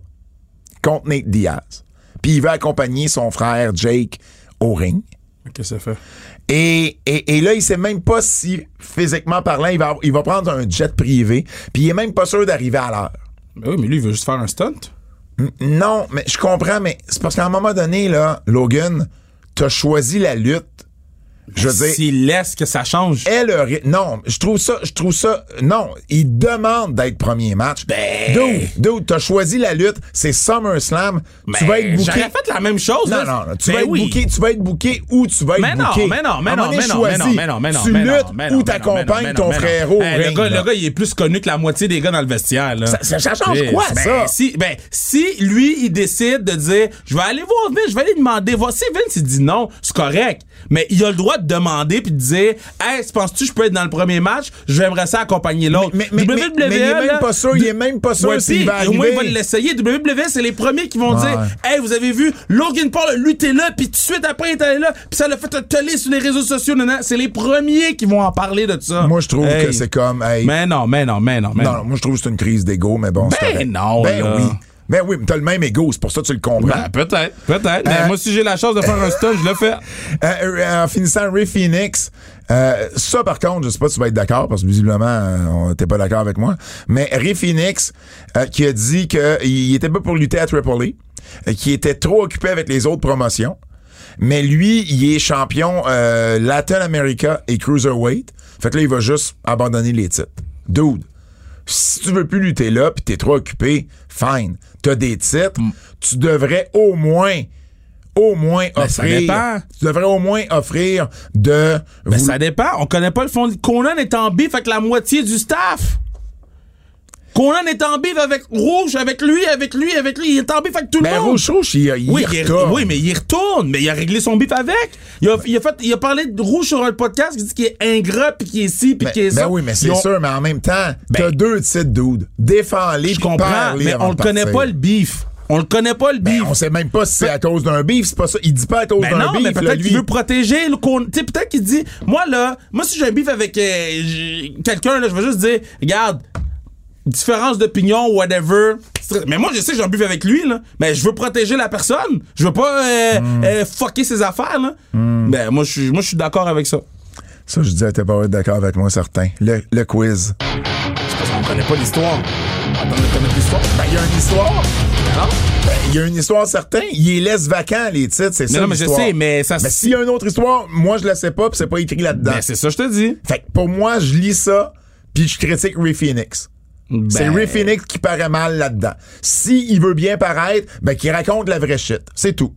contre Nate Diaz. Puis il veut accompagner son frère Jake au ring. Qu'est-ce que ça fait? Et, et, et là, il sait même pas si, physiquement parlant, il va, il va prendre un jet privé. Puis il est même pas sûr d'arriver à l'heure. Ben oui, mais lui, il veut juste faire un stunt. Non, mais je comprends, mais c'est parce qu'à un moment donné, là, Logan, t'as choisi la lutte. Je veux dire, S'il laisse que ça change. elle aurait- non, je trouve ça, je trouve ça, non, il demande d'être premier match. Ben- Dude, dude, t'as choisi la lutte, c'est SummerSlam, tu vas être booké. J'aurais fait la même chose. Non, non, non, tu Ben vas être booké, tu vas être booké où tu vas être Mais non, booké. mais non, mais non, mais non, mais non, mais non, mais non, Tu mais luttes mais ou t'accompagnes ton au Hey, le, gars, le gars, il est plus connu que la moitié des gars dans le vestiaire. Là. Ça- ça- ça change quoi, ben, ça? Si, ben, si lui, il décide de dire, je vais aller voir Vince, je vais aller demander, voir. Si Vince, il dit non, c'est correct. Mais il a le droit de demander puis de dire, hey, penses-tu que je peux être dans le premier match? J'aimerais ça accompagner l'autre. Mais- mais- mais il est même pas sûr, il est même pas sûr Ouais, s'il Au moins, il va l'essayer. WWE, c'est les premiers qui vont Ouais. dire, hey, vous avez vu, Logan Paul a lutté là, puis tout de suite après, il est allé là, puis ça l'a fait un tollé sur les réseaux sociaux. C'est les premiers qui vont en parler de ça. Moi, je trouve Hey. que c'est comme, hey, Mais non, mais non, mais non, mais non, moi, je trouve que c'est une crise d'ego, mais bon, c'est Ben non, Ben là. oui. Ben oui, mais t'as le même ego, c'est pour ça que tu le comprends. Ben, peut-être, peut-être. Mais Euh, moi, si j'ai la chance de faire un stunt, je le fais. Euh, euh, en finissant, Ray Phoenix, euh, ça par contre, je sais pas si tu vas être d'accord, parce que visiblement, euh, t'es pas d'accord avec moi, mais Ray Phoenix, euh, qui a dit qu'il était pas pour lutter à Triple A, euh, qui était trop occupé avec les autres promotions, mais lui, il est champion Latin America et Cruiserweight, fait que là, il va juste abandonner les titres. Dude, si tu veux plus lutter là, puis t'es trop occupé, fine, t'as des titres, tu devrais au moins au moins Ben, ça offrir. dépend. Tu devrais au moins offrir de. Ben, vous- ça dépend. On connaît pas le fond. Conan est en bif avec la moitié du staff. Conan est en bif avec Rouge, avec lui, avec lui, avec lui. Il est en bif avec tout Ben, le monde. Rouge Rouge, il, il Oui, il retourne. oui, mais il retourne, mais il a réglé son bif avec. Il a, il a fait, il a parlé de rouge sur un podcast, il dit qu'il est ingrat, puis qu'il est ci, puis Ben, qu'il est ben ça. oui, mais c'est ont- sûr, mais en même temps, t'as Ben- deux titres, dude. Défends-les, Je comprends, mais on le de connaît pas le bif. On le connaît pas le Ben, bif. on sait même pas si c'est à cause d'un beef, c'est pas ça. Il dit pas à cause Ben d'un beef, mais peut-être qu'il veut protéger le con- Tu peut-être qu'il dit, moi là, moi si j'ai un bif avec euh, quelqu'un, là, je vais juste dire, regarde, différence d'opinion, whatever. C'est- Mais moi, je sais que un bif avec lui, là. Mais je veux protéger la personne. Je veux pas euh, Hmm. euh, fucker ses affaires, là. Ben, moi, je suis, moi, je suis d'accord avec ça. Ça, je disais, t'es pas d'accord avec moi, certain. Le, le quiz. Parce qu'on connaît pas l'histoire. Attends, on connaît l'histoire? Ben, il y a une histoire. Non? Ben, il y a une histoire certain. Il les laisse vacants, les titres, c'est ça. non, mais je sais, mais ça Mais s'il y a une autre histoire, moi, je la sais pas, puis c'est pas écrit là-dedans. Ben, c'est ça, je te dis. Fait que pour moi, je lis ça, puis je critique Ray Phoenix. C'est Ben- Ray Phoenix qui paraît mal là-dedans. Si il veut bien paraître, ben qu'il raconte la vraie shit. C'est tout.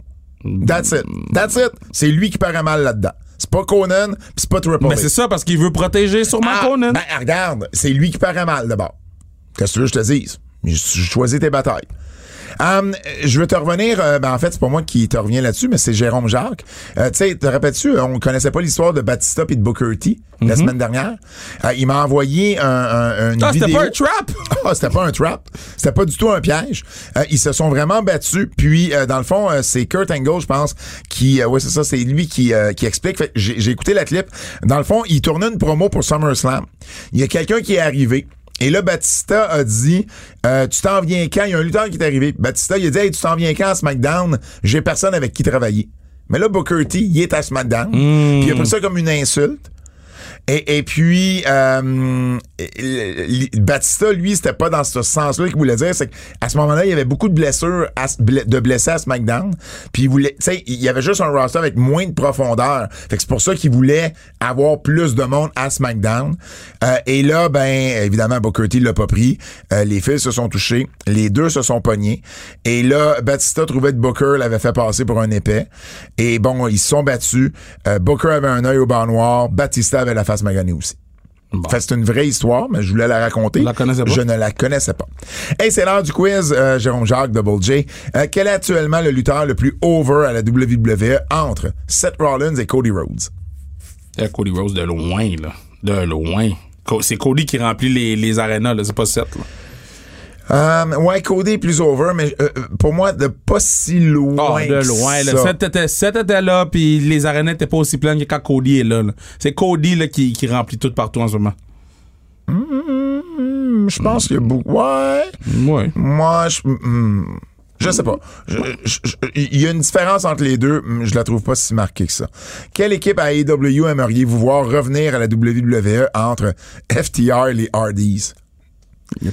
That's it. That's it. C'est lui qui paraît mal là-dedans. C'est pas Conan, pis c'est pas Triple Mais c'est ça, parce qu'il veut protéger sûrement Ah, Conan. Ben regarde, c'est lui qui paraît mal d'abord. Qu'est-ce que tu veux que je te dise? Je choisis tes batailles. Hum, je veux te revenir, euh, ben en fait, c'est pas moi qui te reviens là-dessus, mais c'est Jérôme Jacques. Euh, tu sais, te rappelles-tu, on connaissait pas l'histoire de Batista et de Booker T la semaine dernière? Euh, il m'a envoyé un, un, une Ah, c'était vidéo. pas un trap? Ah, c'était pas un trap. C'était pas du tout un piège. Ils se sont vraiment battus. Puis, dans le fond, c'est Kurt Angle, je pense, qui... Ouais, c'est ça, c'est lui qui, qui explique. J'ai écouté la clip. Dans le fond, il tournait une promo pour SummerSlam. Il y a quelqu'un qui est arrivé. Et là, Batista a dit euh, Tu t'en viens quand? Il y a un lutteur qui est arrivé. Batista, il a dit Hey, tu t'en viens quand à SmackDown? J'ai personne avec qui travailler. Mais là, Booker T, il est à SmackDown. Puis il a pris ça comme une insulte. Et, et puis, euh, Batista, lui, c'était pas dans ce sens-là qu'il voulait dire. C'est qu'à ce moment-là, il y avait beaucoup de blessures, à, de blessés à SmackDown. Puis il voulait, tu sais, il y avait juste un roster avec moins de profondeur. Fait que c'est pour ça qu'il voulait avoir plus de monde à SmackDown. Euh, et là, ben, évidemment, Booker T l'a pas pris. Euh, les fils se sont touchés. Les deux se sont pognés. Et là, Batista trouvait que Booker l'avait fait passer pour un épais. Et bon, ils se sont battus. Euh, Booker avait un œil au bas noir. Batista avait la face aussi. Fait c'est une vraie histoire, mais je voulais la raconter. La pas? Je ne la connaissais pas. Hey, c'est l'heure du quiz, euh, Jérôme Jacques, Double J. Euh, quel est actuellement le lutteur le plus over à la WWE entre Seth Rollins et Cody Rhodes? Euh, Cody Rose de loin, là. De loin. C'est Cody qui remplit les, les arénas, là. C'est pas Seth, là. Euh, ouais, Cody est plus over, mais euh, euh, pour moi, de pas si loin. Ah, de loin, là. Seth était, Seth était là, puis les arénas étaient pas aussi pleines que quand Cody est là, là. C'est Cody, là, qui, qui remplit tout partout en ce moment. Hmm, Je pense qu'il y a beaucoup. Ouais. Ouais. Moi, je. hmm, je sais pas. Il y a une différence entre les deux. Hmm, Je la trouve pas si marquée que ça. Quelle équipe à AEW aimeriez-vous voir revenir à la WWE entre FTR et les Hardys?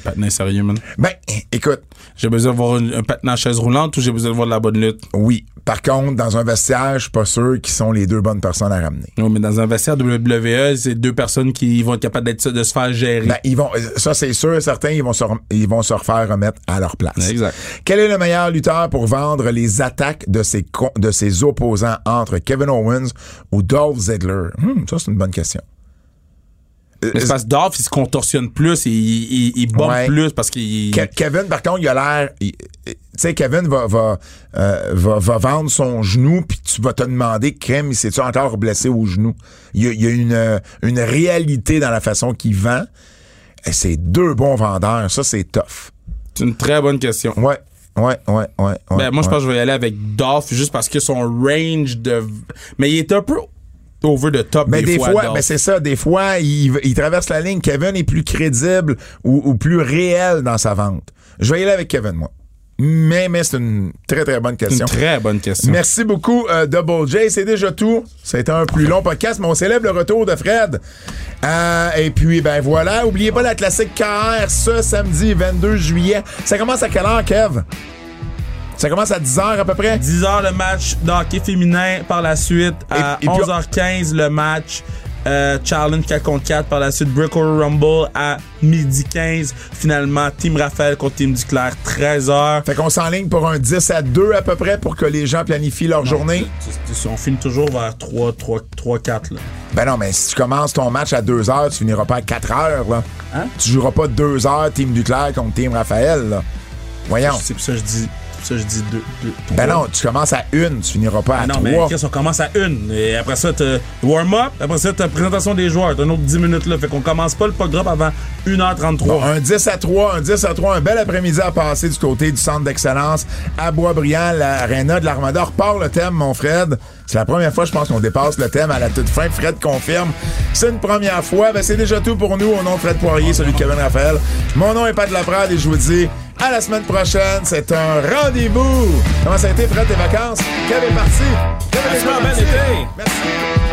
Pas de sérieux, man? Ben, écoute, J'ai besoin de voir un patin en chaise roulante ou j'ai besoin de voir de la bonne lutte? oui. Par contre, dans un vestiaire, je suis pas sûr qu'ils sont les deux bonnes personnes à ramener. Non, mais dans un vestiaire WWE, c'est deux personnes qui vont être capables d'être, de se faire gérer. Ben, ils vont, ça c'est sûr, certains, ils vont se, ils vont se refaire remettre à leur place. Exact. Quel est le meilleur lutteur pour vendre les attaques de ses, de ses opposants entre Kevin Owens ou Dolph Ziggler? Hmm, ça, c'est une bonne question. Euh, parce que Dolph, il se contorsionne plus, il, il, il bombe Ouais. plus parce qu'il. Ke- Kevin, par contre, il a l'air. Tu sais, Kevin va, va, euh, va, va vendre son genou, puis tu vas te demander, Crème, il s'est-tu encore blessé au genou? Il y a, il y a une, euh, une réalité dans la façon qu'il vend. Et c'est deux bons vendeurs. Ça, c'est tough. C'est une très bonne question. Ouais, ouais, ouais, ouais. ouais Ben, moi, je pense que je vais y aller avec Dolph juste parce que son range de. Mais il est un peu over the top Mais des, fois, ben c'est ça, des fois, il, il traverse la ligne. Kevin est plus crédible ou, ou plus réel dans sa vente. Je vais y aller avec Kevin, moi. Mais, mais c'est une très, très bonne question. une très bonne question. Merci beaucoup, euh, Double J. C'est déjà tout. C'était un plus long podcast, mais on célèbre le retour de Fred. Euh, et puis, ben voilà. Oubliez pas la classique KR ce samedi 22 juillet. Ça commence à quelle heure, Kev? Ça commence à 10h à peu près? 10h le match de hockey féminin par la suite. À Et- et puis- 11h15 le match euh, Challenge 4 contre 4 par la suite. Brick Rumble à midi 15. Finalement, Team Raphaël contre Team Duclair 13h. Fait qu'on s'enligne pour un 10 à 2 à peu près pour que les gens planifient leur journée. On finit toujours vers 3, 3, 3 4 là. Ben non, mais si tu commences ton match à 2 heures, tu finiras pas à 4 heures, là. Hein? Tu joueras pas 2 heures Team Duclair contre Team Raphaël, là. Voyons. C'est pour ça que je dis. Ça je dis 2. Ben non, tu commences à 1, tu finiras pas à Ah non, 3. mais Chris, on commence à une. Et après ça, warm-up. Après ça, t'as présentation des joueurs. T'as un autre 10 minutes là. Fait qu'on commence pas le puck drop avant 1h33. Bon, un 10 à 3, un 10 à 3, un bel après-midi à passer du côté du centre d'excellence à Boisbriand, l'aréna de l'Armada. Repart le thème, mon Fred. C'est la première fois, je pense, qu'on dépasse le thème à la toute fin. Fred confirme. C'est une première fois. Ben, c'est déjà tout pour nous au nom de Fred Poirier, celui de Kevin Raphaël. Mon nom est Pat Laprade et je vous dis à la semaine prochaine. C'est un rendez-vous. Comment ça a été, Fred, tes vacances? Kevin est parti. Kevin est. Merci.